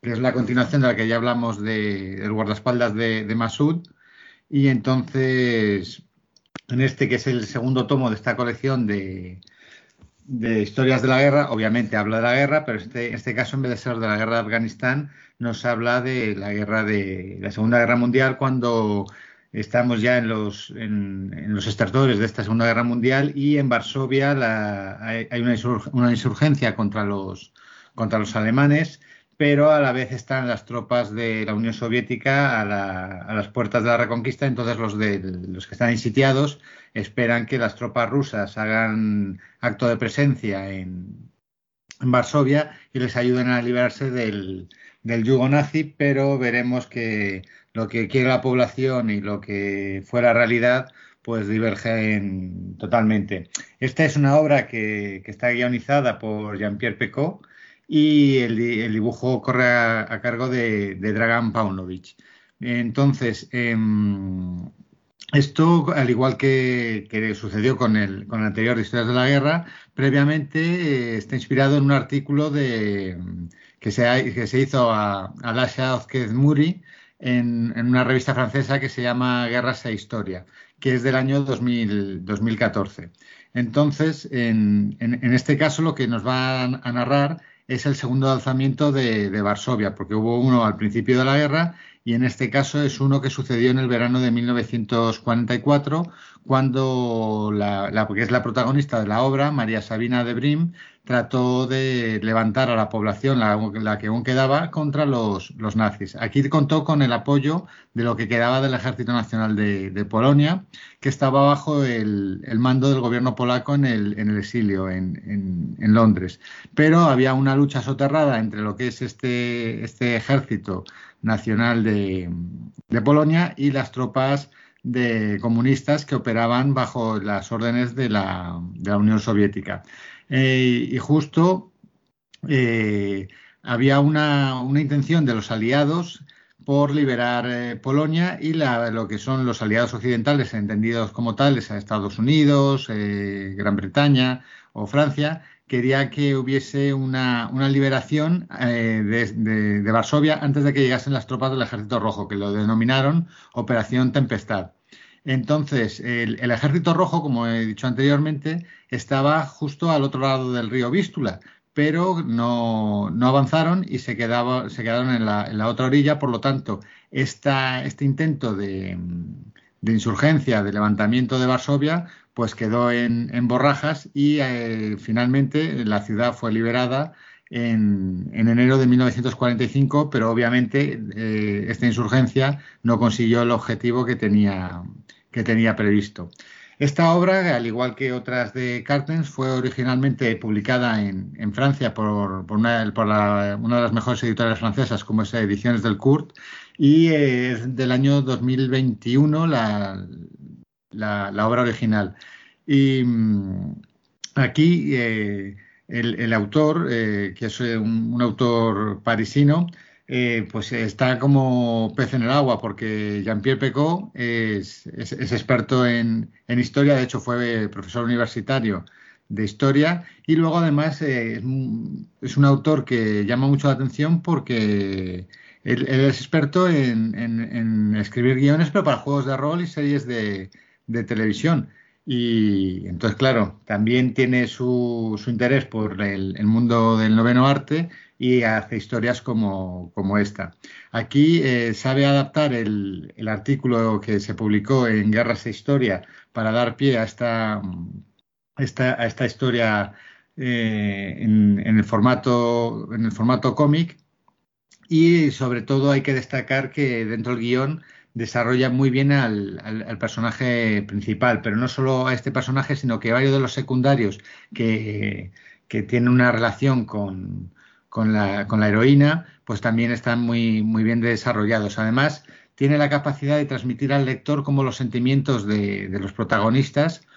que es la continuación de la que ya hablamos de, del guardaespaldas de, de Masud. Y entonces, en este que es el segundo tomo de esta colección de, de historias de la guerra, obviamente habla de la guerra, pero este, en este caso, en vez de ser de la guerra de Afganistán, nos habla de la guerra de la Segunda Guerra Mundial, cuando Estamos ya en los, en, los estertores de esta Segunda Guerra Mundial y en Varsovia hay, una, insurgencia contra los, contra los alemanes, pero a la vez están las tropas de la Unión Soviética a, las puertas de la reconquista, entonces los, de, los que están sitiados esperan que las tropas rusas hagan acto de presencia en, en Varsovia y les ayuden a liberarse del, del yugo nazi, pero veremos que lo que quiere la población y lo que fuera realidad, pues divergen totalmente. Esta es una obra que, está guionizada por Jean-Pierre Pecot y el, dibujo corre a, cargo de, Dragan Paunovic. Entonces, em, esto, al igual que, sucedió con el, con el anterior de Historias de la Guerra, previamente eh, está inspirado en un artículo de, que, se, que se hizo a, a Lasha Ozquez Muri, en, una revista francesa que se llama Guerras e Historia, que es del año 2014. Entonces, en, este caso, lo que nos va a narrar es el segundo alzamiento de, Varsovia, porque hubo uno al principio de la guerra y en este caso es uno que sucedió en el verano de 1944, cuando la, que es la protagonista de la obra, María Sabina de Brim, trató de levantar a la población, la, que aún quedaba, contra los, nazis. Aquí contó con el apoyo de lo que quedaba del Ejército Nacional de, Polonia, que estaba bajo el, mando del gobierno polaco en el, en el exilio, en, Londres. Pero había una lucha soterrada entre lo que es este, este Ejército Nacional de, Polonia y las tropas de comunistas que operaban bajo las órdenes de la, de la Unión Soviética. Eh, y justo eh, había una, intención de los aliados por liberar eh, Polonia y lo que son los aliados occidentales, entendidos como tales a Estados Unidos, Gran Bretaña o Francia, quería que hubiese una, liberación de, Varsovia antes de que llegasen las tropas del Ejército Rojo, que lo denominaron Operación Tempestad. Entonces, el, Ejército Rojo, como he dicho anteriormente, estaba justo al otro lado del río Vístula, pero no, avanzaron y se, quedaron en la, otra orilla. Por lo tanto, este intento de, insurgencia, de levantamiento de Varsovia, pues quedó en, borrajas y eh, finalmente la ciudad fue liberada en, enero de 1945, pero obviamente eh, esta insurgencia no consiguió el objetivo que tenía, que tenía previsto. Esta obra, al igual que otras de Cartens, fue originalmente publicada en, Francia por, una, de las mejores editoriales francesas, como es Ediciones del Kurt, y es del año 2021 la, la, obra original. Y mm, aquí el, autor, que es un, autor parisino, pues está como pez en el agua, porque Jean-Pierre Pecot es, experto en, historia, de hecho fue profesor universitario de historia. Y luego además eh, es un autor que llama mucho la atención porque él, es experto en, escribir guiones pero para juegos de rol y series de, televisión y entonces claro también tiene su, interés por el, mundo del noveno arte y hace historias como, como esta. Aquí eh, sabe adaptar el, artículo que se publicó en Guerras e Historia para dar pie a esta esta, a esta historia eh, en, el formato, en el formato cómic y sobre todo hay que destacar que dentro del guion desarrolla muy bien al, personaje principal, pero no solo a este personaje, sino que varios de los secundarios que, tienen una relación con, la, heroína, pues también están muy, bien desarrollados. Además, tiene la capacidad de transmitir al lector como los sentimientos de, los protagonistas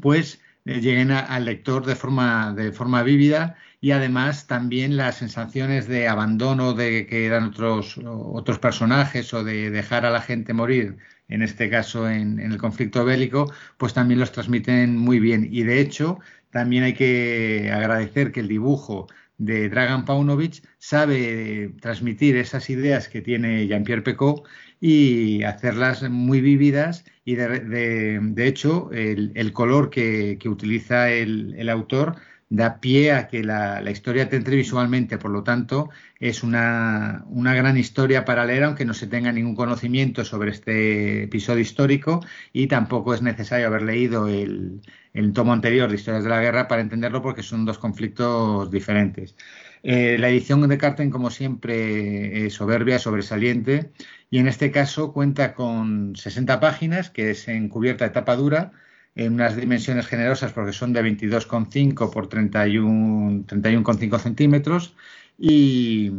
pues lleguen al lector de forma, de forma vívida y además también las sensaciones de abandono de que dan otros, otros personajes o de dejar a la gente morir, en este caso en, el conflicto bélico, pues también los transmiten muy bien. Y de hecho, también hay que agradecer que el dibujo de Dragan Paunovic sabe transmitir esas ideas que tiene Jean-Pierre Pecot y hacerlas muy vívidas y de, hecho el, color que, utiliza el, autor da pie a que la, historia te entre visualmente, por lo tanto es una, gran historia para leer aunque no se tenga ningún conocimiento sobre este episodio histórico y tampoco es necesario haber leído el, el tomo anterior de Historias de la Guerra para entenderlo porque son dos conflictos diferentes. Eh, la edición de Carten, como siempre, es soberbia, sobresaliente, y en este caso cuenta con 60 páginas, que es en cubierta de tapa dura, en unas dimensiones generosas porque son de 22,5 por 31,5 31 centímetros, y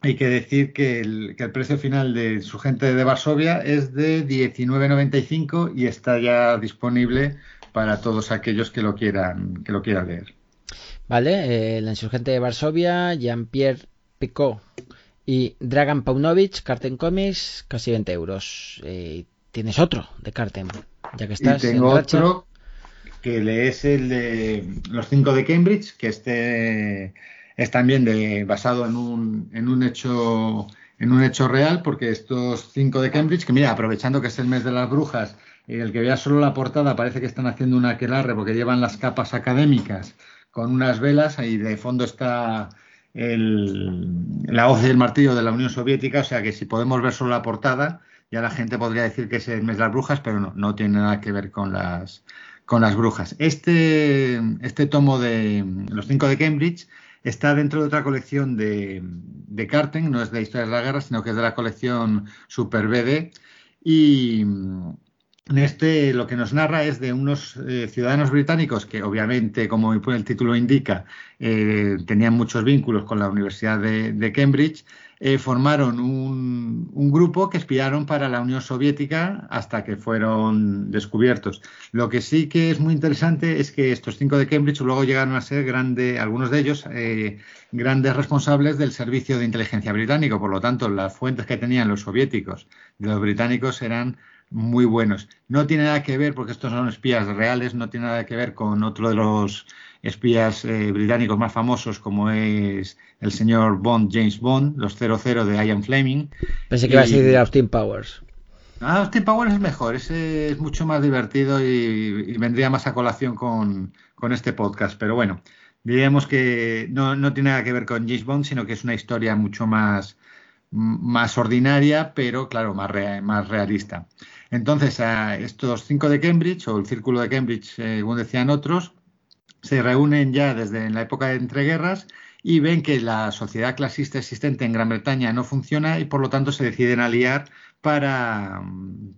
hay que decir que el, el, precio final de su gente de Varsovia es de 19,95 y está ya disponible para todos aquellos que lo quieran, que lo quieran leer. Vale, eh, la insurgente de Varsovia, Jean-Pierre Picot y Dragan Paunovic, Carten Comics, casi 20 euros. Eh, tienes otro de Carten, ya que estás. Y tengo otro que lees el de los cinco de Cambridge, que este es también de, basado en un, en un hecho en un hecho real, porque estos cinco de Cambridge, que mira, aprovechando que es el mes de las brujas, y el que vea solo la portada parece que están haciendo una aquelarre porque llevan las capas académicas con unas velas y de fondo está la hoz del martillo de la Unión Soviética, o sea que si podemos ver solo la portada, ya la gente podría decir que es el mes de las brujas, pero no, no tiene nada que ver con las, con las brujas. Este, este tomo de Los cinco de Cambridge está dentro de otra colección de, de Carten, no es de Historias de la Guerra, sino que es de la colección Super BD. Y, en este lo que nos narra es de unos eh, ciudadanos británicos que obviamente, como el título indica, eh, tenían muchos vínculos con la Universidad de, Cambridge, eh, formaron un, grupo que espiaron para la Unión Soviética hasta que fueron descubiertos. Lo que sí que es muy interesante es que estos cinco de Cambridge luego llegaron a ser grandes, algunos de ellos, grandes responsables del servicio de inteligencia británico. Por lo tanto, las fuentes que tenían los soviéticos de los británicos eran muy buenos. No tiene nada que ver, porque estos son espías reales, no tiene nada que ver con otro de los espías eh, británicos más famosos como es el señor Bond, James Bond, los 00 de Ian Fleming. Pensé que iba a ser de Austin Powers. Ah, Austin Powers es mejor, ese es mucho más divertido y, vendría más a colación con, este podcast, pero bueno, diríamos que no, no, tiene nada que ver con James Bond, sino que es una historia mucho más, más ordinaria, pero claro, más, más realista. Entonces, a estos cinco de Cambridge, o el círculo de Cambridge, según decían otros, se reúnen ya desde la época de entreguerras y ven que la sociedad clasista existente en Gran Bretaña no funciona y por lo tanto se deciden aliar para,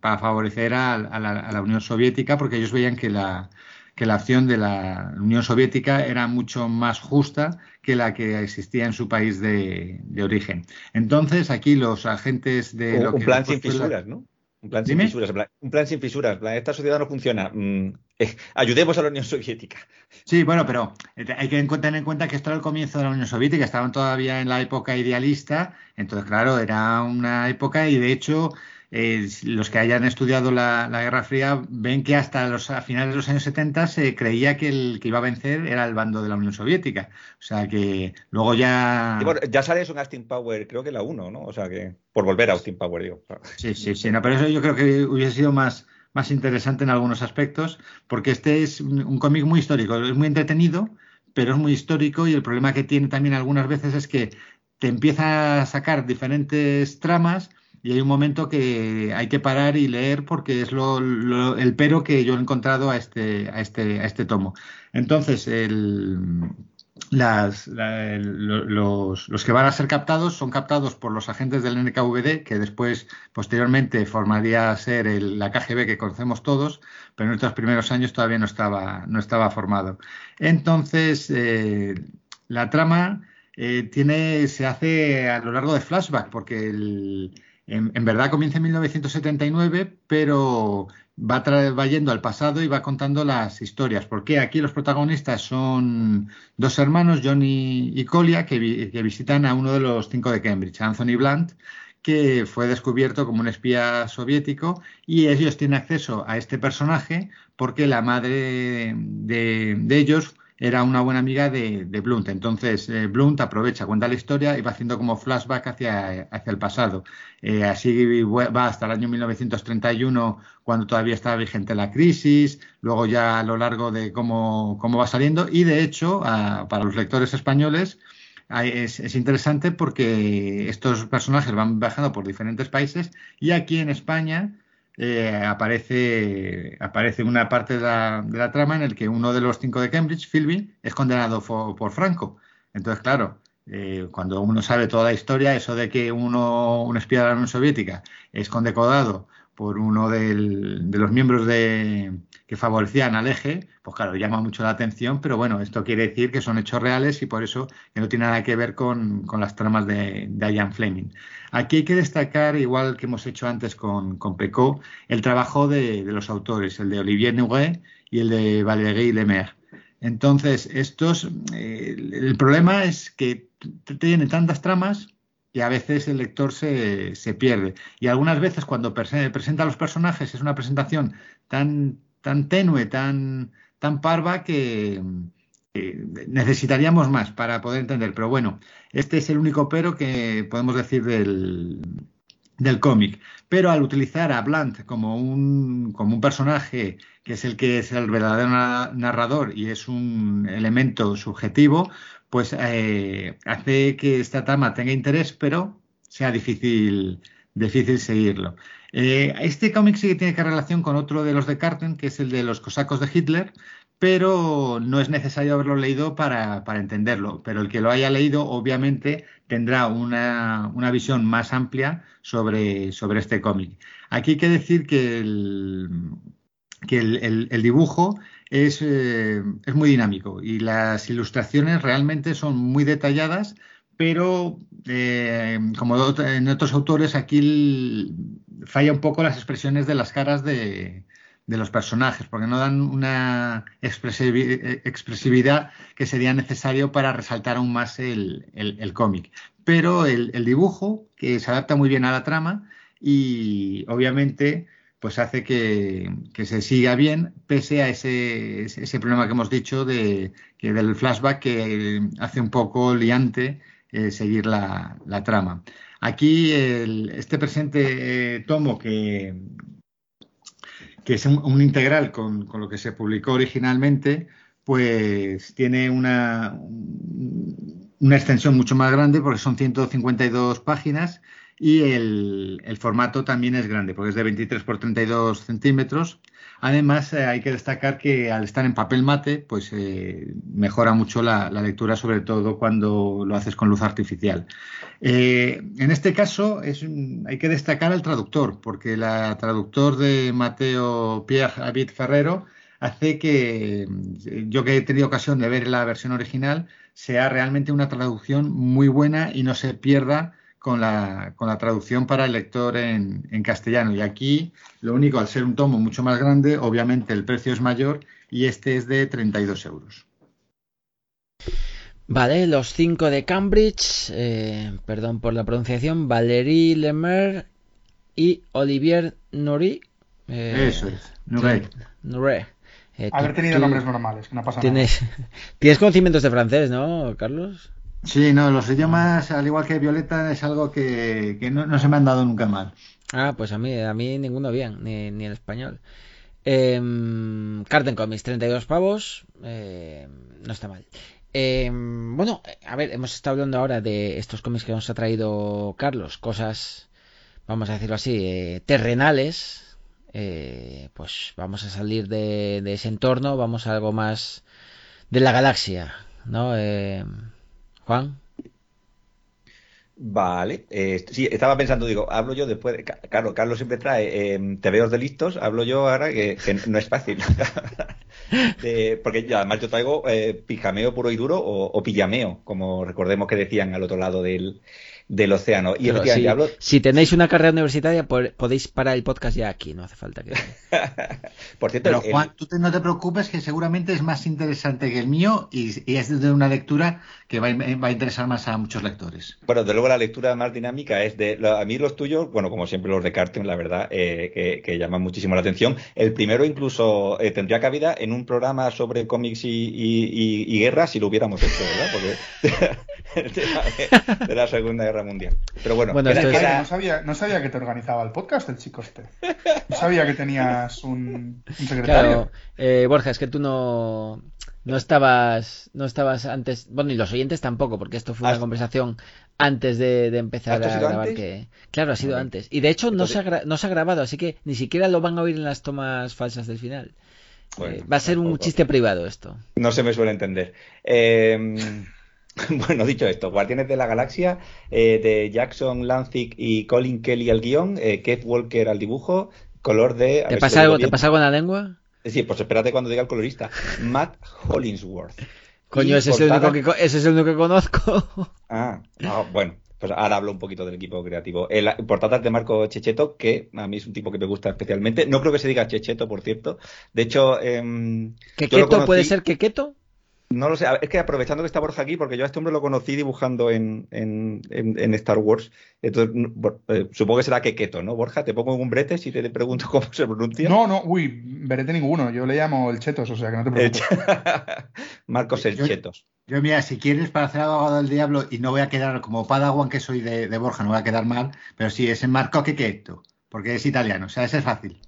para favorecer a, la, Unión Soviética porque ellos veían que la, que la acción de la Unión Soviética era mucho más justa que la que existía en su país de, origen. Entonces, aquí los agentes de... lo un plan sin fisuras, ¿no? Un plan sin fisuras. Un plan sin fisuras. Esta sociedad no funciona. Mm, eh, ayudemos a la Unión Soviética. Sí, bueno, pero hay que tener en cuenta que esto era el comienzo de la Unión Soviética. Estaban todavía en la época idealista. Entonces, claro, era una época y de hecho eh, los que hayan estudiado la, Guerra Fría ven que hasta los, a finales de los años 70 se creía que el que iba a vencer era el bando de la Unión Soviética. O sea que luego ya. ya sale eso en Austin Power, creo que la 1, ¿no? O sea que. Por volver a Austin Power, digo. Sí, sí, sí. No, pero eso yo creo que hubiese sido más, más interesante en algunos aspectos, porque este es un cómic muy histórico, es muy entretenido, pero es muy histórico y el problema que tiene también algunas veces es que te empieza a sacar diferentes tramas y hay un momento que hay que parar y leer porque es lo, el pero que yo he encontrado a este, a este, a este tomo. Entonces, los, los, que van a ser captados son captados por los agentes del NKVD, que después, posteriormente, formaría ser la KGB que conocemos todos, pero en estos primeros años todavía no estaba, no estaba formado. Entonces, eh, la trama eh, tiene, se hace a lo largo de flashback, porque el, en, verdad comienza en 1979, pero va, va, yendo al pasado y va contando las historias. Porque aquí los protagonistas son dos hermanos, Johnny y Colia, que, visitan a uno de los cinco de Cambridge, Anthony Blunt, que fue descubierto como un espía soviético y ellos tienen acceso a este personaje porque la madre de ellos era una buena amiga de, Blunt. Entonces, eh, Blunt aprovecha, cuenta la historia y va haciendo como flashback hacia, hacia el pasado. Eh, así va hasta el año 1931, cuando todavía estaba vigente la crisis, luego ya a lo largo de cómo, cómo va saliendo. Y de hecho, para los lectores españoles, es, es, interesante porque estos personajes van viajando por diferentes países y aquí en España eh, aparece, aparece una parte de la, trama en el que uno de los cinco de Cambridge, Philby, es condenado por, Franco. Entonces, claro, eh, cuando uno sabe toda la historia, eso de que uno, un espía de la Unión Soviética es condecodado por uno de los miembros de, que favorecían al eje, pues claro, llama mucho la atención, pero bueno, esto quiere decir que son hechos reales y por eso que no tiene nada que ver con, las tramas de, de, Ian Fleming. Aquí hay que destacar, igual que hemos hecho antes con, con Pecot, el trabajo de, los autores, el de Olivier Nouret y el de Valérie Lemaire. Entonces, estos, eh, el problema es que tienen tantas tramas y a veces el lector se, se pierde. Y algunas veces cuando presenta a los personajes es una presentación tan, tan tenue, tan, tan parva que, necesitaríamos más para poder entender. Pero bueno, este es el único pero que podemos decir del, del cómic. Pero al utilizar a Blunt como un, como un personaje que es el que es el verdadero narrador y es un elemento subjetivo, pues eh, hace que esta trama tenga interés, pero sea difícil, difícil seguirlo. Eh, este cómic sí que tiene que relación con otro de los de Carten, que es el de los cosacos de Hitler, pero no es necesario haberlo leído para, entenderlo. Pero el que lo haya leído, obviamente, tendrá una, visión más amplia sobre, sobre este cómic. Aquí hay que decir que el, que el dibujo es, eh, es muy dinámico y las ilustraciones realmente son muy detalladas, pero eh, como en otros autores, aquí falla un poco las expresiones de las caras de, de los personajes, porque no dan una expresividad que sería necesario para resaltar aún más el, el, cómic. Pero el, dibujo, que se adapta muy bien a la trama y obviamente pues hace que, se siga bien, pese a ese, ese, problema que hemos dicho de, que del flashback que hace un poco liante eh, seguir la, trama. Aquí este presente eh, tomo que, que es un, integral con, con, lo que se publicó originalmente, pues tiene una, una extensión mucho más grande porque son 152 páginas y el, formato también es grande, porque es de 23 por 32 centímetros. Además, eh, hay que destacar que al estar en papel mate, pues eh, mejora mucho la, lectura, sobre todo cuando lo haces con luz artificial. Eh, en este caso, hay que destacar al traductor, porque el traductor de Mateo Pierre David Ferrero hace que yo que he tenido ocasión de ver la versión original, sea realmente una traducción muy buena y no se pierda con la, con la traducción para el lector en, en, castellano. Y aquí, lo único, al ser un tomo mucho más grande, obviamente el precio es mayor y este es de 32 euros. Vale, los cinco de Cambridge, eh, perdón por la pronunciación, Valérie Lemer y Olivier Nori. Eh, Eso es, Nure. Eh, Haber tenido nombres normales, no pasa ¿tienes, nada. [laughs] Tienes conocimientos de francés, ¿no, Carlos? Sí, no, los idiomas, al igual que Violeta, es algo que, no, se me han dado nunca mal. Ah, pues a mí, a mí ninguno bien, ni, ni el español. Eh, Carten Comics, 32 pavos, eh, no está mal. Em, bueno, a ver, hemos estado hablando ahora de estos cómics que nos ha traído Carlos, cosas, vamos a decirlo así, eh, terrenales. Eh, pues vamos a salir de, de, ese entorno, vamos a algo más de la galaxia, ¿no? Em, Juan. Vale, eh, sí, estaba pensando, digo, hablo yo después, de, claro, Carlos siempre trae eh, TVOs de listos, hablo yo ahora que, no es fácil, [laughs] porque además yo traigo eh, pijameo puro y duro o, o, como recordemos que decían al otro lado del, del océano. Y si, si, tenéis una carrera universitaria, podéis parar el podcast ya aquí, no hace falta que. [laughs] Por cierto, Pero Juan, tú no te preocupes, que seguramente es más interesante que el mío y, es de una lectura que va, a interesar más a muchos lectores. Bueno, de luego la lectura más dinámica es de. A mí los tuyos, bueno, como siempre los de Carton, la verdad, eh, que, llaman muchísimo la atención. El primero incluso eh, tendría cabida en un programa sobre cómics y, guerra si lo hubiéramos hecho, ¿verdad? Porque [laughs] el tema de, la Segunda Guerra Mundial. Pero bueno, no, sabía, no sabía que te organizaba el podcast el chico este. No sabía que tenías un, secretario. Claro, eh, Borja, es que tú no, no estabas no estabas antes bueno y los oyentes tampoco porque esto fue una conversación antes de, empezar a grabar que claro ha sido antes. Y de hecho no se, ha, no se ha grabado así que ni siquiera lo van a oír en las tomas falsas del final. Eh, va a ser un chiste privado esto. No se me suele entender. Eh, [laughs] Bueno, dicho esto, Guardianes de la Galaxia, eh, de Jackson Lancic y Colin Kelly al guion, eh, Keith Walker al dibujo, color de... ¿Te pasa, algo, ¿Te pasa algo en la lengua? Sí, pues espérate cuando diga el colorista. Matt Hollingsworth. Coño, ese es, el único que, ese es el único que conozco. [laughs] Ah, bueno, pues ahora hablo un poquito del equipo creativo. El portadas de Marco Checheto, que a mí es un tipo que me gusta especialmente. No creo que se diga Checheto, por cierto. De hecho... Eh, ¿Quequeto puede ser Quequeto? No lo sé, es que aprovechando que está Borja aquí, porque yo a este hombre lo conocí dibujando en, en, Star Wars, entonces eh, supongo que será Keketo, ¿no? Borja, te pongo un brete si te pregunto [laughs] cómo se pronuncia. No, no, uy, brete ninguno, yo le llamo el Chetos, o sea que no te preocupes. [laughs] Marcos el Chetos. Yo, mira, si quieres para hacer abogado del diablo, y no voy a quedar como Padawan que soy de, Borja, no voy a quedar mal, pero sí, es en Marco Keketo, porque es italiano, o sea, ese es fácil.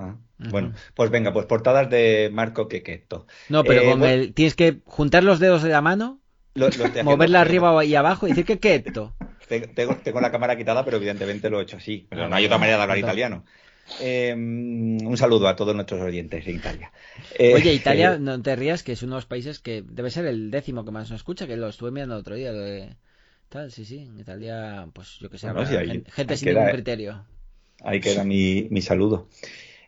Ah. Bueno, pues venga, pues portadas de Marco Quequeto. No, pero eh, con el, tienes que juntar los dedos de la mano, [laughs] moverla arriba y abajo y decir Quequeto. [laughs] Tengo, tengo, la cámara quitada, pero evidentemente lo he hecho así. Pero no hay otra manera de hablar italiano. Eh, un saludo a todos nuestros oyentes de Italia. Eh, Oye, Italia, no te rías, que es uno de los países que debe ser el décimo que más nos escucha, que lo estuve mirando el otro día. Tal, sí, sí, en Italia, pues yo que sé, gente, sin ningún criterio. Ahí queda mi, mi saludo.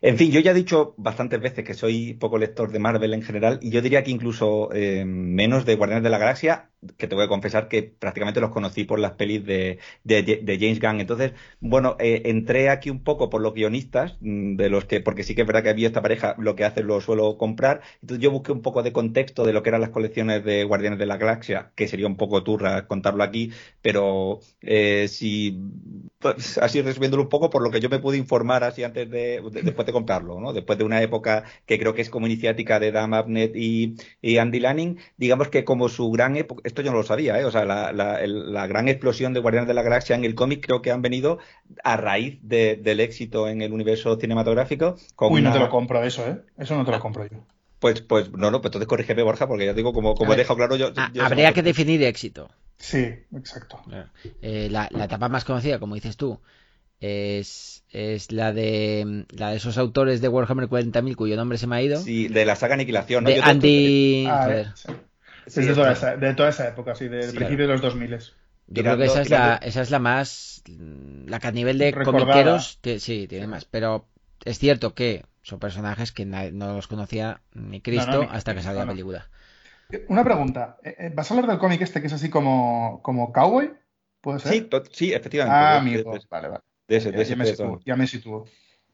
En fin, yo ya he dicho bastantes veces que soy poco lector de Marvel en general y yo diría que incluso eh, menos de Guardianes de la Galaxia, que te voy a confesar que prácticamente los conocí por las pelis de, de, James Gunn. Entonces, bueno, eh, entré aquí un poco por los guionistas, mm, de los que, porque sí que es verdad que había esta pareja, lo que hacen lo suelo comprar. Entonces yo busqué un poco de contexto de lo que eran las colecciones de Guardianes de la Galaxia, que sería un poco turra contarlo aquí, pero eh, si pues, así resumiéndolo un poco por lo que yo me pude informar así antes de, después de comprarlo, ¿no? Después de una época que creo que es como iniciática de Dan Abnett y, Andy Lanning, digamos que como su gran época, esto yo no lo sabía, ¿eh? O sea, la, gran explosión de Guardianes de la Galaxia en el cómic creo que han venido a raíz del éxito en el universo cinematográfico. Uy, no te lo compro eso, ¿eh? Eso no te lo compro yo. Pues, pues no, no, pues entonces corrígeme, Borja, porque ya digo, como, como he dejado claro yo. habría que definir éxito. Sí, exacto. Eh, la, etapa más conocida, como dices tú, es, es la de la de esos autores de Warhammer 40.000 cuyo nombre se me ha ido. Sí, de la saga Aniquilación, ¿no? De Andy. Ah, de, toda esa, de, toda esa, época, sí, del principio de los 2000. Yo creo que esa es, la, esa es la más. La que a nivel de comiqueros. sí, tiene más. Pero es cierto que son personajes que no los conocía ni Cristo hasta que salió la película. Una pregunta. Eh, eh, ¿Vas a hablar del cómic este que es así como, como cowboy? ¿Puede ser? Sí, sí efectivamente. Ah, amigo. Vale, vale. De ese, de ese ya, me sitúo, ya me.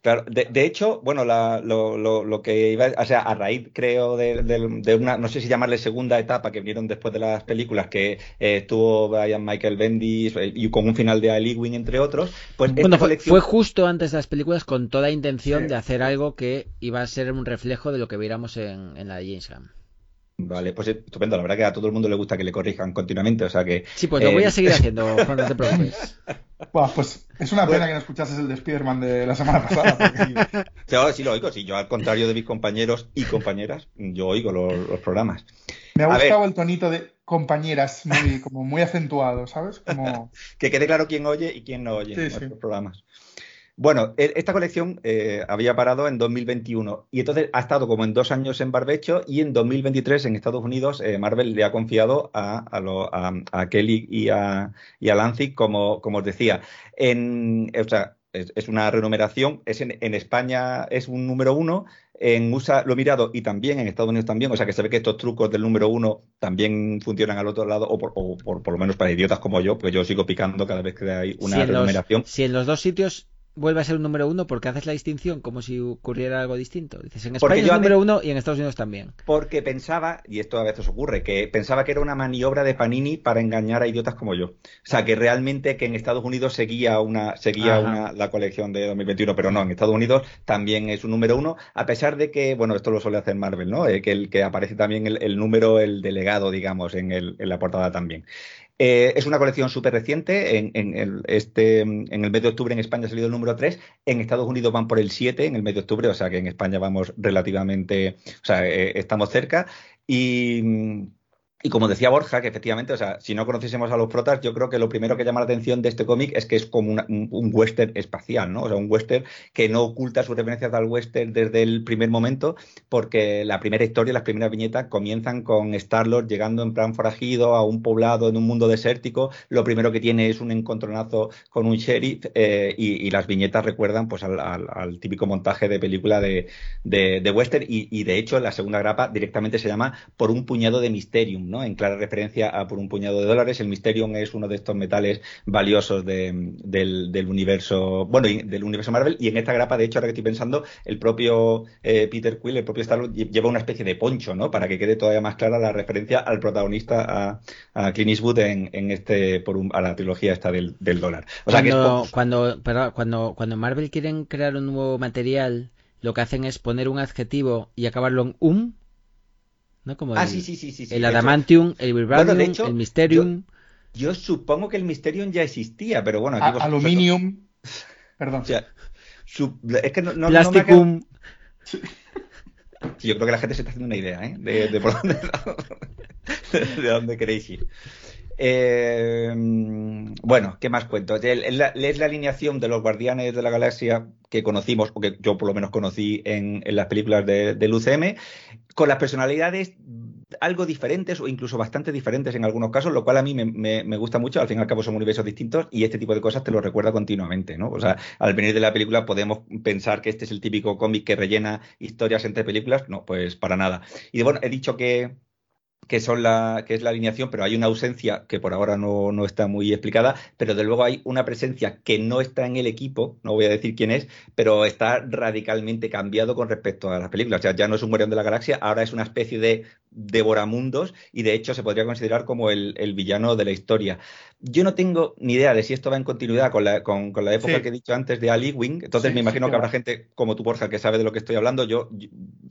Claro, de, de, hecho, bueno, la, lo, lo, lo, que iba, o sea, a raíz, creo, de, de, una, no sé si llamarle segunda etapa que vinieron después de las películas, que eh, estuvo Brian Michael Bendis eh, y con un final de Ali Wing, entre otros, pues bueno, fue, colección... fue, justo antes de las películas con toda intención sí. de hacer algo que iba a ser un reflejo de lo que viéramos en, en la de James Gunn. Vale, pues estupendo. La verdad que a todo el mundo le gusta que le corrijan continuamente, o sea que... Sí, pues lo eh... voy a seguir [laughs] haciendo, Juan, no te preocupes. Bueno, pues es una pena que no escuchases el de Spider-Man de la semana pasada. Porque... Sí, [laughs] ahora sí lo oigo, sí. Yo, al contrario de mis compañeros y compañeras, yo oigo los, los programas. Me ha gustado el tonito de compañeras, muy, como muy acentuado, ¿sabes? Como... [laughs] que quede claro quién oye y quién no oye sí, en sí. nuestros programas. Bueno, e, esta colección eh, había parado en 2021 y entonces ha estado como en dos años en barbecho y en 2023 en Estados Unidos eh, Marvel le ha confiado a, a, lo, a, a Kelly y a, y Lanzig, como, como os decía. En, o sea, es, es una renumeración, es en, en, España es un número uno, en USA lo he mirado y también en Estados Unidos también, o sea que se ve que estos trucos del número uno también funcionan al otro lado, o por, o por, por lo menos para idiotas como yo, pues yo sigo picando cada vez que hay una si renumeración. Los, si en los dos sitios vuelve a ser un número uno porque haces la distinción como si ocurriera algo distinto. Dices, en España es número uno y en Estados Unidos también. Porque pensaba, y esto a veces ocurre, que pensaba que era una maniobra de Panini para engañar a idiotas como yo. O sea, que realmente que en Estados Unidos seguía una seguía una, la colección de 2021, pero no, en Estados Unidos también es un número uno, a pesar de que, bueno, esto lo suele hacer Marvel, ¿no? Eh, que, el, que aparece también el, el, número, el delegado, digamos, en, el, en la portada también. Eh, es una colección súper reciente. En, en, el, este, en el mes de octubre en España ha salido el número 3. En Estados Unidos van por el 7 en el mes de octubre, o sea que en España vamos relativamente, o sea, eh, estamos cerca. Y, y como decía Borja, que efectivamente, o sea, si no conociésemos a los protas, yo creo que lo primero que llama la atención de este cómic es que es como una, un, western espacial, ¿no? O sea, un western que no oculta sus referencias al western desde el primer momento, porque la primera historia, las primeras viñetas comienzan con Star-Lord llegando en plan forajido a un poblado en un mundo desértico. Lo primero que tiene es un encontronazo con un sheriff eh, y, las viñetas recuerdan pues al, al, al, típico montaje de película de western y, y, de hecho la segunda grapa directamente se llama Por un puñado de Mysterium, ¿no? En clara referencia a por un puñado de dólares. El Mysterium es uno de estos metales valiosos de, del, del, universo, bueno, del universo Marvel. Y en esta grapa, de hecho, ahora que estoy pensando, el propio eh, Peter Quill, el propio Star lleva una especie de poncho, ¿no? Para que quede todavía más clara la referencia al protagonista, a, a Clint Eastwood en, en, este, por un, a la trilogía esta del, del dólar. O sea cuando, que es... cuando, cuando, cuando Marvel quieren crear un nuevo material, lo que hacen es poner un adjetivo y acabarlo en um ¿no? Como ah, el, sí, sí, sí, sí, el Adamantium, el Vibranium, bueno, hecho, el Mysterium. Yo, yo, supongo que el Mysterium ya existía, pero bueno. Aquí A, aluminium. [laughs] Perdón. O sea, su, es que no, no, Plasticum. No sí, yo creo que la gente se está haciendo una idea, ¿eh? De, de por dónde, [laughs] de dónde queréis ir. Eh, bueno, ¿qué más cuento? Es la, la, alineación de los Guardianes de la Galaxia que conocimos, o que yo por lo menos conocí en, las películas de, del UCM, con las personalidades algo diferentes o incluso bastante diferentes en algunos casos, lo cual a mí me, gusta mucho. Al fin y al cabo son universos distintos y este tipo de cosas te lo recuerda continuamente, ¿no? O sea, al venir de la película podemos pensar que este es el típico cómic que rellena historias entre películas. No, pues para nada. Y bueno, he dicho que que son la que es la alineación, pero hay una ausencia que por ahora no, no, está muy explicada, pero de luego hay una presencia que no está en el equipo, no voy a decir quién es, pero está radicalmente cambiado con respecto a las películas. O sea, ya no es un Guardián de la Galaxia, ahora es una especie de devoramundos y de hecho se podría considerar como el, el villano de la historia. Yo no tengo ni idea de si esto va en continuidad con la, con, con la época sí. que he dicho antes de Ali Wing, entonces sí, me imagino sí, que habrá gente como tú, Borja, que sabe de lo que estoy hablando, yo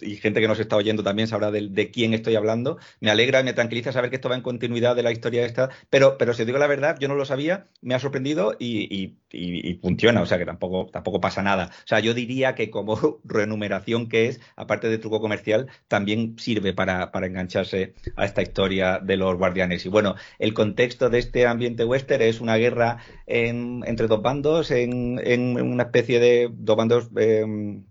y gente que nos está oyendo también sabrá de, de quién estoy hablando. Me alegra y me tranquiliza saber que esto va en continuidad de la historia esta, pero, pero si os digo la verdad, yo no lo sabía, me ha sorprendido y, y, y, y, funciona, o sea que tampoco, tampoco pasa nada. O sea, yo diría que como [laughs] renumeración que es, aparte de truco comercial, también sirve para, para engancharse a esta historia de los guardianes. Y bueno, el contexto de este ambiente western es una guerra en, entre dos bandos, en, en, una especie de dos bandos. Eh,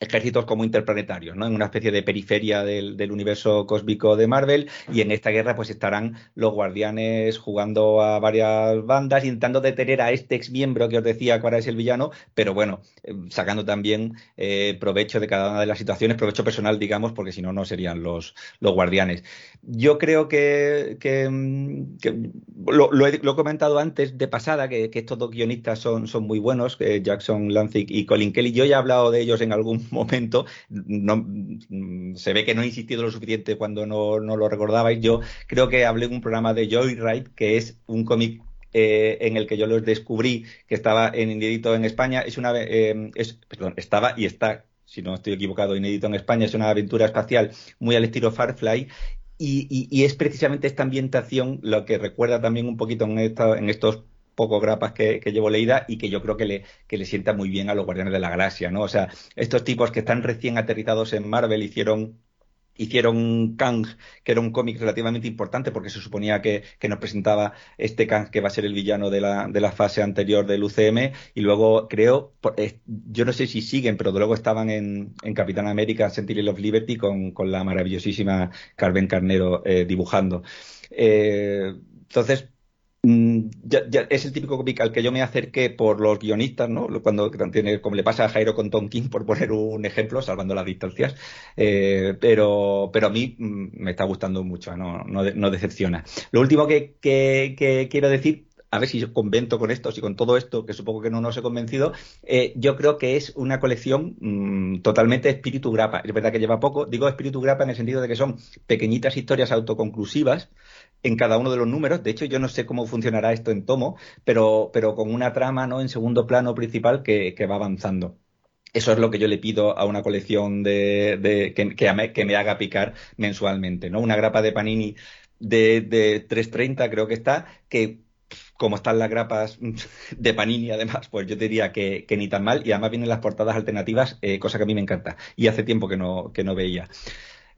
ejércitos como interplanetarios, ¿no? En una especie de periferia del, universo cósmico de Marvel y en esta guerra pues estarán los guardianes jugando a varias bandas, intentando detener a este ex miembro que os decía cuál es el villano, pero bueno, eh, sacando también eh, provecho de cada una de las situaciones, provecho personal, digamos, porque si no, no serían los, los guardianes. Yo creo que, mm, lo, he, comentado antes de pasada, que, estos dos guionistas son, son muy buenos, Jackson Lancic y Colin Kelly. Yo ya he hablado de ellos en algún momento. No, se ve que no he insistido lo suficiente cuando no, lo recordabais. Yo creo que hablé en un programa de Joyride, que es un cómic eh, en el que yo los descubrí, que estaba en inédito en España. Es una, eh, perdón, estaba y está, si no estoy equivocado, inédito en España. Es una aventura espacial muy al estilo Farfly. Y, es precisamente esta ambientación lo que recuerda también un poquito en, en estos pocos grapas que, llevo leída y que yo creo que le, que le sienta muy bien a los Guardianes de la Galaxia, ¿no? O sea, estos tipos que están recién aterrizados en Marvel hicieron hicieron Kang, que era un cómic relativamente importante porque se suponía que, nos presentaba este Kang que va a ser el villano de la, de la fase anterior del UCM y luego creo, eh, yo no sé si siguen, pero luego estaban en, en Capitán América Sentinel of Liberty con, con la maravillosísima Carmen Carnero eh, dibujando. Eh, entonces, Mm, ya, es el típico cómic al que yo me acerqué por los guionistas, ¿no? Cuando tiene, como le pasa a Jairo con Tom King, por poner un ejemplo, salvando las distancias. Eh, pero, pero a mí mm, me está gustando mucho, no, no, decepciona. Lo último que, quiero decir a ver si convento con esto, si con todo esto, que supongo que no nos he convencido, eh, yo creo que es una colección mm, totalmente espíritu grapa. Es verdad que lleva poco, digo espíritu grapa en el sentido de que son pequeñitas historias autoconclusivas en cada uno de los números. De hecho, yo no sé cómo funcionará esto en tomo, pero, pero con una trama ¿no? en segundo plano principal que, va avanzando. Eso es lo que yo le pido a una colección de, que, que, me, que, me, haga picar mensualmente, ¿no? Una grapa de Panini de, de 3.30 creo que está, que como están las grapas [laughs] de Panini además, pues yo diría que, ni tan mal y además vienen las portadas alternativas, eh, cosa que a mí me encanta y hace tiempo que no, que no veía.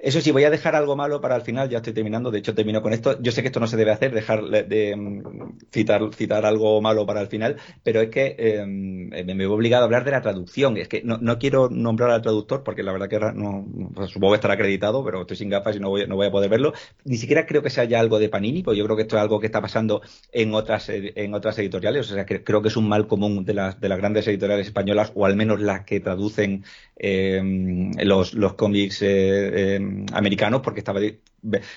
Eso sí, voy a dejar algo malo para el final, ya estoy terminando, de hecho termino con esto. Yo sé que esto no se debe hacer, dejar de mm, citar, citar algo malo para el final, pero es que em, me veo obligado a hablar de la traducción. Es que no, no quiero nombrar al traductor porque la verdad que no, pues, supongo que estará acreditado, pero estoy sin gafas y no voy, no voy a poder verlo. Ni siquiera creo que sea ya algo de Panini, pues yo creo que esto es algo que está pasando en otras, en otras editoriales. O sea, que creo que es un mal común de las, de las grandes editoriales españolas, o al menos las que traducen em, los, los cómics eh, americanos, porque estaba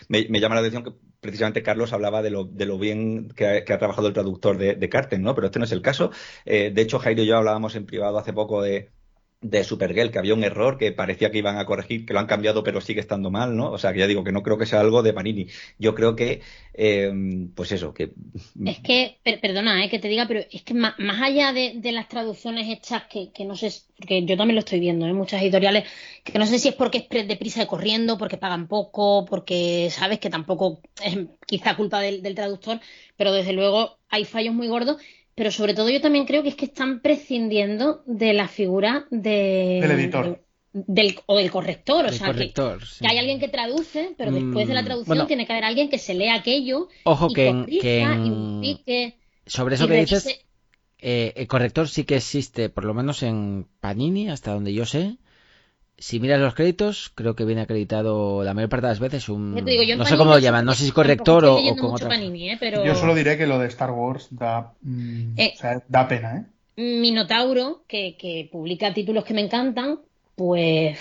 me, llama la atención que precisamente Carlos hablaba de lo, de lo bien que ha, trabajado el traductor de, de Carten, ¿no? Pero este no es el caso. Eh, de hecho, Jairo y yo hablábamos en privado hace poco de, de Supergirl, que había un error que parecía que iban a corregir, que lo han cambiado, pero sigue estando mal, ¿no? O sea, que ya digo que no creo que sea algo de Panini. Yo creo que, eh, pues eso, que... Es que, perdona, eh, que te diga, pero es que más, allá de, las traducciones hechas, que, que, no sé, porque yo también lo estoy viendo, ¿eh? muchas editoriales, que no sé si es porque es deprisa de corriendo, porque pagan poco, porque sabes que tampoco es quizá culpa del, del traductor, pero desde luego hay fallos muy gordos pero sobre todo yo también creo que es que están prescindiendo de la figura de, del editor. del, o del corrector, o sea, que, hay alguien que traduce, pero después de la mm, traducción tiene que haber alguien que se lea aquello ojo que, que sobre eso que dices, eh, el corrector sí que existe, por lo menos en Panini, hasta donde yo sé, si miras los créditos, creo que viene acreditado la mayor parte de las veces un... no sé cómo lo llaman, no sé si corrector o, o con otra... ¿eh? Yo solo diré que lo de Star Wars da, mm, eh, da pena, ¿eh? Minotauro, que, que publica títulos que me encantan, pues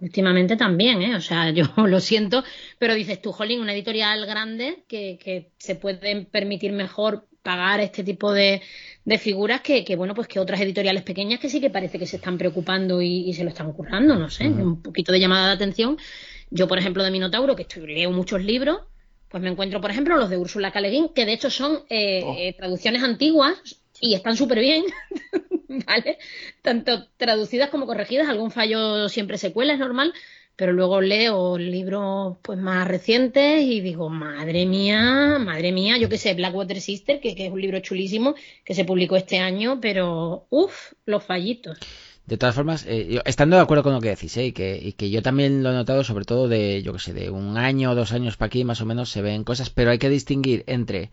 últimamente también, ¿eh? O sea, [laughs] yo lo siento, pero dices tú, Jolín, una editorial grande que, que se puede permitir mejor pagar este tipo de, de figuras que, que, bueno, pues que otras editoriales pequeñas que sí que parece que se están preocupando y, se lo están currando, no sé, un poquito de llamada de atención. Yo, por ejemplo, de Minotauro, que estoy, leo muchos libros, pues me encuentro, por ejemplo, los de Úrsula Caleguín, que de hecho son eh, oh. eh, traducciones antiguas y están súper bien, [laughs] ¿vale? Tanto traducidas como corregidas, algún fallo siempre se cuela, es normal, pero luego leo libros pues más recientes y digo, madre mía, madre mía, yo qué sé, Blackwater Sister, que, es un libro chulísimo que se publicó este año, pero uff, los fallitos. De todas formas, eh, estando de acuerdo con lo que decís, eh, y, que, y que yo también lo he notado, sobre todo de, yo qué sé, de un año o dos años para aquí, más o menos se ven cosas, pero hay que distinguir entre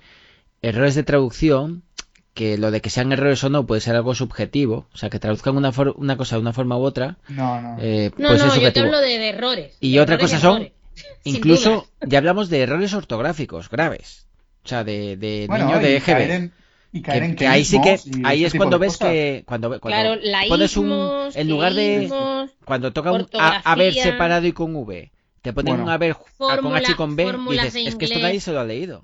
errores de traducción que lo de que sean errores o no puede ser algo subjetivo, o sea, que traduzcan una, una cosa de una forma u otra. No, no. Eh, no, no, yo te hablo de, errores. Y otra cosa son, [laughs] incluso, ya hablamos de errores ortográficos graves. O sea, de, de niño de EGB. Y caer en que ahí sí que ahí es cuando ves que cuando, cuando claro, pones un en lugar de cuando toca un a, haber separado y con v te ponen un haber con h y con b y dices es que esto nadie se lo ha leído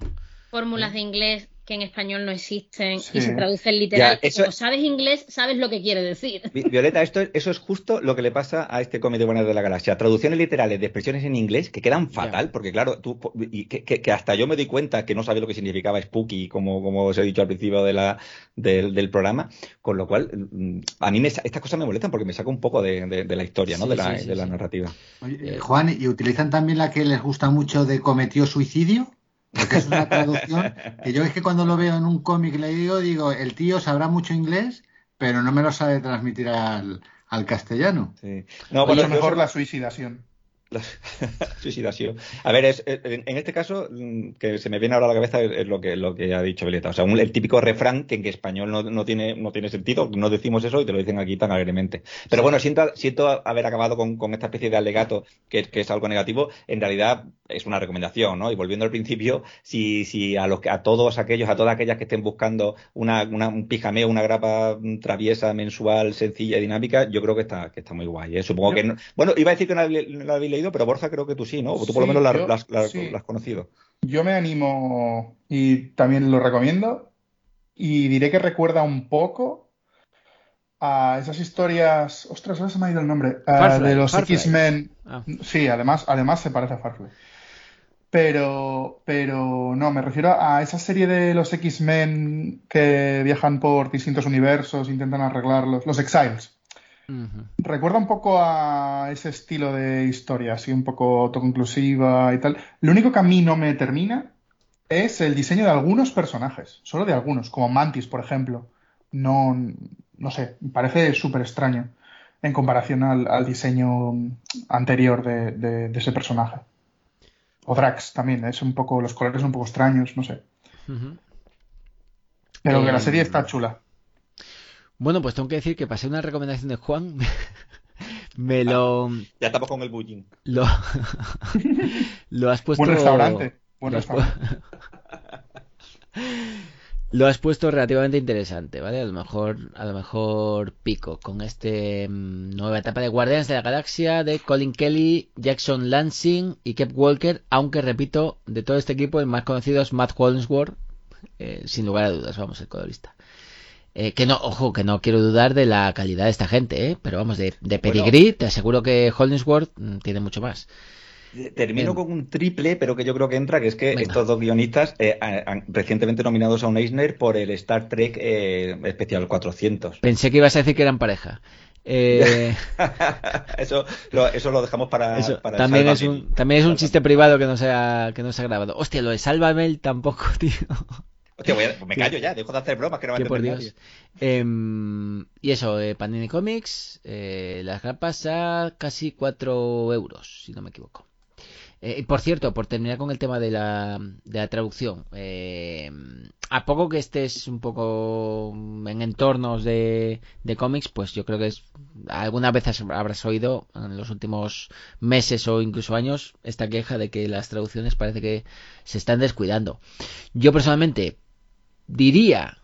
fórmulas de inglés que en español no existen y se traducen literal. Como sabes inglés, sabes lo que quiere decir. Violeta, esto, eso es justo lo que le pasa a este cómic de Buenas de la Galaxia. Traducciones literales de expresiones en inglés que quedan fatal, porque claro, tú, y que, hasta yo me di cuenta que no sabía lo que significaba spooky, como, como os he dicho al principio de la, del, programa, con lo cual mm, a mí me, estas cosas me molestan porque me saca un poco de, la historia, ¿no? de la, de la narrativa. Eh, Juan, ¿y utilizan también la que les gusta mucho de cometió suicidio? Porque es una traducción [laughs] que yo es que cuando lo veo en un cómic le digo, digo, el tío sabrá mucho inglés, pero no me lo sabe transmitir al, al castellano. Sí. No, bueno, mejor la suicidación. La [laughs] suicidación. A ver, es, en este caso, mm, que se me viene ahora a la cabeza es, lo que lo que ha dicho Beleta. O sea, el típico refrán que en español no, no, tiene, no tiene sentido, no decimos eso y te lo dicen aquí tan alegremente. Pero bueno, siento, siento haber acabado con, con esta especie de alegato que, que, es algo negativo. En realidad es una recomendación, ¿no? Y volviendo al principio, si, si a los a todos aquellos, a todas aquellas que estén buscando una, una, un pijameo, una grapa traviesa, mensual, sencilla y dinámica, yo creo que está, que está muy guay. ¿eh? Supongo que no, bueno, iba a decir que la pero Borja creo que tú sí, ¿no? O tú por lo menos la, has conocido. Yo me animo y también lo recomiendo. Y diré que recuerda un poco a esas historias. Ostras, ahora se me ha ido el nombre. de los X-Men. Ah. Sí, además, además se parece a Farfly. Pero, pero no, me refiero a esa serie de los X-Men que viajan por distintos universos, intentan arreglarlos, los Exiles. Recuerda un poco a ese estilo de historia, así un poco autoconclusiva y tal. Lo único que a mí no me termina es el diseño de algunos personajes, solo de algunos, como Mantis, por ejemplo. No, no sé, parece súper extraño en comparación al, diseño anterior de, ese personaje. O Drax también, es un poco, los colores son un poco extraños, no sé. Pero que la serie está chula. Bueno, pues tengo que decir que pasé una recomendación de Juan. [laughs] me lo. Ya estamos con el bullying. Lo, [laughs] lo has puesto. Buen restaurante. Buen lo, has [laughs] lo has puesto relativamente interesante, ¿vale? A lo mejor, a lo mejor pico con este mm, nueva etapa de Guardianes de la Galaxia de Colin Kelly, Jackson Lansing y Kev Walker, aunque repito, de todo este equipo el más conocido es Matt Holmesworth, eh, sin lugar a dudas, vamos, el colorista. Eh, que no, ojo, que no quiero dudar de la calidad de esta gente, ¿eh? pero vamos, de, de pedigrí, te aseguro que Hollingsworth mm, tiene mucho más. Termino con un triple, pero que yo creo que entra, que es que estos dos guionistas eh, han, recientemente nominados a un Eisner por el Star Trek eh, Especial 400. Pensé que ibas a decir que eran pareja. Eh... [laughs] eso, lo, eso lo dejamos para, también es un también es un chiste privado que no se ha, que no se ha grabado. Hostia, lo de Sálvame tampoco, [laughs] tío. Hostia, [laughs] me callo ya, dejo de hacer bromas que no va a entender em, y eso, eh, Panini Comics, eh, las grapas a casi 4 euros, si no me equivoco. Eh, y por cierto, por terminar con el tema de la, de la traducción, em, a poco que estés un poco en entornos de, de cómics, pues yo creo que es, algunas veces habrás oído en los últimos meses o incluso años esta queja de que las traducciones parece que se están descuidando. Yo personalmente diría,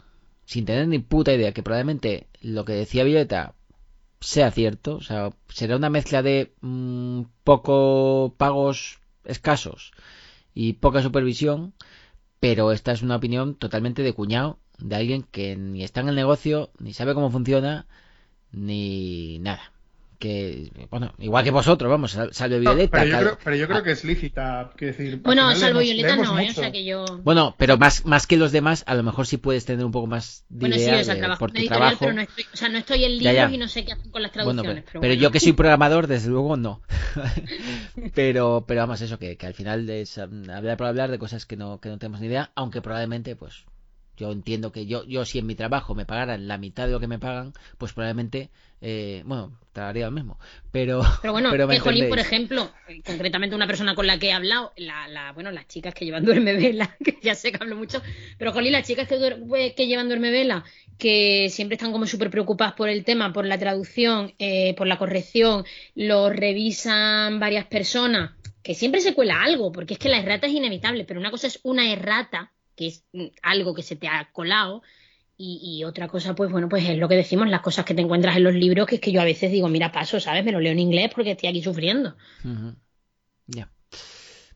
sin tener ni puta idea, que probablemente lo que decía Violeta sea cierto, o sea, será una mezcla de mm, poco pagos escasos y poca supervisión, pero esta es una opinión totalmente de cuñado, de alguien que ni está en el negocio, ni sabe cómo funciona, ni nada que, bueno, igual que vosotros, vamos, salvo Violeta. pero, yo creo, pero, yo creo, que es lícita, decir. Bueno, salvo Violeta no, ¿eh? o sea que yo. Bueno, pero más, más que los demás, a lo mejor sí puedes tener un poco más de bueno, idea sí, o sea, por tu trabajo. Pero no estoy, o sea, no estoy en libros y no sé qué hacer con las traducciones. Bueno, pero, pero, yo que soy programador, desde luego no. [laughs] pero, pero vamos, eso, que, que al final es hablar por hablar de cosas que no, que no tenemos ni idea, aunque probablemente, pues, yo entiendo que yo, yo si en mi trabajo me pagaran la mitad de lo que me pagan, pues probablemente, eh, bueno, haría lo mismo. Pero, pero bueno, [laughs] pero Jolín, por ejemplo, concretamente una persona con la que he hablado, la, la, bueno, las chicas que llevan duerme vela, [laughs] que ya sé que hablo mucho, pero Jolín, las chicas que, pues, que llevan duerme vela, que siempre están como súper preocupadas por el tema, por la traducción, eh, por la corrección, lo revisan varias personas, que siempre se cuela algo, porque es que la errata es inevitable, pero una cosa es una errata que es mm, algo que se te ha colado. Y, otra cosa, pues bueno, pues es lo que decimos, las cosas que te encuentras en los libros, que es que yo a veces digo, mira, paso, ¿sabes? Me lo leo en inglés porque estoy aquí sufriendo. Ya.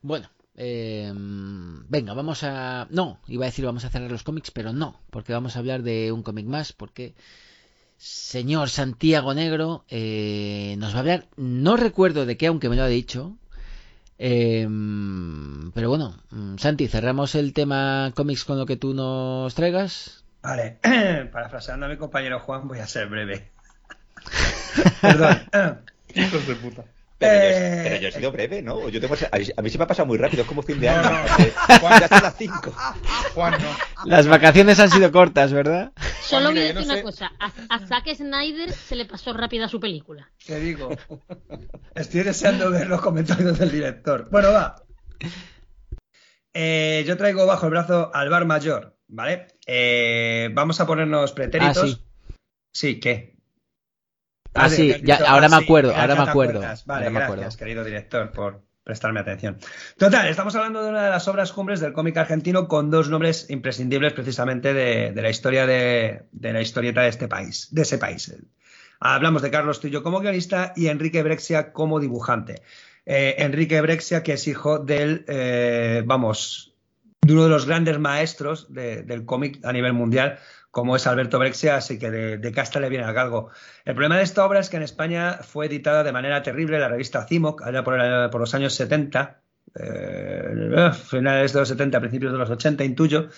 Bueno, eh, venga, vamos a... No, iba a decir vamos a cerrar los cómics, pero no, porque vamos a hablar de un cómic más, porque señor Santiago Negro eh, nos va a hablar, no recuerdo de qué, aunque me lo ha dicho, Em, pero bueno, mm, Santi, cerramos el tema cómics con lo que tú nos traigas. Vale, [clears throat] parafraseando a mi compañero Juan, voy a ser breve. [laughs] Perdón. [laughs] Hijos de puta. Pero, yo, he sido breve, ¿no? Yo tengo, a mí se me ha pasado muy rápido, es como fin de año. Juan, ya son las 5. Juan, no. Las vacaciones han sido cortas, ¿verdad? Solo voy a decir una cosa. A, Zack Snyder se le pasó rápida su película. Te digo. Estoy deseando ver los comentarios del director. Bueno, va. Eh, yo traigo bajo el brazo al bar mayor, ¿vale? Eh, vamos a ponernos pretéritos. Ah, sí. Sí, ¿qué? Ah, sí, ahora me acuerdo, ahora me acuerdo. Vale, gracias, querido director, por prestarme atención. Total, estamos hablando de una de las obras cumbres del cómic argentino con dos nombres imprescindibles precisamente de, la historia de, la historieta de este país, de ese país. Hablamos de Carlos Tullo como guionista y Enrique Brexia como dibujante. Eh, Enrique Brexia, que es hijo del, eh, vamos, de uno de los grandes maestros del cómic a nivel mundial, como es Alberto Brexia, así que de, casta le viene al galgo. El problema de esta obra es que en España fue editada de manera terrible la revista CIMOC, allá por, los años 70, eh, finales de los 70, principios de los 80, intuyo.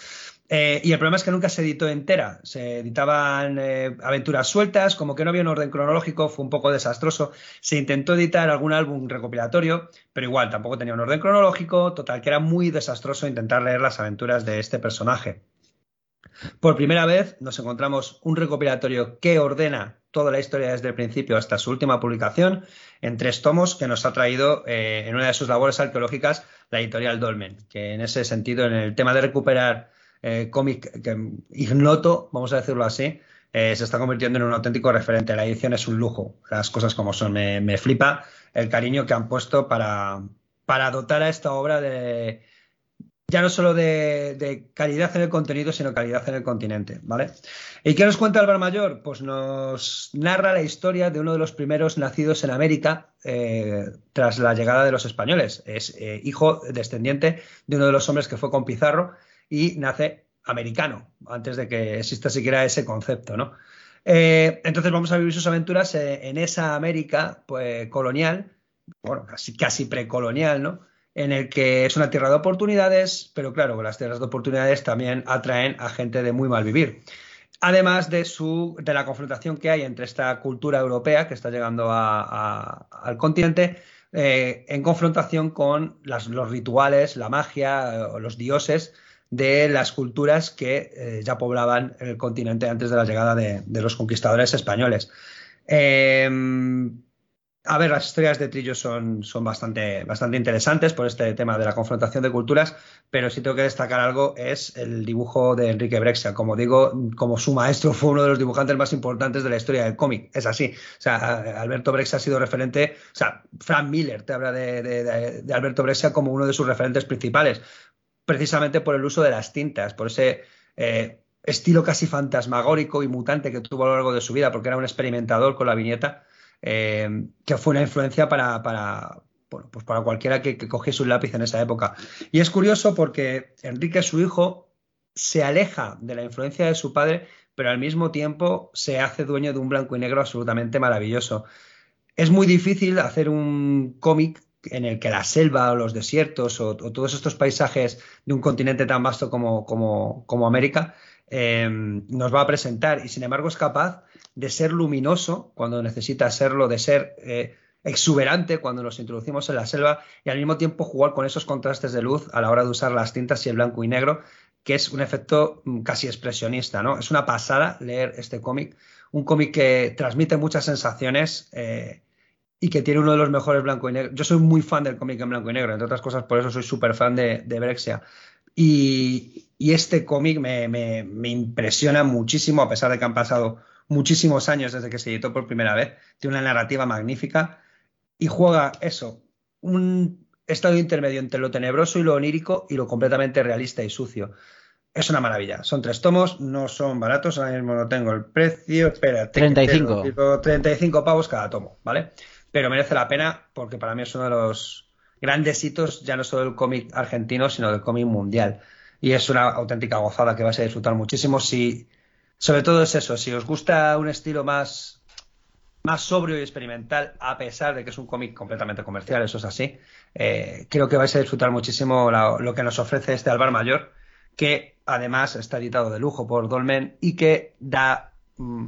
Eh, y el problema es que nunca se editó entera. Se editaban eh, aventuras sueltas, como que no había un orden cronológico, fue un poco desastroso. Se intentó editar algún álbum recopilatorio, pero igual tampoco tenía un orden cronológico. Total, que era muy desastroso intentar leer las aventuras de este personaje. Por primera vez nos encontramos un recopilatorio que ordena toda la historia desde el principio hasta su última publicación en tres tomos que nos ha traído eh, en una de sus labores arqueológicas la editorial Dolmen, que en ese sentido, en el tema de recuperar eh, cómic ignoto, vamos a decirlo así, eh, se está convirtiendo en un auténtico referente. La edición es un lujo, las cosas como son. Me, me flipa el cariño que han puesto para, para dotar a esta obra de, ya no solo de, calidad en el contenido, sino calidad en el continente, ¿vale? ¿Y qué nos cuenta Álvaro Mayor? Pues nos narra la historia de uno de los primeros nacidos en América eh, tras la llegada de los españoles. Es eh, hijo descendiente de uno de los hombres que fue con Pizarro y nace americano, antes de que exista siquiera ese concepto, ¿no? Eh, entonces vamos a vivir sus aventuras en esa América pues, colonial, bueno, casi, casi precolonial, ¿no? en el que es una tierra de oportunidades, pero claro, las tierras de oportunidades también atraen a gente de muy mal vivir. Además de, su, de la confrontación que hay entre esta cultura europea que está llegando al continente, eh, en confrontación con los rituales, la magia, los dioses de las culturas que eh, ya poblaban el continente antes de la llegada de, los conquistadores españoles. Eh, a ver, las historias de Trillo son, son bastante, bastante interesantes por este tema de la confrontación de culturas, pero si tengo que destacar algo es el dibujo de Enrique Brexia. Como digo, como su maestro [laughs] fue uno de los dibujantes más importantes de la historia del cómic. Es así. O sea, Alberto Brexia ha sido referente. O sea, Frank Miller te habla de, Alberto Brexia como uno de sus referentes principales, precisamente por el uso de las tintas, por ese. Eh, estilo casi fantasmagórico y mutante que tuvo a lo largo de su vida, porque era un experimentador con la viñeta eh, que fue una influencia para, para, pues para cualquiera que, cogiese un lápiz en esa época. Y es curioso porque Enrique, su hijo, se aleja de la influencia de su padre, pero al mismo tiempo se hace dueño de un blanco y negro absolutamente maravilloso. Es muy difícil hacer un cómic en el que la selva o los desiertos o, todos estos paisajes de un continente tan vasto como, como, como América eh, nos va a presentar y sin embargo es capaz de ser luminoso cuando necesita serlo, de ser eh, exuberante cuando nos introducimos en la selva y al mismo tiempo jugar con esos contrastes de luz a la hora de usar las tintas y el blanco y negro que es un efecto mm, casi expresionista, ¿no? Es una pasada leer este cómic, un cómic que transmite muchas sensaciones eh, y que tiene uno de los mejores blanco y negro. Yo soy muy fan del cómic en blanco y negro, entre otras cosas, por eso soy súper fan de, de Brexia. Y, este cómic me, impresiona muchísimo, a pesar de que han pasado muchísimos años desde que se editó por primera vez. Tiene una narrativa magnífica y juega eso, un estado intermedio entre lo tenebroso y lo onírico y lo completamente realista y sucio. Es una maravilla. Son tres tomos, no son baratos, ahora mismo no tengo el precio. Espera, 35. 35 pavos cada tomo, ¿vale? Pero merece la pena porque para mí es uno de los grandes hitos, ya no solo del cómic argentino, sino del cómic mundial. Y es una auténtica gozada que vais a disfrutar muchísimo. Si, sobre todo es eso, si os gusta un estilo más, más sobrio y experimental, a pesar de que es un cómic completamente comercial, eso es así, eh, creo que vais a disfrutar muchísimo lo que nos ofrece este Alvar Mayor, que además está editado de lujo por Dolmen y que da mm,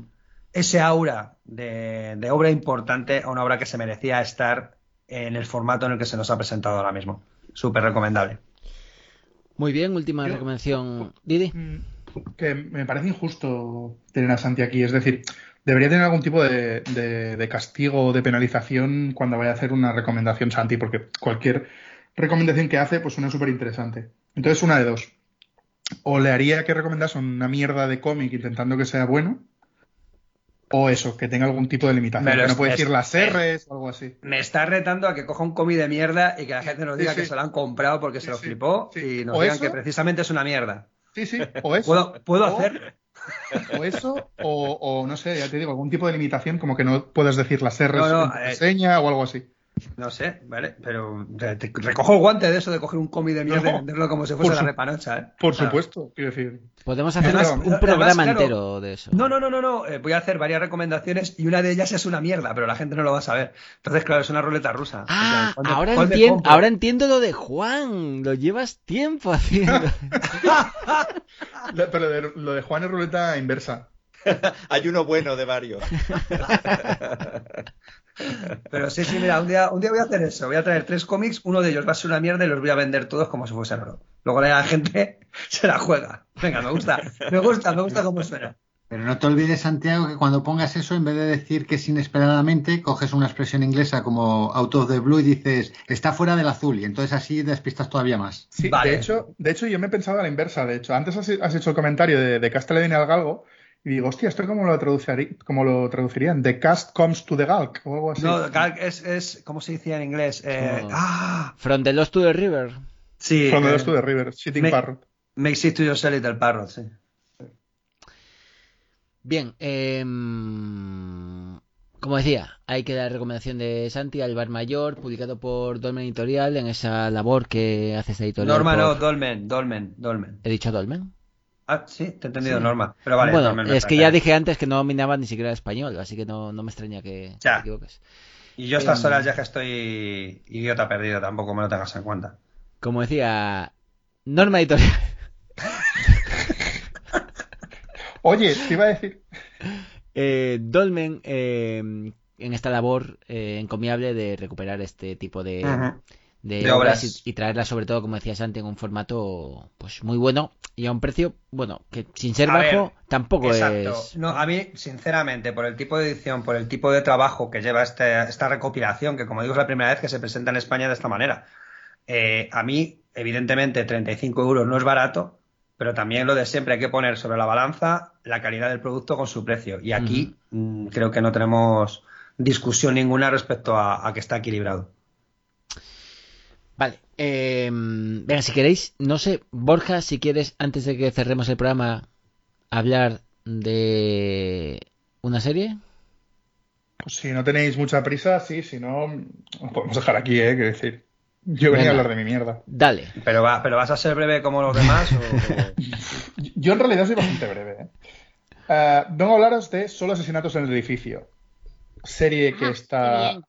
ese aura de, de obra importante a una obra que se merecía estar en el formato en el que se nos ha presentado ahora mismo. Súper recomendable. Muy bien, última recomendación. Didi. Mm, que me parece injusto tener a Santi aquí. Es decir, debería tener algún tipo de, de, castigo o de penalización cuando vaya a hacer una recomendación Santi, porque cualquier recomendación que hace, pues suena súper interesante. Entonces, una de dos. O le haría que recomendase una mierda de cómic intentando que sea bueno, o eso, que tenga algún tipo de limitación. que no puede decir las R's o algo así. Me está retando a que coja un cómic de mierda y que la gente nos diga que se lo han comprado porque se lo flipó y nos digan que precisamente es una mierda. Sí, sí, o eso. ¿Puedo, hacer? O eso, o, no sé, ya te digo, algún tipo de limitación, como que no puedes decir las R's en eh, enseña o algo así. No sé, ¿vale? Pero te, recojo el guante de eso de coger un cómic de mierda y venderlo como si fuese la repanocha, ¿eh? Por supuesto, quiero decir. Podemos hacer un programa entero de eso. No, no, no, no, no. Eh, voy a hacer varias recomendaciones y una de ellas es una mierda, pero la gente no lo va a saber. Entonces, claro, es una ruleta rusa. Ah, ahora, entiendo, ahora entiendo lo de Juan. Lo llevas tiempo haciendo. [laughs] pero lo de Juan es ruleta inversa. [laughs] Hay uno bueno de varios. [laughs] Pero sí, sí, mira, un día, un día voy a hacer eso. Voy a traer tres cómics, uno de ellos va a ser una mierda y los voy a vender todos como si fuesen oro. Luego la gente [laughs] se la juega. Venga, me gusta, me gusta, me gusta cómo suena. Pero no te olvides, Santiago, que cuando pongas eso, en vez de decir que es inesperadamente, coges una expresión inglesa como out of the blue y dices, está fuera del azul, y entonces así despistas todavía más. Sí, de, hecho, de hecho, yo me he pensado a la inversa. De hecho, antes has, hecho el comentario de, de Castellani al Galgo, y digo, hostia, ¿esto cómo lo, cómo lo traducirían? The cast comes to the Galk o algo así. No, Galk es, es ¿cómo se decía en inglés? Eh, ah. From the Lost to the River. Sí. From the eh, Lost to the River, Shitting Parrot. Makes it to yourself little parrot, sí. Bien, eh, como decía, hay que dar recomendación de Santi al Bar Mayor, publicado por Dolmen Editorial, en esa labor que hace esta editorial. Norma, no, Dolmen, Dolmen, Dolmen. ¿He dicho Dolmen? Ah, sí, te he entendido, Norma. Pero vale, bueno, es que ya dije antes que no dominaba ni siquiera español, así que no, me extraña que te equivoques. Y yo estas em, horas ya que estoy idiota perdido, tampoco me lo tengas en cuenta. Como decía, Norma Editorial. [laughs] Oye, te iba a decir. Eh, Dolmen, eh, en esta labor eh, encomiable de recuperar este tipo de, de, obras, Y, traerlas sobre todo, como decía Santi, en un formato pues muy bueno y a un precio, bueno, que sin ser bajo tampoco es... No, a mí, sinceramente, por el tipo de edición, por el tipo de trabajo que lleva este, esta recopilación, que como digo es la primera vez que se presenta en España de esta manera, eh, a mí, evidentemente, 35 euros no es barato, pero también lo de siempre hay que poner sobre la balanza la calidad del producto con su precio. Y aquí mm, creo que no tenemos discusión ninguna respecto a que está equilibrado. Vale. Eh, venga, si queréis, no sé, Borja, si quieres, antes de que cerremos el programa, hablar de una serie. Pues si no tenéis mucha prisa, sí, si no, os podemos dejar aquí, ¿eh? Quiero decir, yo venía a hablar de mi mierda. Dale. ¿Pero, va, pero vas a ser breve como los demás? [laughs] yo en realidad soy bastante breve. ¿eh? Uh, vengo a hablaros de Solo asesinatos en el edificio. Serie que ah, está...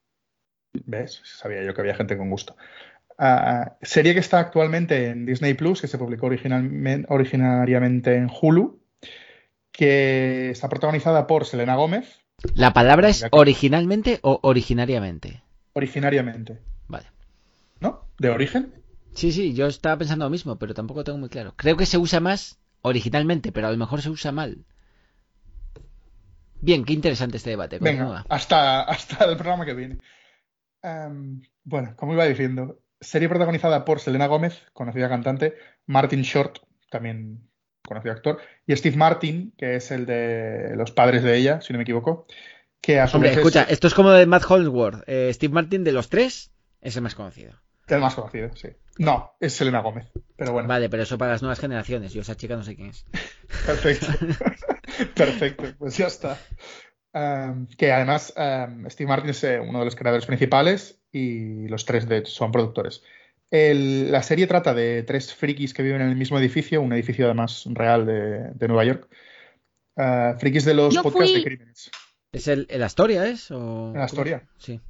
¿Ves? Sabía yo que había gente con gusto serie que está actualmente en Disney Plus, que se publicó originariamente en Hulu, que está protagonizada por Selena Gómez. ¿La palabra es originalmente o originariamente? Originariamente. Vale. ¿No? ¿De origen? Sí, sí, yo estaba pensando lo mismo, pero tampoco tengo muy claro. Creo que se usa más originalmente, pero a lo mejor se usa mal. Bien, qué interesante este debate. Venga, hasta, hasta el programa que viene. Em, bueno, como iba diciendo, serie protagonizada por Selena Gómez, conocida cantante, Martin Short, también conocido actor, y Steve Martin, que es el de los padres de ella, si no me equivoco, que a su Hombre, escucha, esto es como de Matt Holdsworth. Eh, Steve Martin, de los tres, es el más conocido. El más conocido, sí. No, es Selena Gómez, pero bueno. Vale, pero eso para las nuevas generaciones. Yo esa chica no sé quién es. [laughs] Perfecto. [laughs] Perfecto, pues ya está. Que además Steve Martin es eh, uno de los creadores principales y los tres de, son productores. la serie trata de tres frikis que viven en el mismo edificio, un edificio además real de, Nueva York. Uh, frikis de los podcasts de crímenes. ¿Es el, el Astoria, es? O... El Astoria. Sí.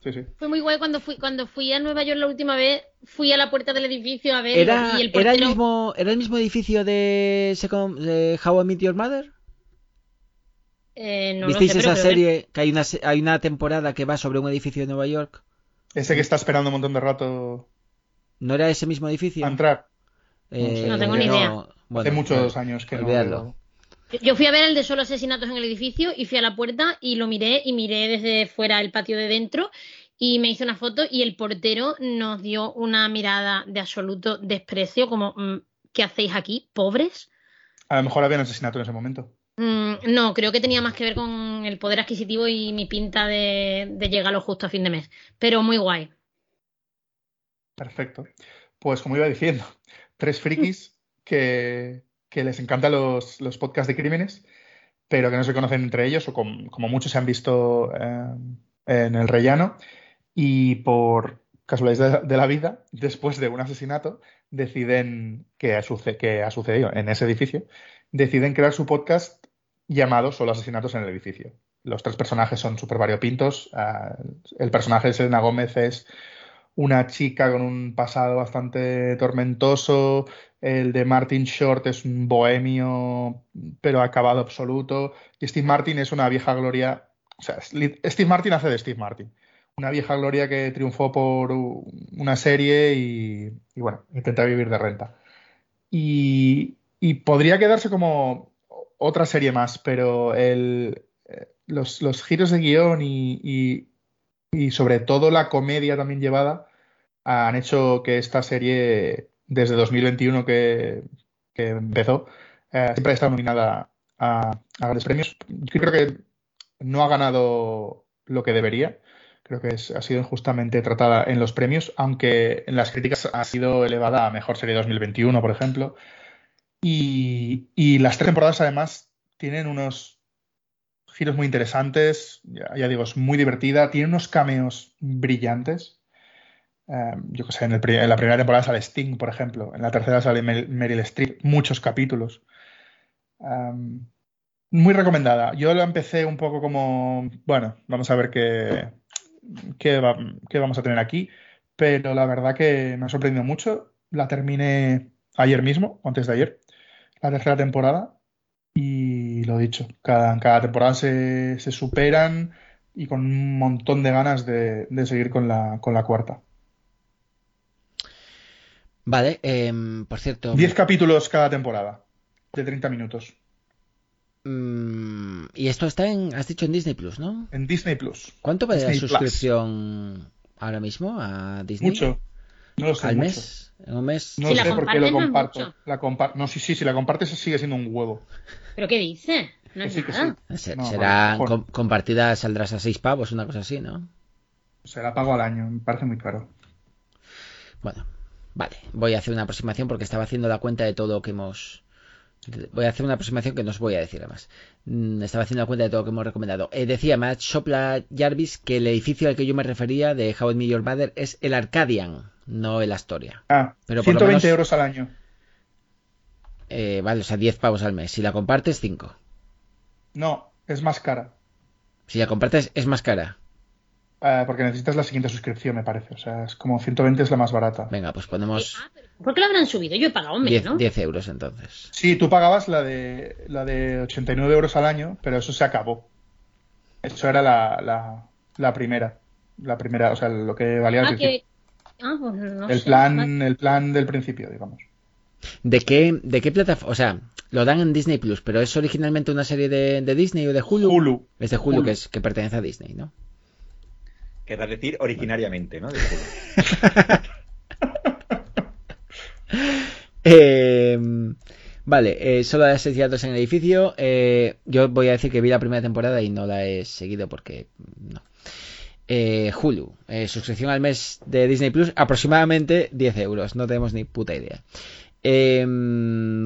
Sí, sí. Fue muy guay cuando fui cuando fui a Nueva York la última vez, fui a la puerta del edificio a ver ¿Era, y el ¿era, el mismo, ¿Era el mismo edificio de, Second, de How I Met Your Mother? Eh, no ¿Visteis sé, esa pero serie que hay una, hay una temporada que va sobre un edificio de Nueva York? Ese que está esperando un montón de rato. ¿No era ese mismo edificio? A entrar. Eh, no tengo ni idea. Bueno, Hace muchos años que olvidadlo. no. Yo fui a ver el de solo asesinatos en el edificio y fui a la puerta y lo miré y miré desde fuera el patio de dentro y me hice una foto y el portero nos dio una mirada de absoluto desprecio como mm, ¿qué hacéis aquí? ¿Pobres? A lo mejor había un asesinato en ese momento. Mm, no, creo que tenía más que ver con el poder adquisitivo y mi pinta de, de llegar a lo justo a fin de mes. Pero muy guay. Perfecto. Pues como iba diciendo, tres frikis [laughs] que, que les encantan los, los, podcasts de crímenes, pero que no se conocen entre ellos, o como muchos se han visto eh, en el rellano, y por casualidad de, la vida, después de un asesinato, deciden que, que ha sucedido en ese edificio, deciden crear su podcast llamado Solo asesinatos en el edificio. Los tres personajes son súper variopintos. Ah, el personaje de Selena Gómez es una chica con un pasado bastante tormentoso. El de Martin Short es un bohemio, pero acabado absoluto. Y Steve Martin es una vieja gloria. O sea, Steve Martin hace de Steve Martin. Una vieja gloria que triunfó por una serie y, bueno, intenta vivir de renta. Y, y podría quedarse como otra serie más, pero el, eh, los, los, giros de guion y, y, sobre todo la comedia también llevada han hecho que esta serie, desde 2021 que, que empezó, eh, siempre estado nominada a, grandes premios. Yo creo que no ha ganado lo que debería. Creo que ha sido injustamente tratada en los premios, aunque en las críticas ha sido elevada a Mejor Serie 2021, por ejemplo. Y, las tres temporadas, además, tienen unos giros muy interesantes. Ya, digo, es muy divertida. Tiene unos cameos brillantes. Um, yo que sé, en, la primera temporada sale Sting, por ejemplo. En la tercera sale Meryl Streep. Muchos capítulos. Um, muy recomendada. Yo la empecé un poco como, bueno, vamos a ver qué, qué, va, qué vamos a tener aquí. Pero la verdad que me ha sorprendido mucho. La terminé ayer mismo, antes de ayer la tercera temporada. Y lo dicho, cada, cada temporada se, se, superan y con un montón de ganas de, de seguir con la, con la cuarta. Vale, eh, por cierto. 10 capítulos cada temporada, de 30 minutos. Mm, y esto está en, has dicho en Disney Plus, ¿no? En Disney Plus. ¿Cuánto vale la suscripción ahora mismo a Disney? Mucho. No lo sé, ¿Al mucho. mes? En un mes. No Si sé la por qué lo compartes, no comparto. La compar- no, sí, sí, si la compartes sigue siendo un huevo. ¿Pero qué dice? No Que es sí, que nada. sí. Se- No, será vale, mejor. com- compartida, saldrás a seis pavos, una cosa así, ¿no? Se la pago al año, me parece muy caro. Bueno, vale. Voy a hacer una aproximación porque estaba haciendo la cuenta de todo lo que hemos. Voy a hacer una aproximación que no os voy a decir además. Mm, Estaba haciendo la cuenta de todo lo que hemos recomendado. Eh, decía Matt Sopla Jarvis que el edificio al que yo me refería de How I Met Your Mother es el Arcadian, no el Astoria. Ah, Pero por lo 120 menos- euros al año. Eh, vale, o sea, 10 pavos al mes. Si la compartes, 5. No, es más cara. Si la compartes, es más cara. Eh, porque necesitas la siguiente suscripción, me parece. O sea, es como 120 es la más barata. Venga, pues ponemos Ah, ¿Por qué lo habrán subido? Yo he pagado un mes, 10, ¿no? 10 euros entonces. Sí, tú pagabas la de, la de 89 euros al año, pero eso se acabó. Eso era la, la, la primera. La primera, o sea, lo que valía al Ah, principio. que, Ah, pues no el sé. plan, el plan del principio, digamos. ¿De qué, de qué plataforma? O sea, lo dan en Disney Plus, pero es originalmente una serie de, de Disney o de Hulu. Hulu. Es de Hulu, Hulu. Que, es, que pertenece a Disney, ¿no? Querrás decir originariamente, ¿no? [laughs] Eh, vale, eh, solo hay asesinatos en el edificio. Eh, yo voy a decir que vi la primera temporada y no la he seguido porque no. Eh, Hulu, eh, suscripción al mes de Disney Plus, aproximadamente 10 euros. No tenemos ni puta idea. Eh,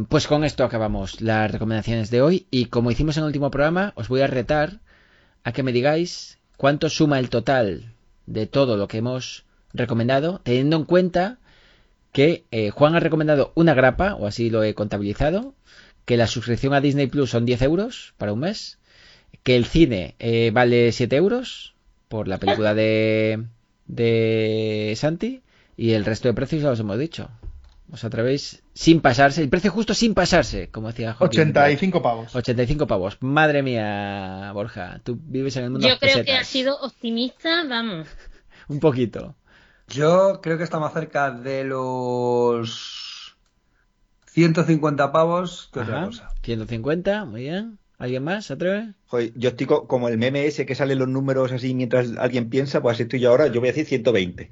pues con esto acabamos las recomendaciones de hoy. Y como hicimos en el último programa, os voy a retar a que me digáis cuánto suma el total de todo lo que hemos recomendado, teniendo en cuenta que eh, Juan ha recomendado una grapa, o así lo he contabilizado, que la suscripción a Disney Plus son 10 euros para un mes, que el cine eh, vale 7 euros por la película de, de Santi, y el resto de precios ya os hemos dicho. Os atrevéis sin pasarse, el precio justo sin pasarse, como decía Joaquín. 85 pavos. 85 pavos. Madre mía, Borja, tú vives en el mundo Yo creo que pesetas. ha sido optimista, vamos. Un poquito. Yo creo que está más cerca de los 150 pavos que otra cosa. 150, muy bien. ¿Alguien más? ¿Se atreve? Joder, yo estoy co- como el meme ese que salen los números así mientras alguien piensa, pues así estoy yo ahora, yo voy a decir 120.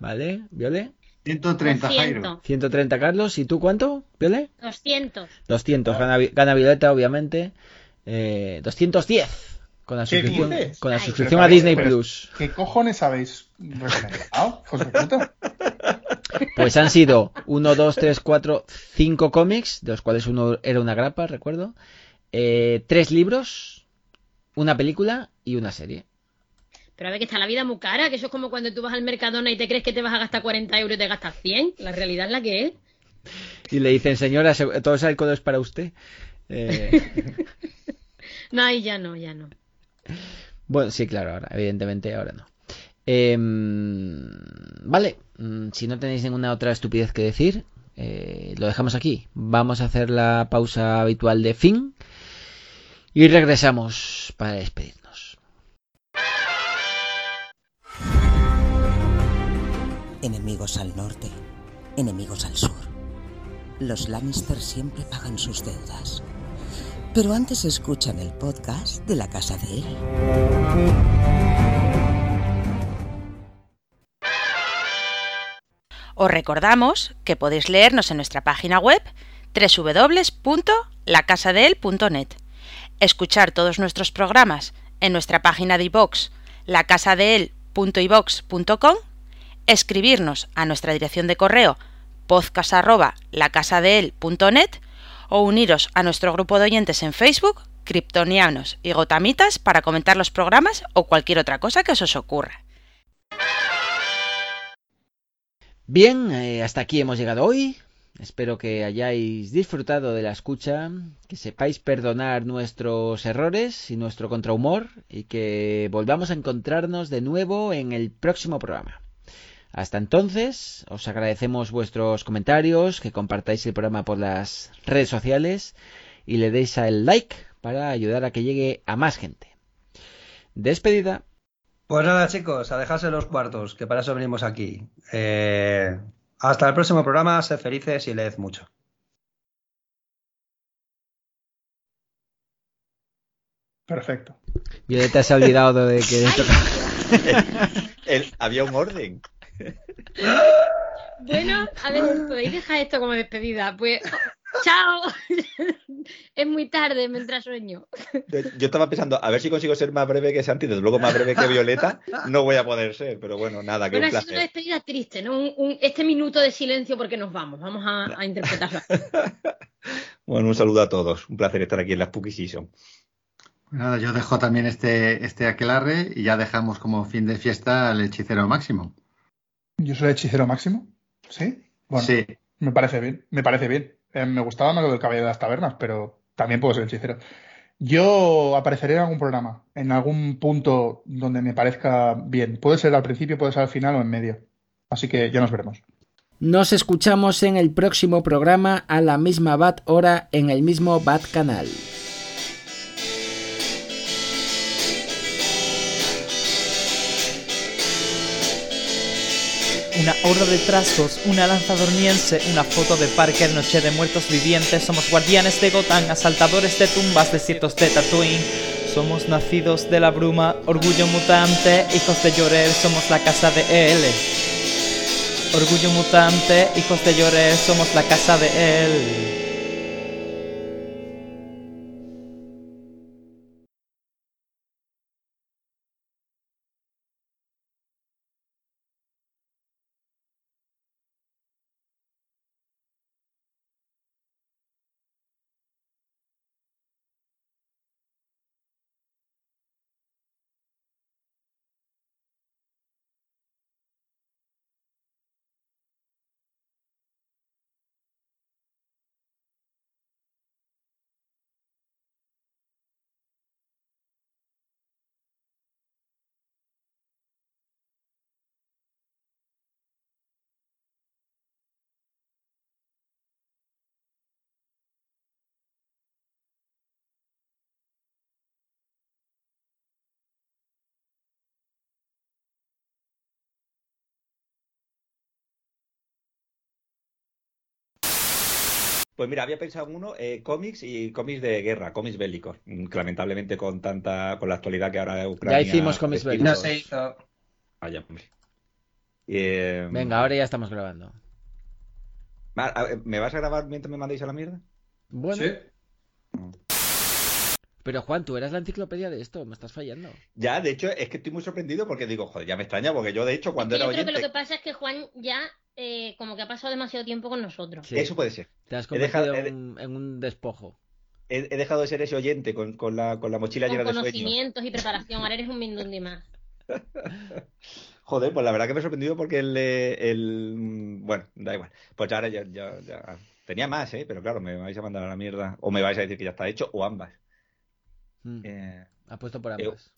Vale, Viole. 130, Jairo. 200. 130, Carlos. ¿Y tú cuánto, Viole? 200. 200. Gana, gana Violeta, obviamente. Eh, 210. Con la ¿Qué suscripción, dices? con la suscripción a Disney pero, Plus. ¿Qué cojones habéis recomendado? Puta. Pues han sido 1, 2, 3, 4, 5 cómics, de los cuales uno era una grapa, recuerdo. Eh, tres libros, una película y una serie. Pero a ver que está la vida muy cara, que eso es como cuando tú vas al Mercadona y te crees que te vas a gastar 40 euros y te gastas 100. La realidad es la que es. Y le dicen, señora, se- todo ese alcohol es para usted. Eh, [laughs] No, y ya no, ya no. Bueno, sí, claro, ahora, evidentemente ahora no. Em, vale, mm, si no tenéis ninguna otra estupidez que decir, eh, lo dejamos aquí. Vamos a hacer la pausa habitual de fin y regresamos para despedirnos. Enemigos al norte, enemigos al sur. Los Lannister siempre pagan sus deudas. Pero antes escuchan el podcast de la casa de él. Os recordamos que podéis leernos en nuestra página web www.lacasadeel.net, escuchar todos nuestros programas en nuestra página de iVox, lacasadeel.ivox.com, escribirnos a nuestra dirección de correo podcast@lacasadeel.net o uniros a nuestro grupo de oyentes en Facebook, Kryptonianos y Gotamitas para comentar los programas o cualquier otra cosa que os os ocurra. Bien, eh, hasta aquí hemos llegado hoy. Espero que hayáis disfrutado de la escucha, que sepáis perdonar nuestros errores y nuestro contrahumor y que volvamos a encontrarnos de nuevo en el próximo programa. Hasta entonces, os agradecemos vuestros comentarios, que compartáis el programa por las redes sociales y le deis al like para ayudar a que llegue a más gente. Despedida. Pues nada, chicos, a dejarse los cuartos, que para eso venimos aquí. Eh, hasta el próximo programa, sed felices y leed mucho. Perfecto. Violeta se ha olvidado de que... [laughs] El- había un orden. Bueno, a ver, podéis dejar esto como despedida. Pues, chao. [laughs] es muy tarde, me entra sueño. Yo, yo estaba pensando, a ver si consigo ser más breve que Santi, desde luego más breve que Violeta, no voy a poder ser, pero bueno, nada, que Bueno, un ha sido una placer. despedida triste, ¿no? Un- un- este minuto de silencio porque nos vamos. Vamos a, a interpretarlo. [laughs] Bueno, un saludo a todos, un placer estar aquí en la Spooky Season. Pues Nada, yo dejo también este, este aquelarre y ya dejamos como fin de fiesta al hechicero máximo. Yo soy el hechicero máximo. ¿Sí? Bueno, Sí. me parece bien. Me parece bien. Eh, me gustaba más lo del caballero de las tabernas, pero también puedo ser hechicero. Yo apareceré en algún programa, en algún punto donde me parezca bien. Puede ser al principio, puede ser al final o en medio. Así que ya nos veremos. Nos escuchamos en el próximo programa a la misma BAT hora en el mismo BAT canal. Una horda de trasgos, una lanza dormiense, una foto de Parker, noche de muertos vivientes. Somos guardianes de Gotham, asaltadores de tumbas, desiertos de Tatooine. Somos nacidos de la bruma, orgullo mutante, hijos de Llorer, somos la casa de él. Orgullo mutante, hijos de Llorer, somos la casa de él. Pues mira, había pensado en uno, eh, cómics y cómics de guerra, cómics bélicos. Mm, Lamentablemente con tanta, con la actualidad que ahora Ucrania. Ya hicimos cómics bélicos. No se hizo. Vaya, hombre. Eh, Venga, ahora ya estamos grabando. ¿Me vas a grabar mientras me mandéis a la mierda? Bueno. Pero Juan, tú eras la enciclopedia de esto, me estás fallando. Ya, de hecho, es que estoy muy sorprendido porque digo, joder, ya me extraña, porque yo de hecho cuando Yo era creo que lo oyente. que pasa es que Juan ya eh, como que ha pasado demasiado tiempo con nosotros. Sí. Eso puede ser. Te has He convertido dejado- he- en, un- en un despojo. He, he dejado de ser ese oyente con, con la, con la mochila Con llena de sueños. conocimientos y preparación. Ahora eres un mindundi más. [laughs] Joder, pues la verdad que me he sorprendido porque el, eh, el mm, bueno, da igual. Pues ahora ya, ya, ya- tenía más, ¿eh? Pero claro, me vais a mandar a la mierda. O me vais a decir que ya está hecho, o ambas. Mm. Eh, Apuesto por eh, ambas.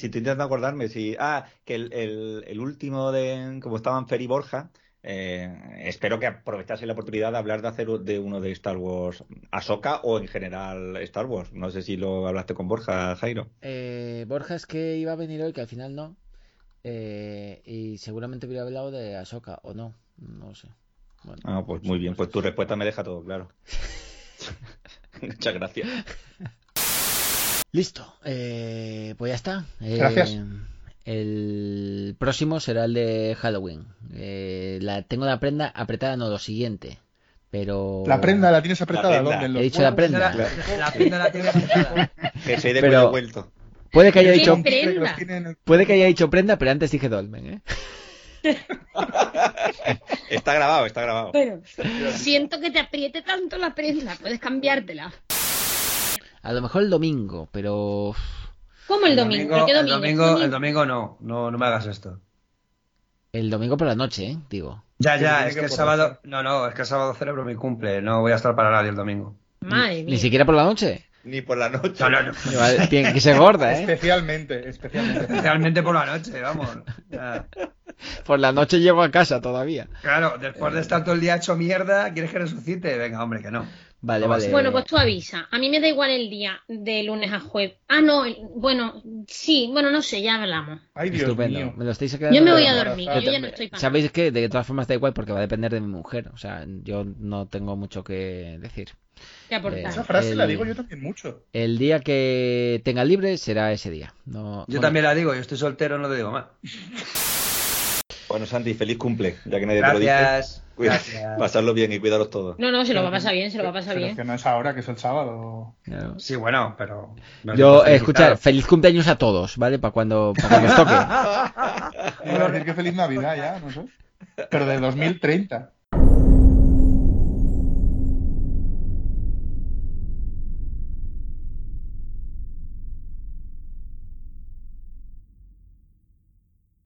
Si estoy intentando acordarme, si. Ah, que el, el, el último de. Como estaban Fer y Borja. eh, espero que aprovechase la oportunidad de hablar de hacer de uno de Star Wars Ahsoka o en general Star Wars. No sé si lo hablaste con Borja, Jairo. Eh, Borja es que iba a venir hoy, que al final no. Eh, y seguramente hubiera hablado de Ahsoka, o no. No sé. Bueno, Ah, pues muy bien, pues tu respuesta me deja todo claro. [laughs] Muchas gracias. Listo. Eh, pues ya está. Eh, Gracias. El próximo será el de Halloween. Eh, la, tengo la prenda apretada, no lo siguiente. Pero. La prenda la tienes apretada, los He dicho la prenda. La, la prenda la tiene apretada. [laughs] Que soy de Pero- vuelto. Puede que haya ¿Qué dicho. prenda? Puede que haya dicho prenda, pero antes dije dolmen, ¿eh? [laughs] Está grabado, está grabado. Pero siento que te apriete tanto la prenda. Puedes cambiártela. A lo mejor el domingo, pero. ¿Cómo el domingo? ¿Por qué el domingo? domingo, el domingo no, no, no me hagas esto. El domingo por la noche, ¿eh? Digo. Ya, ya, es que el sábado, no, no, es que el sábado celebro mi cumple, no voy a estar para nadie el domingo. Madre Ni mía. siquiera por la noche. Ni por la noche. No, no, no. Tiene que ser gorda, ¿eh? Especialmente, especialmente. Especialmente por la noche, vamos. Ya. Por la noche llego a casa todavía. Claro, después de estar todo el día hecho mierda, ¿quieres que resucite? Venga, hombre, que no. Vale, vale. Bueno, pues tú avisa. A mí me da igual el día de lunes a jueves. Ah, no, bueno, sí, bueno, no sé, ya hablamos. Ay, Dios Estupendo. mío. Me lo estáis quedando. Yo me voy a dormir, Yo yo ya no estoy para Sabéis que de todas formas da igual porque va a depender de mi mujer. O sea, yo no tengo mucho que decir. qué aportar. Esa frase la digo yo también mucho. El día que tenga libre será ese día. No, Yo bueno, también la digo, yo estoy soltero, no te digo más. [laughs] Bueno, Santi, feliz cumple, ya que nadie te lo dice. Gracias. Gracias. Pasarlo bien y cuidaros todos. No, no, se lo va a pasar bien, se lo va a pasar Pero bien. que no es ahora, que es el sábado. claro. Sí, bueno, pero. no Yo, te eh, escuchar, feliz cumpleaños a todos, ¿vale? Para cuando, pa' cuando os toque. Iba a decir que feliz Navidad ya, no sé. Pero de 2030.